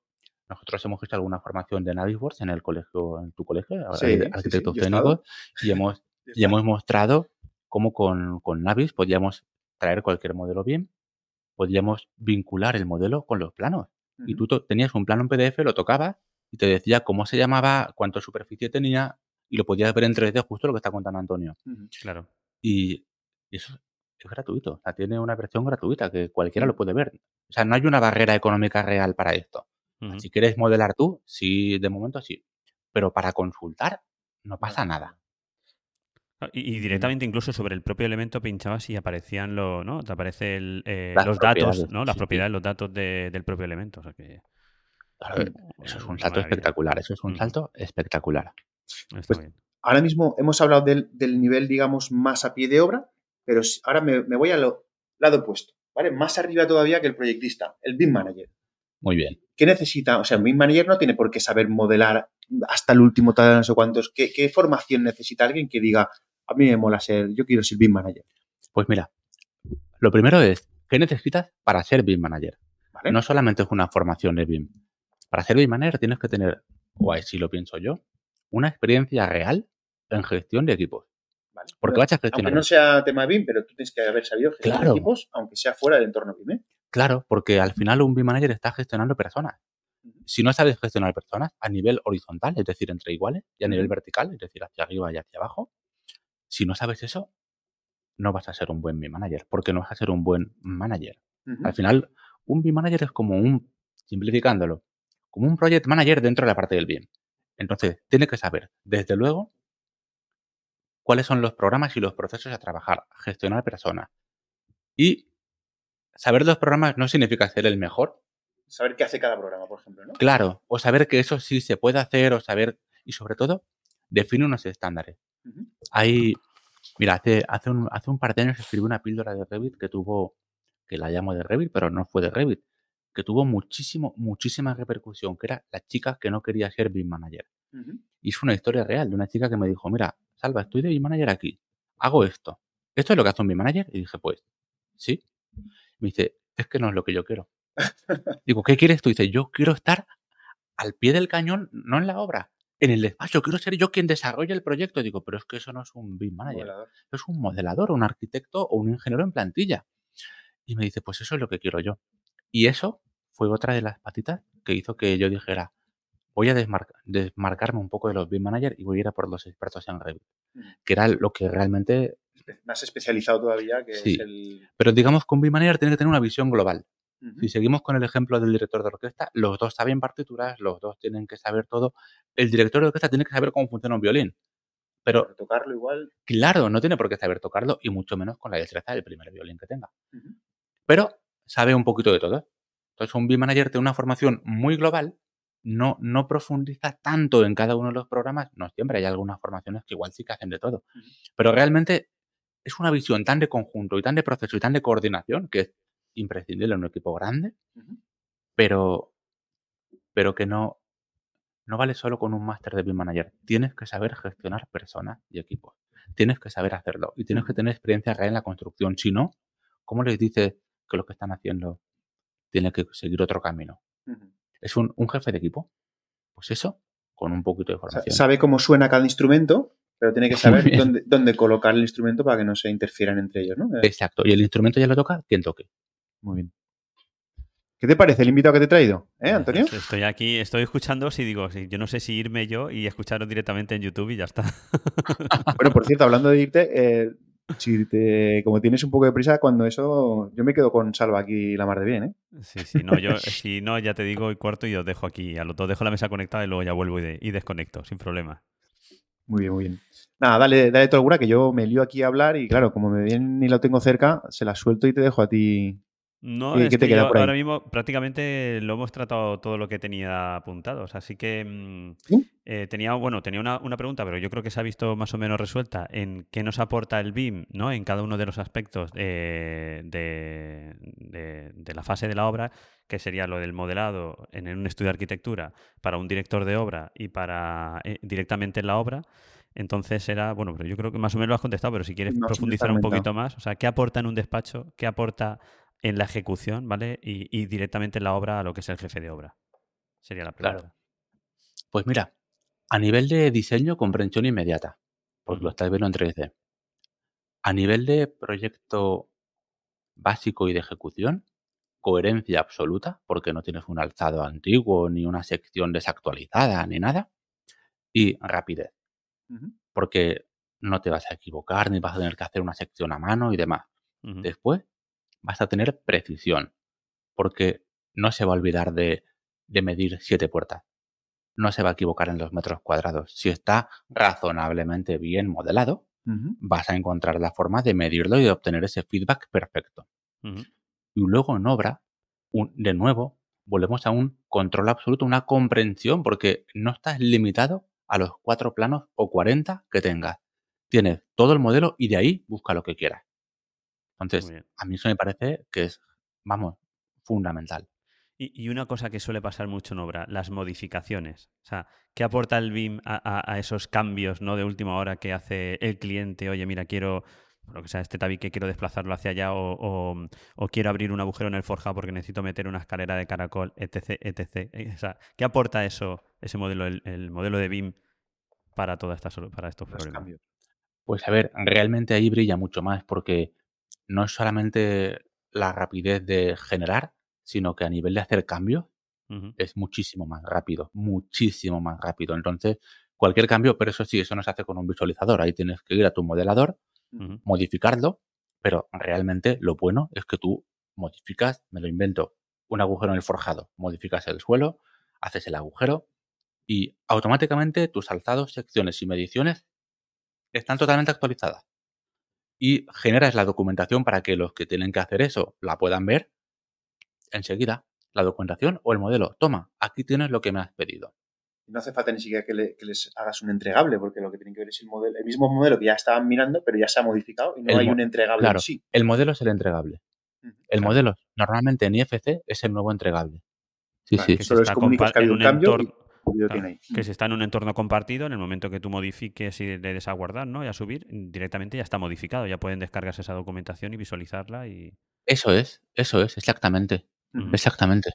nosotros hemos hecho alguna formación de Navisworks en el colegio, en tu colegio, ahora Sí, hay sí, sí, arquitectos técnicos, y hemos, <laughs> y hemos mostrado cómo con, con Navis podíamos traer cualquier modelo bien, podíamos vincular el modelo con los planos. Y tú tenías un plano en PDF, lo tocabas y te decía cómo se llamaba, cuánto superficie tenía, y lo podías ver en 3D, justo lo que está contando Antonio. Claro. Y eso es gratuito. O sea, tiene una versión gratuita que cualquiera Mm. lo puede ver. O sea, no hay una barrera económica real para esto. Si quieres modelar tú, sí, de momento sí. Pero para consultar, no pasa nada. Ah, Y, y directamente incluso sobre el propio elemento pinchabas y aparecían lo, ¿no? Te aparece el, eh, los datos, ¿no? Las sí, sí. propiedades, los datos de- del propio elemento. O sea que Claro, eso es un salto maravilla. espectacular. Eso es un salto espectacular. Está Pues, bien. Ahora mismo hemos hablado del, del nivel, digamos, más a pie de obra, pero ahora me, me voy al lado opuesto, ¿vale? Más arriba todavía que el proyectista, el BIM Manager. Muy bien. ¿Qué necesita? O sea, un BIM Manager no tiene por qué saber modelar hasta el último tal, no sé cuántos. ¿Qué, qué formación necesita alguien que diga, a mí me mola ser, yo quiero ser BIM Manager? Pues mira, lo primero es, ¿qué necesitas para ser BIM Manager? ¿Vale? No solamente es una formación de BIM. Para ser BIM Manager tienes que tener, o así lo pienso yo, una experiencia real en gestión de equipos. ¿Vale? Porque vas a gestionar. Aunque no sea tema BIM, pero tú tienes que haber sabido gestionar Claro. equipos, aunque sea fuera del entorno BIM. ¿eh? Claro, porque al final un BIM Manager está gestionando personas. Si no sabes gestionar personas a nivel horizontal, es decir, entre iguales, y a nivel vertical, es decir, hacia arriba y hacia abajo, si no sabes eso, no vas a ser un buen BIM Manager, porque no vas a ser un buen manager. Al final, un BIM Manager es como un, simplificándolo, como un Project Manager dentro de la parte del BIM. Entonces, tiene que saber, desde luego, cuáles son los programas y los procesos a trabajar, gestionar personas. Y saber los programas no significa ser el mejor, Saber qué hace cada programa, por ejemplo, ¿no? claro, o saber que eso sí se puede hacer, o saber, y sobre todo, define unos estándares. Ujú. Hay, mira, hace, hace, un, hace un par de años escribí una píldora de Revit que tuvo, que la llamo de Revit, pero no fue de Revit, que tuvo muchísimo, muchísima repercusión, que era la chica que no quería ser BIM Manager. Y es una historia real de una chica que me dijo, mira, Salva, estoy de manager aquí, hago esto. ¿Esto es lo que hace un manager? Y dije, pues, sí. Me dice, es que no es lo que yo quiero. <laughs> Digo, ¿qué quieres tú? Dice, yo quiero estar al pie del cañón, no en la obra, en el despacho. Quiero ser yo quien desarrolle el proyecto. Digo, pero es que eso no es un BIM manager. Es un modelador, un arquitecto o un ingeniero en plantilla. Y me dice, pues eso es lo que quiero yo. Y eso fue otra de las patitas que hizo que yo dijera, voy a desmarcarme un poco de los BIM manager y voy a ir a por los expertos en Revit. Mm. Que era lo que realmente... Más especializado todavía que sí. Pero digamos que un BIM manager tiene que tener una visión global. Si seguimos con el ejemplo del director de orquesta, los dos saben partituras, los dos tienen que saber todo. El director de orquesta tiene que saber cómo funciona un violín. Pero tocarlo igual. Claro, no tiene por qué saber tocarlo y mucho menos con la destreza del primer violín que tenga. Pero sabe un poquito de todo. Entonces, un B-Manager tiene una formación muy global, no, no profundiza tanto en cada uno de los programas. No siempre hay algunas formaciones que igual sí que hacen de todo. Pero realmente es una visión tan de conjunto y tan de proceso y tan de coordinación que es imprescindible en un equipo grande, pero, pero que no, no vale solo con un máster de BIM Manager. Tienes que saber gestionar personas y equipos. Tienes que saber hacerlo y tienes que tener experiencia real en la construcción. Si no, ¿cómo les dices que lo que están haciendo tiene que seguir otro camino? ¿Es un, jefe de equipo? Pues eso, con un poquito de formación. sabe cómo suena cada instrumento, pero tiene que <laughs> saber dónde, dónde, colocar el instrumento para que no se interfieran entre ellos, ¿no? Exacto. Y el instrumento ya lo toca quien toque. Muy bien. ¿Qué te parece el invitado que te he traído, eh, Antonio? Estoy aquí, estoy escuchando, si digo, yo no sé si irme yo y escucharos directamente en YouTube y ya está. bueno, por cierto, hablando de irte, eh, si te, como tienes un poco de prisa, cuando eso, yo me quedo con Salva aquí la mar de bien, ¿eh? Sí, sí, no, yo, <laughs> si no, ya te digo, y cuarto y os dejo aquí, a los dos dejo la mesa conectada y luego ya vuelvo y, y desconecto, sin problema. Muy bien, muy bien. Nada, dale, dale tu alguna que yo me lío aquí a hablar y claro, como me viene y lo tengo cerca, se la suelto y te dejo a ti no, ahora mismo prácticamente lo hemos tratado todo lo que tenía apuntados. Así que mm, eh, tenía, bueno, tenía una, pregunta, pero yo creo que se ha visto más o menos resuelta en qué nos aporta el BIM, ¿no? En cada uno de los aspectos de, la fase de la obra, que sería lo del modelado en un estudio de arquitectura para un director de obra y para eh, directamente en la obra. Entonces era, bueno, pero yo creo que más o menos lo has contestado, pero si quieres profundizar un poquito más, o sea, ¿qué aporta en un despacho? ¿Qué aporta en la ejecución, ¿vale? Y, directamente en la obra a lo que es el jefe de obra. Sería la pregunta. Pues mira, a nivel de diseño, comprensión inmediata, porque lo estáis viendo en 3D. A nivel de proyecto básico y de ejecución, coherencia absoluta, porque no tienes un alzado antiguo, ni una sección desactualizada, ni nada. Y rapidez, porque no te vas a equivocar, ni vas a tener que hacer una sección a mano y demás. Después, vas a tener precisión, porque no se va a olvidar de, medir siete puertas. No se va a equivocar en los metros cuadrados. Si está razonablemente bien modelado, vas a encontrar la forma de medirlo y de obtener ese feedback perfecto. Y luego en obra, de nuevo, volvemos a un control absoluto, una comprensión, porque no estás limitado a los cuatro planos o 40 que tengas. Tienes todo el modelo y de ahí busca lo que quieras. Entonces, a mí eso me parece que es, vamos, fundamental. Y, una cosa que suele pasar mucho en obra, las modificaciones. O sea, ¿qué aporta el BIM a, esos cambios ¿no? de última hora que hace el cliente? Oye, mira, quiero, lo que sea, este tabique quiero desplazarlo hacia allá o, quiero abrir un agujero en el forjado porque necesito meter una escalera de caracol, etc, etc. O sea, ¿qué aporta eso, ese modelo, el, modelo de BIM para, toda esta, para estos problemas? Pues a ver, realmente ahí brilla mucho más porque no es solamente la rapidez de generar, sino que a nivel de hacer cambios es muchísimo más rápido, muchísimo más rápido. Entonces, cualquier cambio, pero eso sí, eso no se hace con un visualizador. Ahí tienes que ir a tu modelador, modificarlo, pero realmente lo bueno es que tú modificas, me lo invento, un agujero en el forjado, modificas el suelo, haces el agujero y automáticamente tus alzados, secciones y mediciones están totalmente actualizadas y generas la documentación para que los que tienen que hacer eso la puedan ver enseguida. La documentación o el modelo. Toma, aquí tienes lo que me has pedido. No hace falta ni siquiera que, les hagas un entregable, porque lo que tienen que ver es el modelo, el mismo modelo que ya estaban mirando, pero ya se ha modificado y no hay un entregable claro, sí. El modelo es el entregable. El modelo, normalmente en IFC, es el nuevo entregable. Sí, sí. Solo es comunicas que hay un cambio que lo Claro, tiene ahí. Que si está en un entorno compartido, en el momento que tú modifiques y le des a guardar, ¿no? Y a subir, directamente ya está modificado. Ya pueden descargarse esa documentación y visualizarla y. Eso es, eso es, exactamente. Exactamente.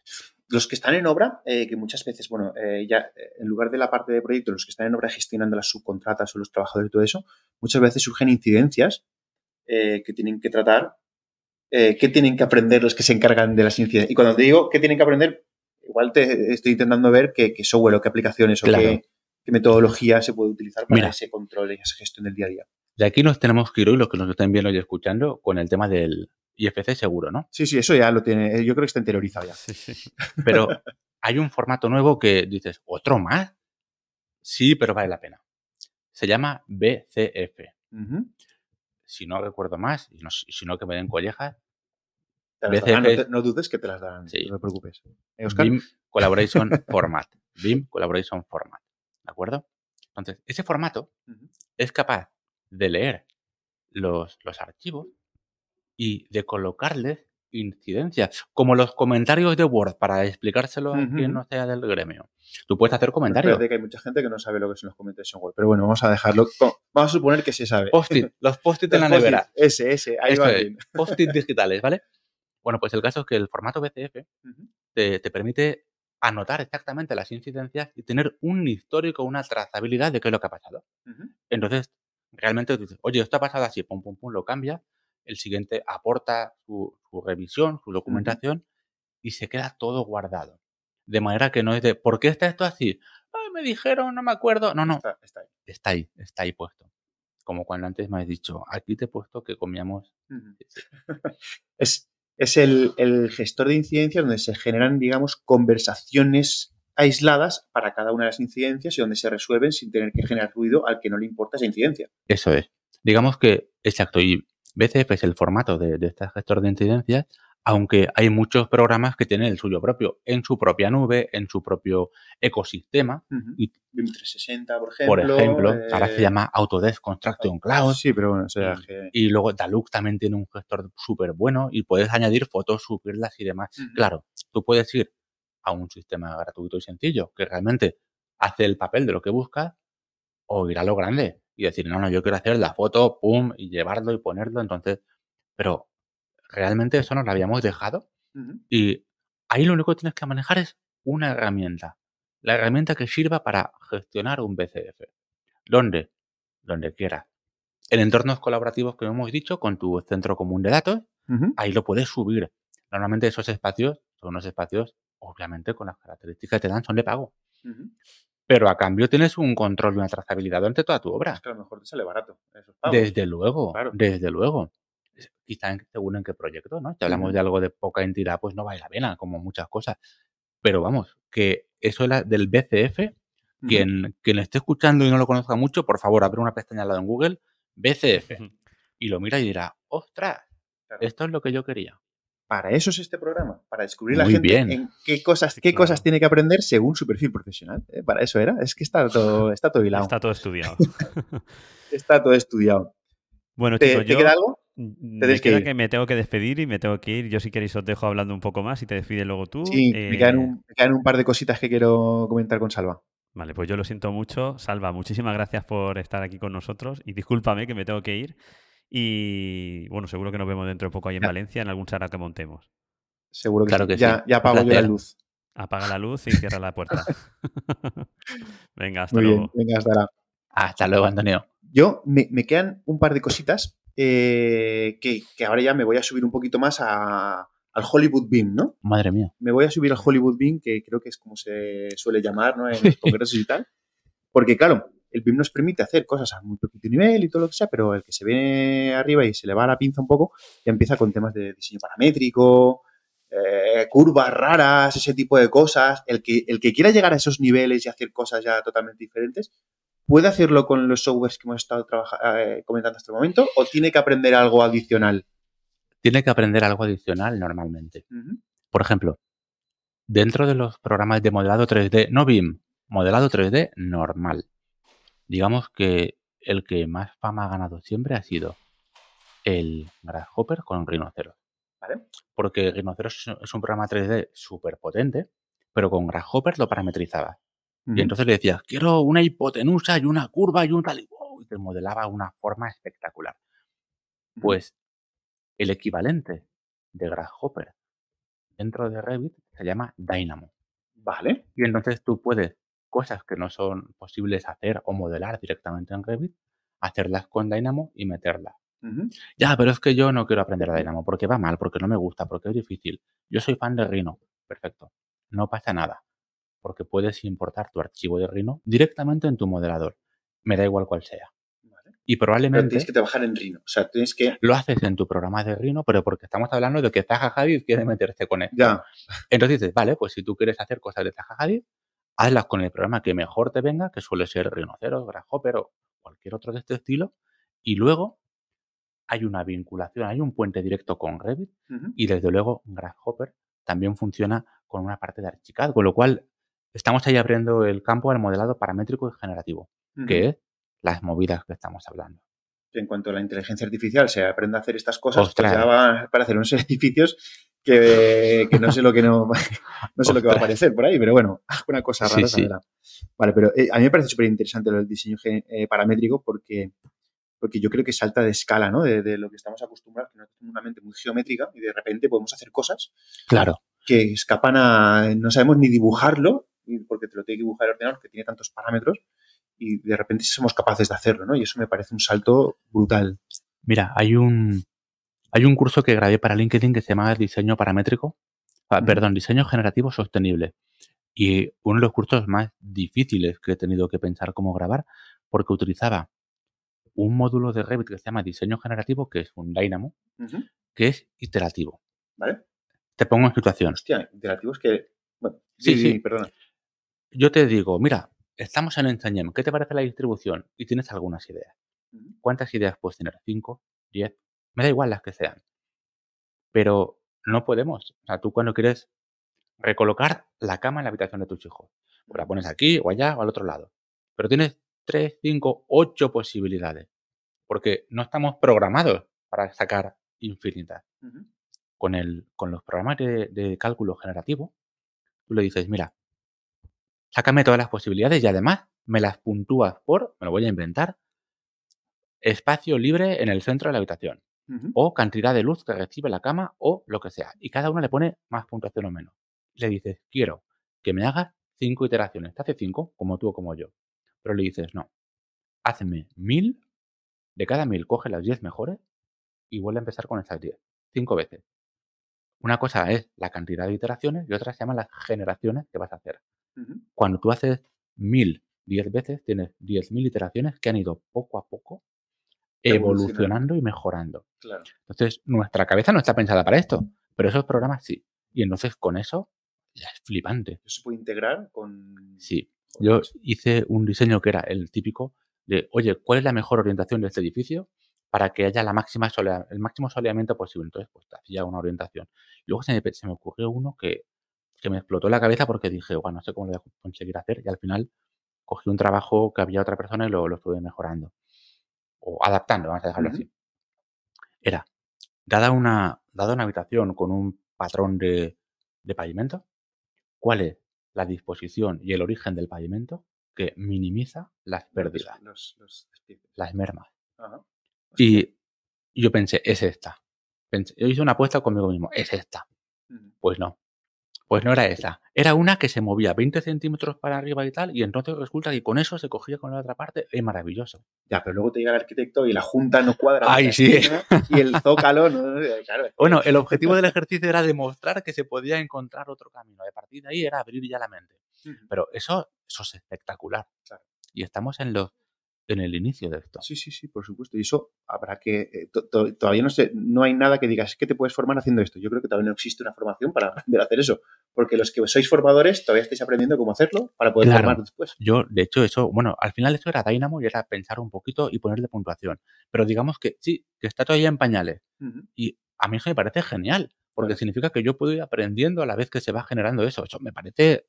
Los que están en obra, eh, que muchas veces, bueno, eh, ya eh, en lugar de la parte de proyecto, los que están en obra gestionando las subcontratas o los trabajadores y todo eso, muchas veces surgen incidencias eh, que tienen que tratar, eh, que tienen que aprender los que se encargan de las incidencias. Y cuando te digo que tienen que aprender, igual te estoy intentando ver qué, qué software o qué aplicaciones Claro. o qué, qué metodología se puede utilizar para Mira. ese control y esa gestión del día a día. De aquí nos tenemos que ir hoy, los que nos estén viendo y escuchando, con el tema del IFC seguro, ¿no? Sí, sí, eso ya lo tiene, eh, yo creo que está interiorizado ya. Sí, sí. Pero hay un formato nuevo que dices, ¿otro más? Sí, pero vale la pena. Se llama BCF. Si no recuerdo más, y no- si no que me den collejas, BCF darán, no, te- no dudes que te las darán, Sí. no te preocupes. Eh, Óscar? BIM Collaboration <laughs> Format. BIM Collaboration Format. ¿De acuerdo? Entonces, ese formato Ujú. es capaz de leer los, los archivos y de colocarles incidencias, como los comentarios de Word, para explicárselo a Ujú. quien no sea del gremio. Tú puedes hacer comentarios. Espérate que hay mucha gente que no sabe lo que son los comentarios en Word. Pero bueno, vamos a dejarlo. co- Vamos a suponer que se sabe. Post-it, los post-it <laughs> en la post-it, nevera. Ese, ese. Ahí va bien. post-it <laughs> digitales, ¿vale? Bueno, pues el caso es que el formato BCF te, te permite anotar exactamente las incidencias y tener un histórico, una trazabilidad de qué es lo que ha pasado. Entonces, realmente dices, oye, esto ha pasado así, pum, pum, pum, lo cambia. El siguiente aporta su, su revisión, su documentación y se queda todo guardado. De manera que no es de, ¿por qué está esto así? Ay, me dijeron, no me acuerdo. No, no, Está, está ahí. está ahí, está ahí puesto. Como cuando antes me has dicho, aquí te he puesto que comíamos. Sí. <laughs> Es, es el, el gestor de incidencias donde se generan, digamos, conversaciones aisladas para cada una de las incidencias y donde se resuelven sin tener que generar ruido al que no le importa esa incidencia. Eso es. Digamos que, exacto, y BCF es el formato de, de este gestor de incidencias, aunque hay muchos programas que tienen el suyo propio, en su propia nube, en su propio ecosistema. Ujú. Y- BIM 360, por ejemplo. Por ejemplo, ahora eh, se llama Autodesk Construction Cloud. Sí, pero bueno, o sea, que- Y luego Dalux también tiene un gestor súper bueno y puedes añadir fotos, subirlas y demás. Claro, tú puedes ir a un sistema gratuito y sencillo que realmente hace el papel de lo que buscas o ir a lo grande y decir, no, no, yo quiero hacer la foto, pum, y llevarlo y ponerlo. Entonces, pero realmente eso nos lo habíamos dejado y ahí lo único que tienes que manejar es una herramienta. La herramienta que sirva para gestionar un BCF. ¿Dónde? Donde quieras. En entornos colaborativos que hemos dicho, con tu centro común de datos, ahí lo puedes subir. Normalmente esos espacios son unos espacios, obviamente, con las características que te dan, son de pago. Pero a cambio tienes un control y una trazabilidad durante toda tu obra. Es que a lo mejor te sale barato. Esos pagos. Desde luego, Claro. desde luego. Quizá en- según en qué proyecto, ¿no? Si hablamos de algo de poca entidad, pues no vale la pena, como muchas cosas. Pero vamos, que eso era del BCF, quien, quien esté escuchando y no lo conozca mucho, por favor, abre una pestaña al lado en Google, BCF, y lo mira y dirá, ostras, Claro. esto es lo que yo quería. Para eso es este programa, para descubrir la Muy gente bien. en qué cosas, qué claro. cosas tiene que aprender según su perfil profesional. ¿eh? Para eso era. Es que está todo, <laughs> está todo hilado. Está, Está todo estudiado. <laughs> todo estudiado. bueno, ¿Te, chicos, te yo queda algo? Me que queda ir. que me tengo que despedir y me tengo que ir. Yo si queréis os dejo hablando un poco más y te despides luego tú. Sí, Eh, me, quedan un, me quedan un par de cositas que quiero comentar con Salva. Vale, pues yo lo siento mucho. Salva, muchísimas gracias por estar aquí con nosotros y discúlpame que me tengo que ir. Y bueno, seguro que nos vemos dentro de poco ahí en Ya. Valencia en algún chara que montemos. Seguro que, Claro sí. que ya, sí. ya apago yo la luz. Apaga la luz y cierra la puerta. <laughs> <laughs> Venga, hasta Muy luego. bien, venga, hasta ahora. Hasta luego, Antonio. Yo me, me quedan un par de cositas eh, que, que ahora ya me voy a subir un poquito más a- al Hollywood Beam, ¿no? Madre mía. me voy a subir al Hollywood Beam, que creo que es como se suele llamar ¿no? en los <laughs> congresos y tal. Porque, claro, el BIM nos permite hacer cosas a muy poquito nivel y todo lo que sea, pero el que se viene arriba y se le va la pinza un poco, ya empieza con temas de diseño paramétrico, eh, curvas raras, ese tipo de cosas. El que, el que quiera llegar a esos niveles y hacer cosas ya totalmente diferentes, ¿puede hacerlo con los softwares que hemos estado eh, comentando hasta el momento o tiene que aprender algo adicional? Tiene que aprender algo adicional normalmente. Por ejemplo, dentro de los programas de modelado 3D, no BIM, modelado 3D normal. Digamos que el que más fama ha ganado siempre ha sido el Grasshopper con Rhinoceros. ¿Vale? Porque Rhinoceros es un programa 3D súper potente, pero con Grasshopper lo parametrizaba. Y entonces le decías, quiero una hipotenusa y una curva y un tal y wow, y te modelaba una forma espectacular. Pues el equivalente de Grasshopper dentro de Revit se llama Dynamo. Vale. Y entonces tú puedes cosas que no son posibles hacer o modelar directamente en Revit, hacerlas con Dynamo y meterlas. Ya, pero es que yo no quiero aprender a Dynamo porque va mal, porque no me gusta, porque es difícil. Yo soy fan de Rhino. Perfecto. No pasa nada. Porque puedes importar tu archivo de Rhino directamente en tu modelador. Me da igual cuál sea. Vale. Y Pero probablemente tienes que trabajar en Rhino. O sea, tienes que. lo haces en tu programa de Rhino, pero porque estamos hablando de que Zaha Hadid quiere meterse con esto. Ya. Entonces dices, vale, pues si tú quieres hacer cosas de Zaha Hadid, hazlas con el programa que mejor te venga, que suele ser Rhinoceros, Grasshopper o cualquier otro de este estilo, y luego hay una vinculación, hay un puente directo con Revit, y desde luego Grasshopper también funciona con una parte de Archicad, con lo cual estamos ahí abriendo el campo al modelado paramétrico y generativo, que es las movidas que estamos hablando. en cuanto a la inteligencia artificial se aprende a hacer estas cosas, Ostras. pues ya va para hacer unos <laughs> edificios que, que no sé lo que no, <laughs> no sé lo que va a aparecer por ahí, pero bueno, <laughs> una cosa rara sí. Vale, pero eh, a mí me parece súper interesante del diseño eh, paramétrico porque, porque yo creo que salta de escala, ¿no? De, de lo que estamos acostumbrados, que nosotros tenemos una mente muy geométrica y de repente podemos hacer cosas Claro. que escapan a. no sabemos ni dibujarlo, porque te lo tiene que dibujar el ordenador que tiene tantos parámetros, y de repente somos capaces de hacerlo, ¿no? Y eso me parece un salto brutal. Mira, hay un, hay un curso que grabé para LinkedIn que se llama Diseño Paramétrico, ah, perdón, Diseño Generativo Sostenible. Y uno de los cursos más difíciles que he tenido que pensar cómo grabar, porque utilizaba un módulo de Revit que se llama Diseño Generativo, que es un Dynamo, que es iterativo. ¿Vale? Te pongo en situación. Hostia, interactivos que. Bueno, Sí, sí, sí. sí, perdona. Yo te digo, mira, estamos en Enseñem, ¿qué te parece la distribución? Y tienes algunas ideas. ¿Cuántas ideas puedes tener? ¿Cinco? ¿Diez? Me da igual las que sean. Pero no podemos. O sea, tú cuando quieres recolocar la cama en la habitación de tus hijos, pues la pones aquí o allá o al otro lado. Pero tienes tres, cinco, ocho posibilidades. Porque no estamos programados para sacar infinitas. Con, el, con los programas de, de cálculo generativo, tú le dices, mira, sácame todas las posibilidades y además me las puntúas por, me lo voy a inventar, espacio libre en el centro de la habitación o cantidad de luz que recibe la cama o lo que sea. Y cada uno le pone más puntuación o menos. Le dices, quiero que me hagas cinco iteraciones. Te hace cinco, como tú o como yo. Pero le dices, no, hazme mil, de cada mil coge las diez mejores y vuelve a empezar con esas diez. Cinco veces. Una cosa es la cantidad de iteraciones y otra se llama las generaciones que vas a hacer. Cuando tú haces mil diez veces, tienes diez mil iteraciones que han ido poco a poco Evolucionando. y mejorando. Claro. Entonces, nuestra cabeza no está pensada para esto, pero esos programas sí. Y entonces con eso ya es flipante. Se puede integrar con. Sí. Yo hice un diseño que era el típico de, oye, ¿cuál es la mejor orientación de este edificio para que haya la máxima solea- el máximo soleamiento posible? Entonces, pues hacía una orientación. Luego se me, pe- se me ocurrió uno que, que me explotó la cabeza porque dije, bueno, no sé cómo lo voy a conseguir hacer. Y al final cogí un trabajo que había otra persona y lo, lo estuve mejorando. O adaptando, vamos a dejarlo así. Era, dada una, dada una habitación con un patrón de, de pavimento, ¿cuál es la disposición y el origen del pavimento que minimiza las pérdidas, Los, las mermas? Y yo pensé, es esta. Pensé- yo hice una apuesta conmigo mismo, es esta. Pues no. Pues no era esa. Era una que se movía 20 centímetros para arriba y tal, y entonces resulta que con eso se cogía con la otra parte. Es maravilloso. Ya, pero luego te llega el arquitecto y la junta no cuadra. Ay, sí. Y el zócalo, no, <laughs> claro. Bueno, el <laughs> objetivo del ejercicio era demostrar que se podía encontrar otro camino. A partir de ahí era abrir ya la mente. Pero eso, eso es espectacular. Claro. Y estamos en, los, en el inicio de esto. Sí, sí, sí, por supuesto. Y eso habrá que. eh, to- to- todavía no sé, no hay nada que digas, es que te puedes formar haciendo esto. Yo creo que todavía no existe una formación para aprender a hacer eso. Porque los que sois formadores todavía estáis aprendiendo cómo hacerlo para poder Claro. formar después. Yo, de hecho, eso, bueno, al final eso era Dynamo y era pensar un poquito y ponerle puntuación. Pero digamos que sí, que está todavía en pañales. Y a mí eso me parece genial, porque significa que yo puedo ir aprendiendo a la vez que se va generando eso. Eso me parece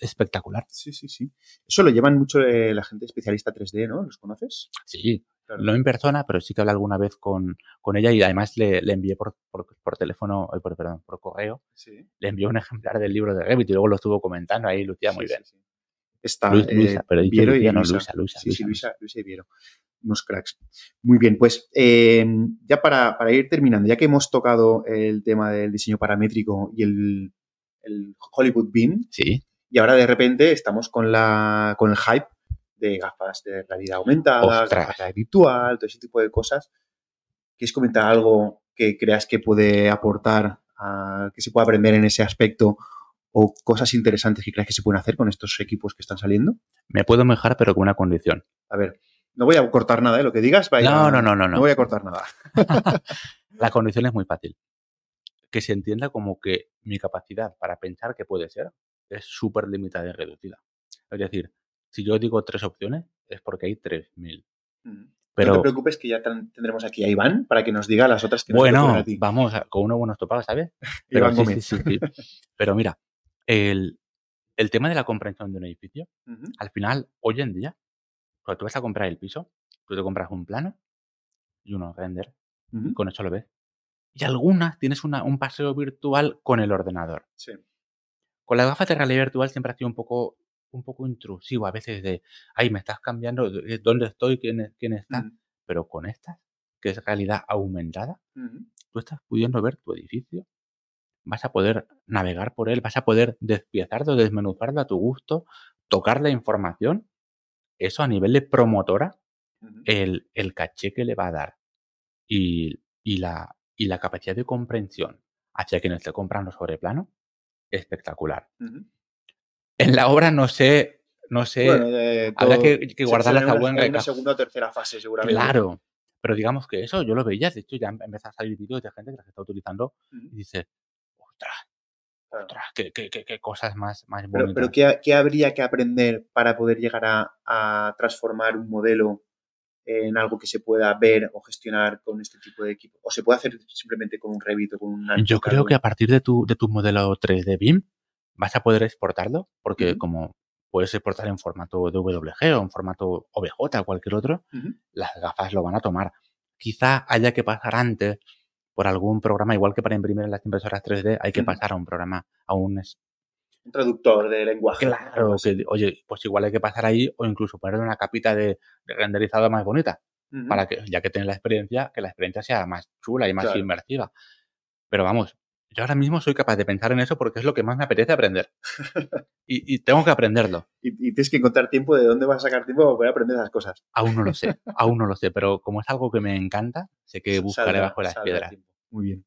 espectacular. Sí, sí, sí. Eso lo llevan mucho eh, la gente especialista 3D, ¿no? ¿Los conoces? Sí, Claro. no en persona, pero sí que hablé alguna vez con, con ella y además le, le envié por, por, por teléfono, eh, por, perdón, por correo, Sí. le envié un ejemplar del libro de Revit y luego lo estuvo comentando ahí, lucía muy Sí, bien. sí, está Luis- eh, Luisa, pero Viero y Lucía, no, Luisa. Luisa, Luisa, Sí, sí, Luisa, Luisa, Luisa y Viero. Unos cracks. Muy bien, pues eh, ya para, para ir terminando, ya que hemos tocado el tema del diseño paramétrico y el, el Hollywood Beam, Sí. Y ahora de repente estamos con, la, con el hype de gafas de realidad aumentada, Ostras. gafas de virtual, todo ese tipo de cosas. ¿Quieres comentar algo que creas que puede aportar, a- que se pueda aprender en ese aspecto o cosas interesantes que creas que se pueden hacer con estos equipos que están saliendo? Me puedo mejorar, pero con una condición. A ver, no voy a cortar nada, ¿eh? Lo que digas, vaya. No, no, no, no, No no. voy a cortar nada. <laughs> La condición es muy fácil. Que se entienda como que mi capacidad para pensar que puede ser es súper limitada y reducida. Es decir, si yo digo tres opciones, es porque hay 3.000. no te Pero preocupes que ya tendremos aquí a Iván para que nos diga las otras que bueno, ocurren a ti. vamos, a- con uno buenos topados, ¿sabes? <laughs> Pero Iván sí, sí, sí. Pero mira, el, el tema de la comprensión de un edificio, al final, hoy en día, cuando tú vas a comprar el piso, tú te compras un plano y unos render, y con eso lo ves. Y algunas tienes una- un paseo virtual con el ordenador. Sí. Con las gafas de realidad virtual siempre ha sido un poco, un poco intrusivo, a veces de, ay, me estás cambiando, de- ¿dónde estoy? ¿Quién, quién está? Ujú, Pero con estas, que es realidad aumentada, tú estás pudiendo ver tu edificio, vas a poder navegar por él, vas a poder despiezarlo, desmenuzarlo a tu gusto, tocar la información. Eso a nivel de promotora, el, el caché que le va a dar y, y la, y la capacidad de comprensión hacia quien esté comprando sobre plano, espectacular. En la obra no sé, no sé, Bueno, habrá que, que se- guardarlas será a una- segunda o tercera fase, seguramente. Claro, pero digamos que eso yo lo veía, de hecho ya em- empieza a salir vídeos de gente que las está utilizando y dice, ostras, claro. ostras, qué, qué- qué- qué cosas más, más Pero, bonitas. pero ¿qué, qué habría que aprender para poder llegar a, a transformar un modelo en algo que se pueda ver o gestionar con este tipo de equipo? ¿O se puede hacer simplemente con un Revit o con un Yo creo que a partir de tu, de tu modelo 3D BIM vas a poder exportarlo, porque como puedes exportar en formato DWG o en formato OBJ o cualquier otro, las gafas lo van a tomar. Quizá haya que pasar antes por algún programa, igual que para imprimir en las impresoras 3D, hay que pasar a un programa, a un... Un traductor de lenguaje. Claro, que, oye, pues igual hay que pasar ahí o incluso ponerle una capita de, de renderizado más bonita, Ujú. para que, ya que tienes la experiencia, que la experiencia sea más chula y más Claro. inmersiva. Pero vamos, yo ahora mismo soy capaz de pensar en eso porque es lo que más me apetece aprender. <laughs> y, y tengo que aprenderlo. Y, y tienes que encontrar tiempo de dónde vas a sacar tiempo para poder aprender esas cosas. Aún no lo sé, aún no lo sé, pero <laughs> como es algo que me encanta, sé que buscaré Saldrá- bajo las piedras. tiempo. Muy bien.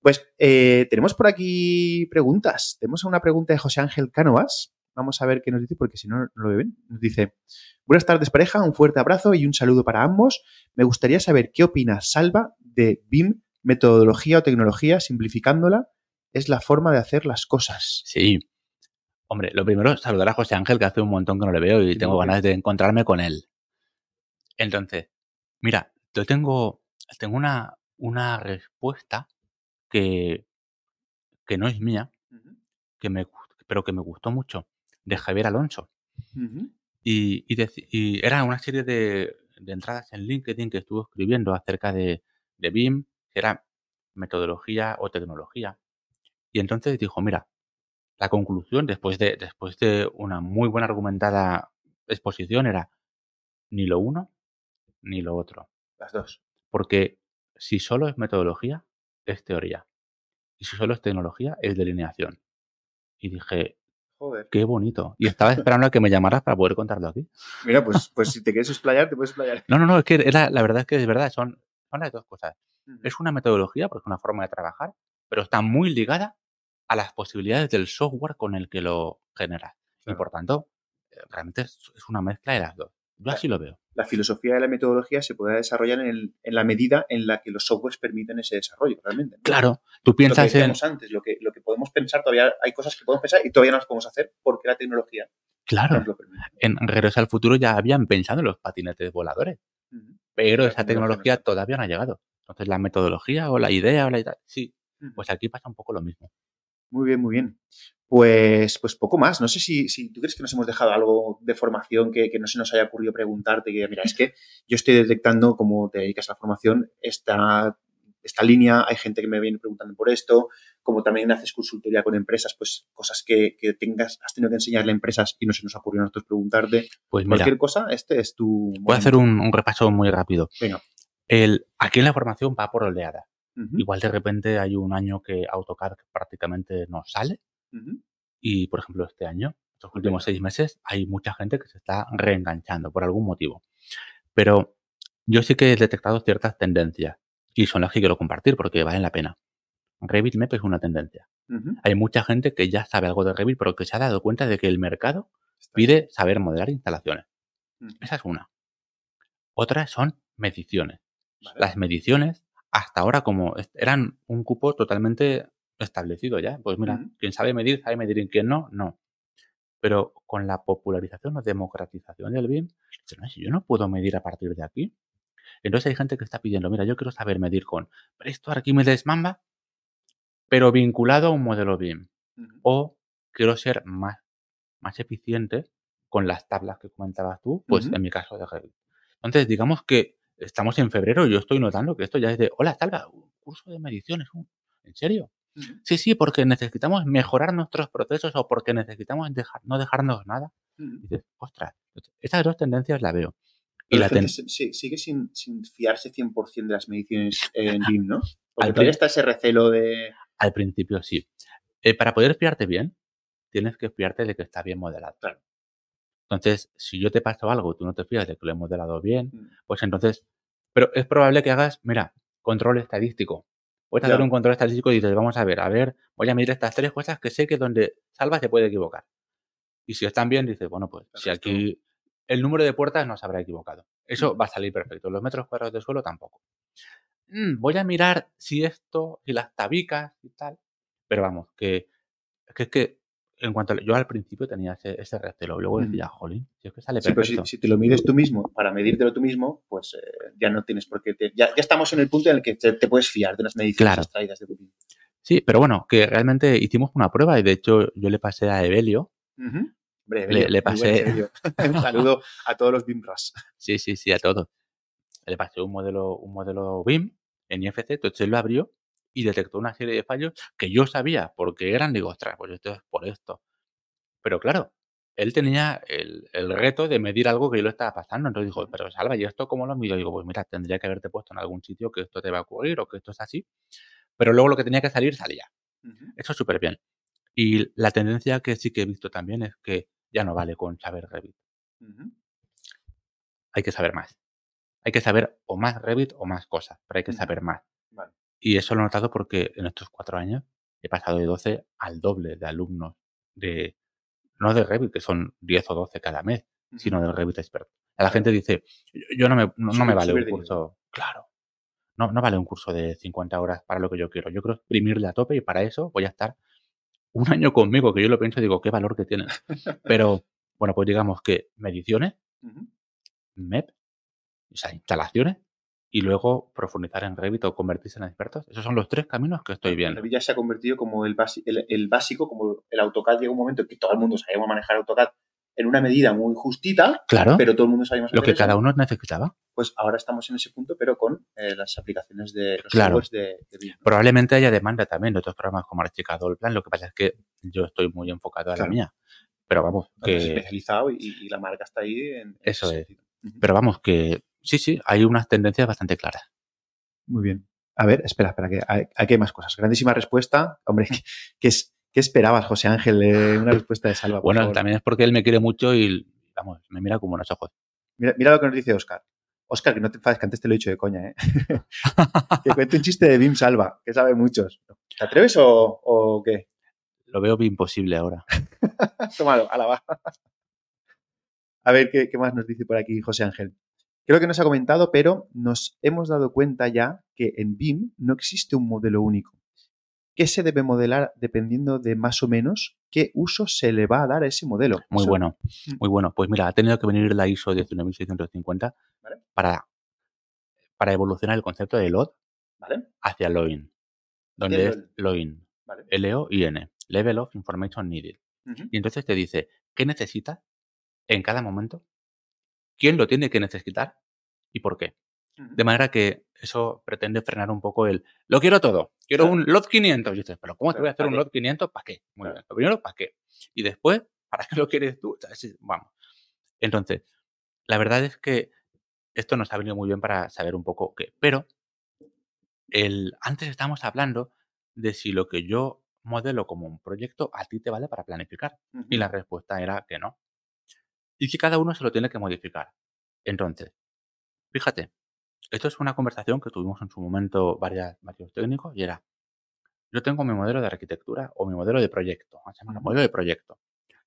Pues eh, tenemos por aquí preguntas. Tenemos una pregunta de José Ángel Cánovas. Vamos a ver qué nos dice, porque si no, no lo ven. Nos dice, buenas tardes pareja, un fuerte abrazo y un saludo para ambos. Me gustaría saber qué opina Salva de BIM, metodología o tecnología, simplificándola, es la forma de hacer las cosas. Sí. Hombre, lo primero, saludar a José Ángel, que hace un montón que no le veo y Sí, tengo ganas de encontrarme con él. Entonces, mira, yo tengo, tengo una, una respuesta que, que no es mía, que me, pero que me gustó mucho, de Javier Alonso. Y, y era una serie de, de entradas en LinkedIn que estuvo escribiendo acerca de, de BIM, que era metodología o tecnología. Y entonces dijo, mira, la conclusión después de, después de una muy buena argumentada exposición era ni lo uno ni lo otro. Las dos. Porque si solo es metodología, es teoría. Y si solo es tecnología, es delineación. Y dije, Joder. qué bonito. Y estaba <laughs> esperando a que me llamaras para poder contarlo aquí. Mira, pues, <laughs> pues si te quieres explayar, te puedes explayar. No, no, no, es que la verdad es que es verdad, son, son las dos cosas. Es una metodología, porque es una forma de trabajar, pero está muy ligada a las posibilidades del software con el que lo generas. Y por tanto, eh, realmente es, es una mezcla de las dos. Yo así lo veo. la filosofía de la metodología se puede desarrollar en, el- en la medida en la que los softwares permiten ese desarrollo, realmente. ¿no? Claro, tú Lo que piensas en... antes, lo que, lo que podemos pensar, todavía hay cosas que podemos pensar y todavía no las podemos hacer porque la tecnología Claro, nos lo permite. en Regreso al Futuro ya habían pensado en los patinetes voladores, pero esa tecnología no todavía no ha llegado. Entonces, la metodología o la idea o la idea, sí, pues aquí pasa un poco lo mismo. Muy bien, muy bien. Pues, pues poco más. No sé si, si tú crees que nos hemos dejado algo de formación que, que no se nos haya ocurrido preguntarte. Que, mira, es que yo estoy detectando, como te dedicas a la formación, esta, esta línea, hay gente que me viene preguntando por esto, como también haces consultoría con empresas, pues cosas que, que tengas, has tenido que enseñarle a empresas y no se nos ha ocurrido a nosotros preguntarte. Pues mira, Cualquier cosa, este es tu... voy a hacer un, un repaso muy rápido. Venga. El, aquí en la formación va por oleada. Igual de repente hay un año que AutoCAD prácticamente no sale y, por ejemplo, este año, estos últimos seis meses, hay mucha gente que se está reenganchando por algún motivo. Pero yo sí que he detectado ciertas tendencias y son las que quiero compartir porque valen la pena. Revit MEP es una tendencia. Hay mucha gente que ya sabe algo de Revit, pero que se ha dado cuenta de que el mercado pide saber modelar instalaciones. Esa es una. Otra son mediciones. vale. Las mediciones, hasta ahora, como eran un cupo totalmente establecido ya, pues mira, Ujú. quien sabe medir, sabe medir, y quien no, no. Pero con la popularización o democratización del BIM, dice, "No, si yo no puedo medir a partir de aquí. Entonces hay gente que está pidiendo, mira, yo quiero saber medir con Presto, Arquímedes, Mamba, pero vinculado a un modelo BIM. O quiero ser más, más eficiente con las tablas que comentabas tú, pues en mi caso de Revit. Entonces, digamos que estamos en febrero y yo estoy notando que esto ya es de, hola, un curso de mediciones. uh, ¿En serio? Sí, sí, porque necesitamos mejorar nuestros procesos o porque necesitamos dejar, no dejarnos nada. Y dices, ostras, esas dos tendencias las veo. Y la la gente se- sigue sin, sin fiarse 100% de las mediciones en <laughs> BIM, ¿no? Porque Al todavía está ese recelo de... al principio sí. Eh, para poder fiarte bien, tienes que fiarte de que está bien modelado. Claro. Entonces, si yo te paso algo y tú no te fías de que lo he modelado bien, Mm, pues entonces, pero es probable que hagas, mira, control estadístico. Puedes hacer un control estadístico y dices, vamos a ver, a ver, voy a medir estas tres cosas que sé que donde salva se puede equivocar. Y si están bien, dices, bueno, pues si aquí el número de puertas no se habrá equivocado. Eso Ujú. va a salir perfecto. Los metros cuadrados de suelo tampoco. Mm, voy a mirar si esto, si las tabicas y tal. Pero vamos, que, que es que en cuanto a- yo al principio tenía ese, ese recelo. Luego decía, jolín, si es que sale Sí, pero si, te lo mides tú mismo, para medírtelo tú mismo, pues eh, ya no tienes por qué... te- ya, ya estamos en el punto en el que te, te puedes fiar de unas mediciones Claro. extraídas de BIM. Sí, pero bueno, que realmente hicimos una prueba y de hecho yo le pasé a Evelio. Hombre, Le- Evelio, le pasé-. <laughs> <laughs> Un saludo a todos los BIMRAS. Sí, sí, sí, a todos. Le pasé un modelo, un modelo BIM en IFC, entonces él lo abrió y detectó una serie de fallos que yo sabía porque eran, digo, ostras, pues esto es por esto. Pero claro, él tenía el, el reto de medir algo que yo lo estaba pasando. Entonces dijo, pero Salva, ¿y esto cómo lo mido? Digo, pues mira, tendría que haberte puesto en algún sitio que esto te va a ocurrir o que esto es así. Pero luego lo que tenía que salir, salía. Ujú. Eso es súper bien. Y la tendencia que sí que he visto también es que ya no vale con saber Revit. Ujú. Hay que saber más. Hay que saber o más Revit o más cosas, pero hay que Ujú. saber más. Y eso lo he notado porque en estos cuatro años he pasado de 12 al doble de alumnos de, no de Revit, que son 10 o 12 cada mes, sino del Revit Expert. La gente dice, yo, no me, no, no me vale un de curso, claro, no, no vale un curso de 50 horas para lo que yo quiero. Yo quiero exprimirle a tope y para eso voy a estar un <laughs> año conmigo, que yo lo pienso y digo, qué valor que tiene. Pero, bueno, pues digamos que mediciones. MEP, o sea, instalaciones, y luego profundizar en Revit o convertirse en expertos. Esos son los tres caminos que estoy viendo. Revit ya se ha convertido como el, basi- el, el básico, como el AutoCAD llega un momento en que todo el mundo sabemos manejar AutoCAD en una medida muy justita, Claro, pero todo el mundo sabemos lo hacer que cada uno necesitaba. Pues ahora estamos en ese punto, pero con eh, las aplicaciones de los Claro. softwares de, de BIM. Probablemente haya demanda también de otros programas como Archicad o el Plan. Lo que pasa es que yo estoy muy enfocado a la mía. Pero vamos, que, especializado y, y la marca está ahí en, en Eso es. sentido. Pero vamos, que sí, sí, hay unas tendencias bastante claras. Muy bien. A ver, espera, espera, que hay- aquí hay más cosas. Grandísima respuesta. Hombre, ¿qué, <laughs> qué es- qué esperabas, José Ángel? de <laughs> una respuesta de Salva, por Bueno, favor. también es porque él me quiere mucho y, vamos, me mira como unos ojos. Mira, mira lo que nos dice Oscar. Oscar, que no te enfades, que antes te lo he dicho de coña, ¿eh? <laughs> que cuente un chiste de BIM Salva, que sabe muchos. ¿Te atreves o, o qué? Lo veo imposible ahora. Tómalo, a la baja. A ver ¿qué, qué más nos dice por aquí José Ángel. Creo que nos ha comentado, pero nos hemos dado cuenta ya que en BIM no existe un modelo único. ¿Qué se debe modelar dependiendo de más o menos qué uso se le va a dar a ese modelo? Muy Eso- bueno, Mm. muy bueno. Pues mira, ha tenido que venir la ISO 19650 Vale. para, para evolucionar el concepto de LOD ¿Vale? hacia LOIN, donde es LOIN, Vale. L-O-I-N, Level of Information Needed. Y entonces te dice qué necesitas en cada momento, quién lo tiene que necesitar y por qué. De manera que eso pretende frenar un poco el, lo quiero todo, quiero un LOT 500. Y dices, pero ¿cómo te voy a hacer un LOT 500? ¿Para qué? Muy bien. Lo primero, ¿para qué? Y después, ¿para qué lo quieres tú? Vamos. Entonces, la verdad es que esto nos ha venido muy bien para saber un poco qué. Pero el, antes estábamos hablando de si lo que yo modelo como un proyecto a ti te vale para planificar. Y la respuesta era que no. Y que cada uno se lo tiene que modificar. Entonces, fíjate, esto es una conversación que tuvimos en su momento varios técnicos y era, yo tengo mi modelo de arquitectura o mi modelo de proyecto, vamos a llamarlo modelo de proyecto,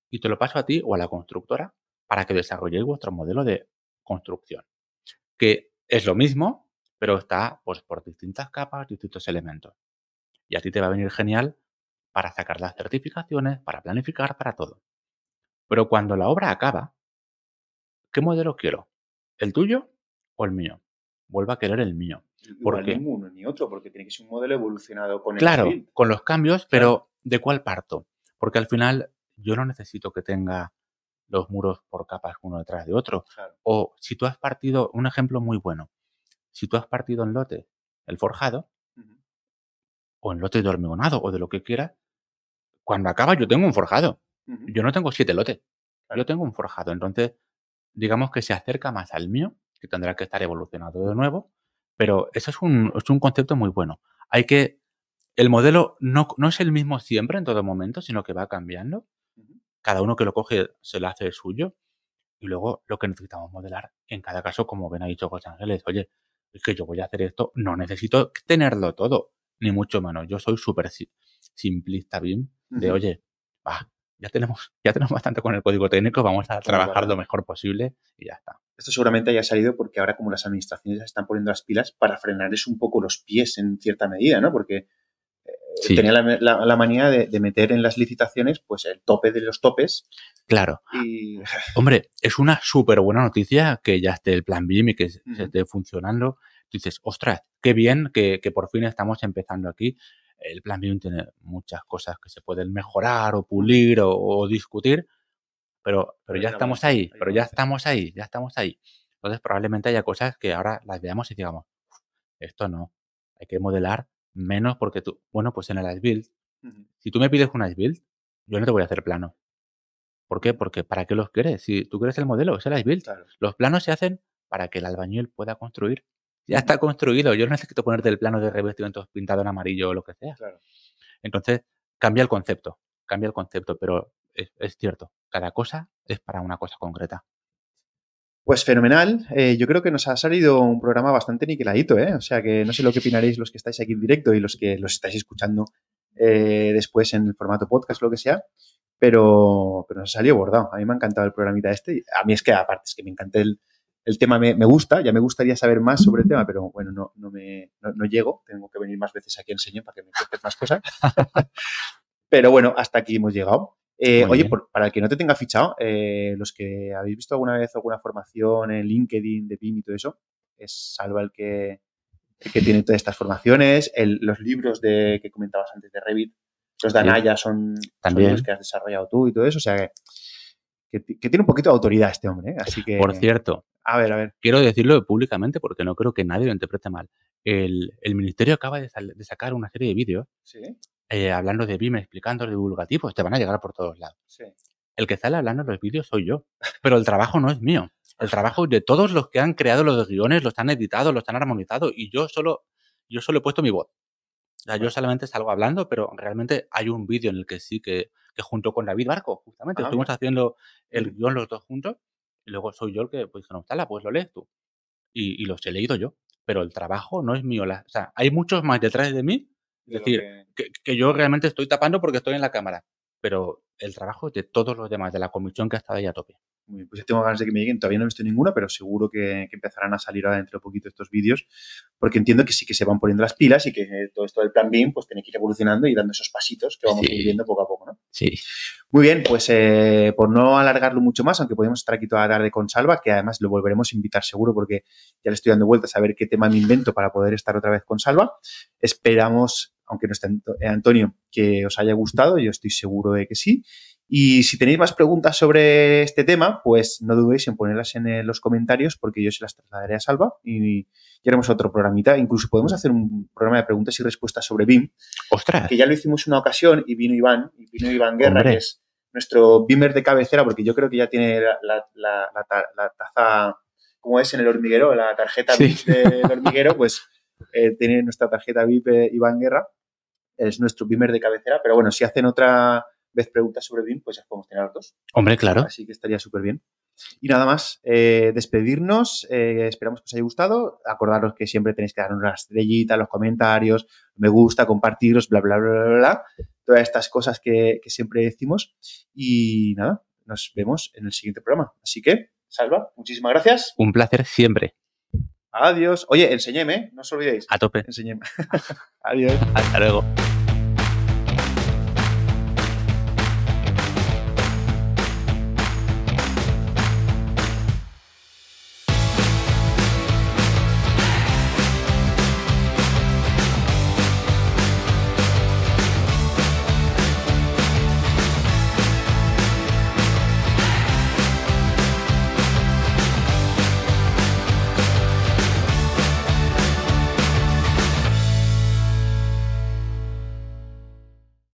y te lo paso a ti o a la constructora para que desarrolléis vuestro modelo de construcción, que es lo mismo, pero está pues, por distintas capas, distintos elementos. Y a ti te va a venir genial para sacar las certificaciones, para planificar, para todo. Pero cuando la obra acaba, ¿qué modelo quiero? ¿El tuyo o el mío? Vuelvo a querer el mío. Porque, ni uno ni otro, porque tiene que ser un modelo evolucionado con el Claro, con los cambios, pero ¿de cuál parto? Porque al final yo no necesito que tenga los muros por capas uno detrás de otro. O si tú has partido, un ejemplo muy bueno, si tú has partido en lote el forjado, o en lote de hormigonado, o de lo que quieras, cuando acaba yo tengo un forjado. Yo no tengo siete lotes, yo tengo un forjado. Entonces, digamos que se acerca más al mío, que tendrá que estar evolucionado de nuevo, pero eso es un, es un concepto muy bueno. Hay que, el modelo no, no, es el mismo siempre en todo momento, sino que va cambiando. Cada uno que lo coge se lo hace suyo. Y luego lo que necesitamos modelar, en cada caso, como ven ha dicho José Ángeles, oye, es que yo voy a hacer esto, no necesito tenerlo todo, ni mucho menos. Yo soy súper simplista, bien, de oye, va, ya tenemos, <laughs> ya tenemos bastante con el código técnico, vamos a trabajar lo mejor posible y ya está. Esto seguramente haya salido porque ahora como las administraciones se están poniendo las pilas para frenarles un poco los pies en cierta medida, ¿no? Porque eh, tenía la, manía de, meter en las licitaciones pues el tope de los topes. Claro. Y... <laughs> Hombre, es una súper buena noticia que ya esté el plan BIM y que esté funcionando. dices, ostras, qué bien que, que por fin estamos empezando aquí el plan BIM tiene muchas cosas que se pueden mejorar o pulir o, discutir, pero, pero ya estamos ahí, pero ya estamos ahí, ya estamos ahí. Entonces probablemente haya cosas que ahora las veamos y digamos, esto no, hay que modelar menos porque tú, bueno, pues en el ice build, si tú me pides un ice build, yo no te voy a hacer plano. ¿Por qué? Porque ¿para qué los quieres? Si tú quieres el modelo, es el ice build. Los planos se hacen para que el albañil pueda construir ya está construido. Yo no necesito ponerte el plano de revestimiento pintado en amarillo o lo que sea. Entonces, cambia el concepto, cambia el concepto, pero es, cierto, cada cosa es para una cosa concreta. Pues fenomenal. Eh, yo creo que nos ha salido un programa bastante niqueladito, ¿eh? O sea que no sé lo que opinaréis los que estáis aquí en directo y los que los estáis escuchando eh, después en el formato podcast, lo que sea. Pero, pero nos ha salido bordado. A mí me ha encantado el programita este. A mí es que, aparte, es que me encanta el, el tema me, gusta, ya me gustaría saber más sobre el tema, pero bueno, no, no, me, no, llego, tengo que venir más veces aquí a enseñar para que me cuentes más cosas. <laughs> pero bueno, hasta aquí hemos llegado. Eh, oye, para el que no te tenga fichado, eh, los que habéis visto alguna vez alguna formación en LinkedIn de PIM y todo eso, es Salva el que, que tiene todas estas formaciones, los libros de, que comentabas antes de Revit, los de Anaya son, También. los que has desarrollado tú y todo eso, o sea que que, tiene un poquito de autoridad este hombre. ¿eh? Así que. Por cierto. A ver, a ver. Quiero decirlo públicamente porque no creo que nadie lo interprete mal. El, ministerio acaba de, sacar una serie de vídeos eh, hablando de BIM, explicando divulgativos. Te van a llegar por todos lados. El que sale hablando de los vídeos soy yo. Pero el trabajo no es mío. El trabajo de todos los que han creado los guiones, los han editado, los han armonizado y yo solo, yo solo he puesto mi voz. O sea, yo solamente salgo hablando, pero realmente hay un vídeo en el que sí que que junto con David Barco, justamente, ah, estuvimos haciendo el guion los dos juntos, luego soy yo el que, pues, no, la pues lo lees tú. Y, los he leído yo, pero el trabajo no es mío. o sea, hay muchos más detrás de mí, es decir, que... yo realmente estoy tapando porque estoy en la cámara, pero el trabajo de todos los demás, de la comisión que ha estado ahí a tope pues yo tengo ganas de que me lleguen. Todavía no he visto ninguna, pero seguro que, empezarán a salir ahora dentro de poquito estos vídeos, porque entiendo que sí que se van poniendo las pilas y que todo esto del plan BIM pues tiene que ir evolucionando y dando esos pasitos que vamos a ir viendo poco a poco, ¿no? Sí. Muy bien, pues eh, por no alargarlo mucho más, aunque podemos estar aquí toda la tarde con Salva, que además lo volveremos a invitar seguro porque ya le estoy dando vueltas a ver qué tema me invento para poder estar otra vez con Salva. Esperamos, aunque no esté Antonio, que os haya gustado, yo estoy seguro de que sí Y si tenéis más preguntas sobre este tema, pues no dudéis en ponerlas en eh, los comentarios porque yo se las trasladaré a Salva y, y haremos otro programita. Incluso podemos hacer un programa de preguntas y respuestas sobre BIM, ¡Ostras! que ya lo hicimos una ocasión y vino Iván, y vino Iván Guerra, Hombre. que es nuestro BIMer de cabecera, porque yo creo que ya tiene la, la- la- la ta- la taza, como es en el hormiguero, la tarjeta Sí. VIP del <laughs> hormiguero, pues eh, tiene nuestra tarjeta VIP eh, Iván Guerra, es nuestro BIMer de cabecera, pero bueno, si hacen otra vez preguntas sobre BIM, pues ya podemos tener los dos. Hombre, claro. Así que estaría súper bien. Y nada más, eh, despedirnos. eh, esperamos que os haya gustado. Acordaros que siempre tenéis que darnos una estrellita, los comentarios, me gusta, compartiros, bla, bla, bla, bla, bla. Todas estas cosas que, que siempre decimos. Y nada, nos vemos en el siguiente programa. Así que, Salva, muchísimas gracias. Un placer siempre. Adiós. Oye, enséñeme, no os olvidéis. A tope. Enséñeme. <laughs> Adiós. Hasta luego.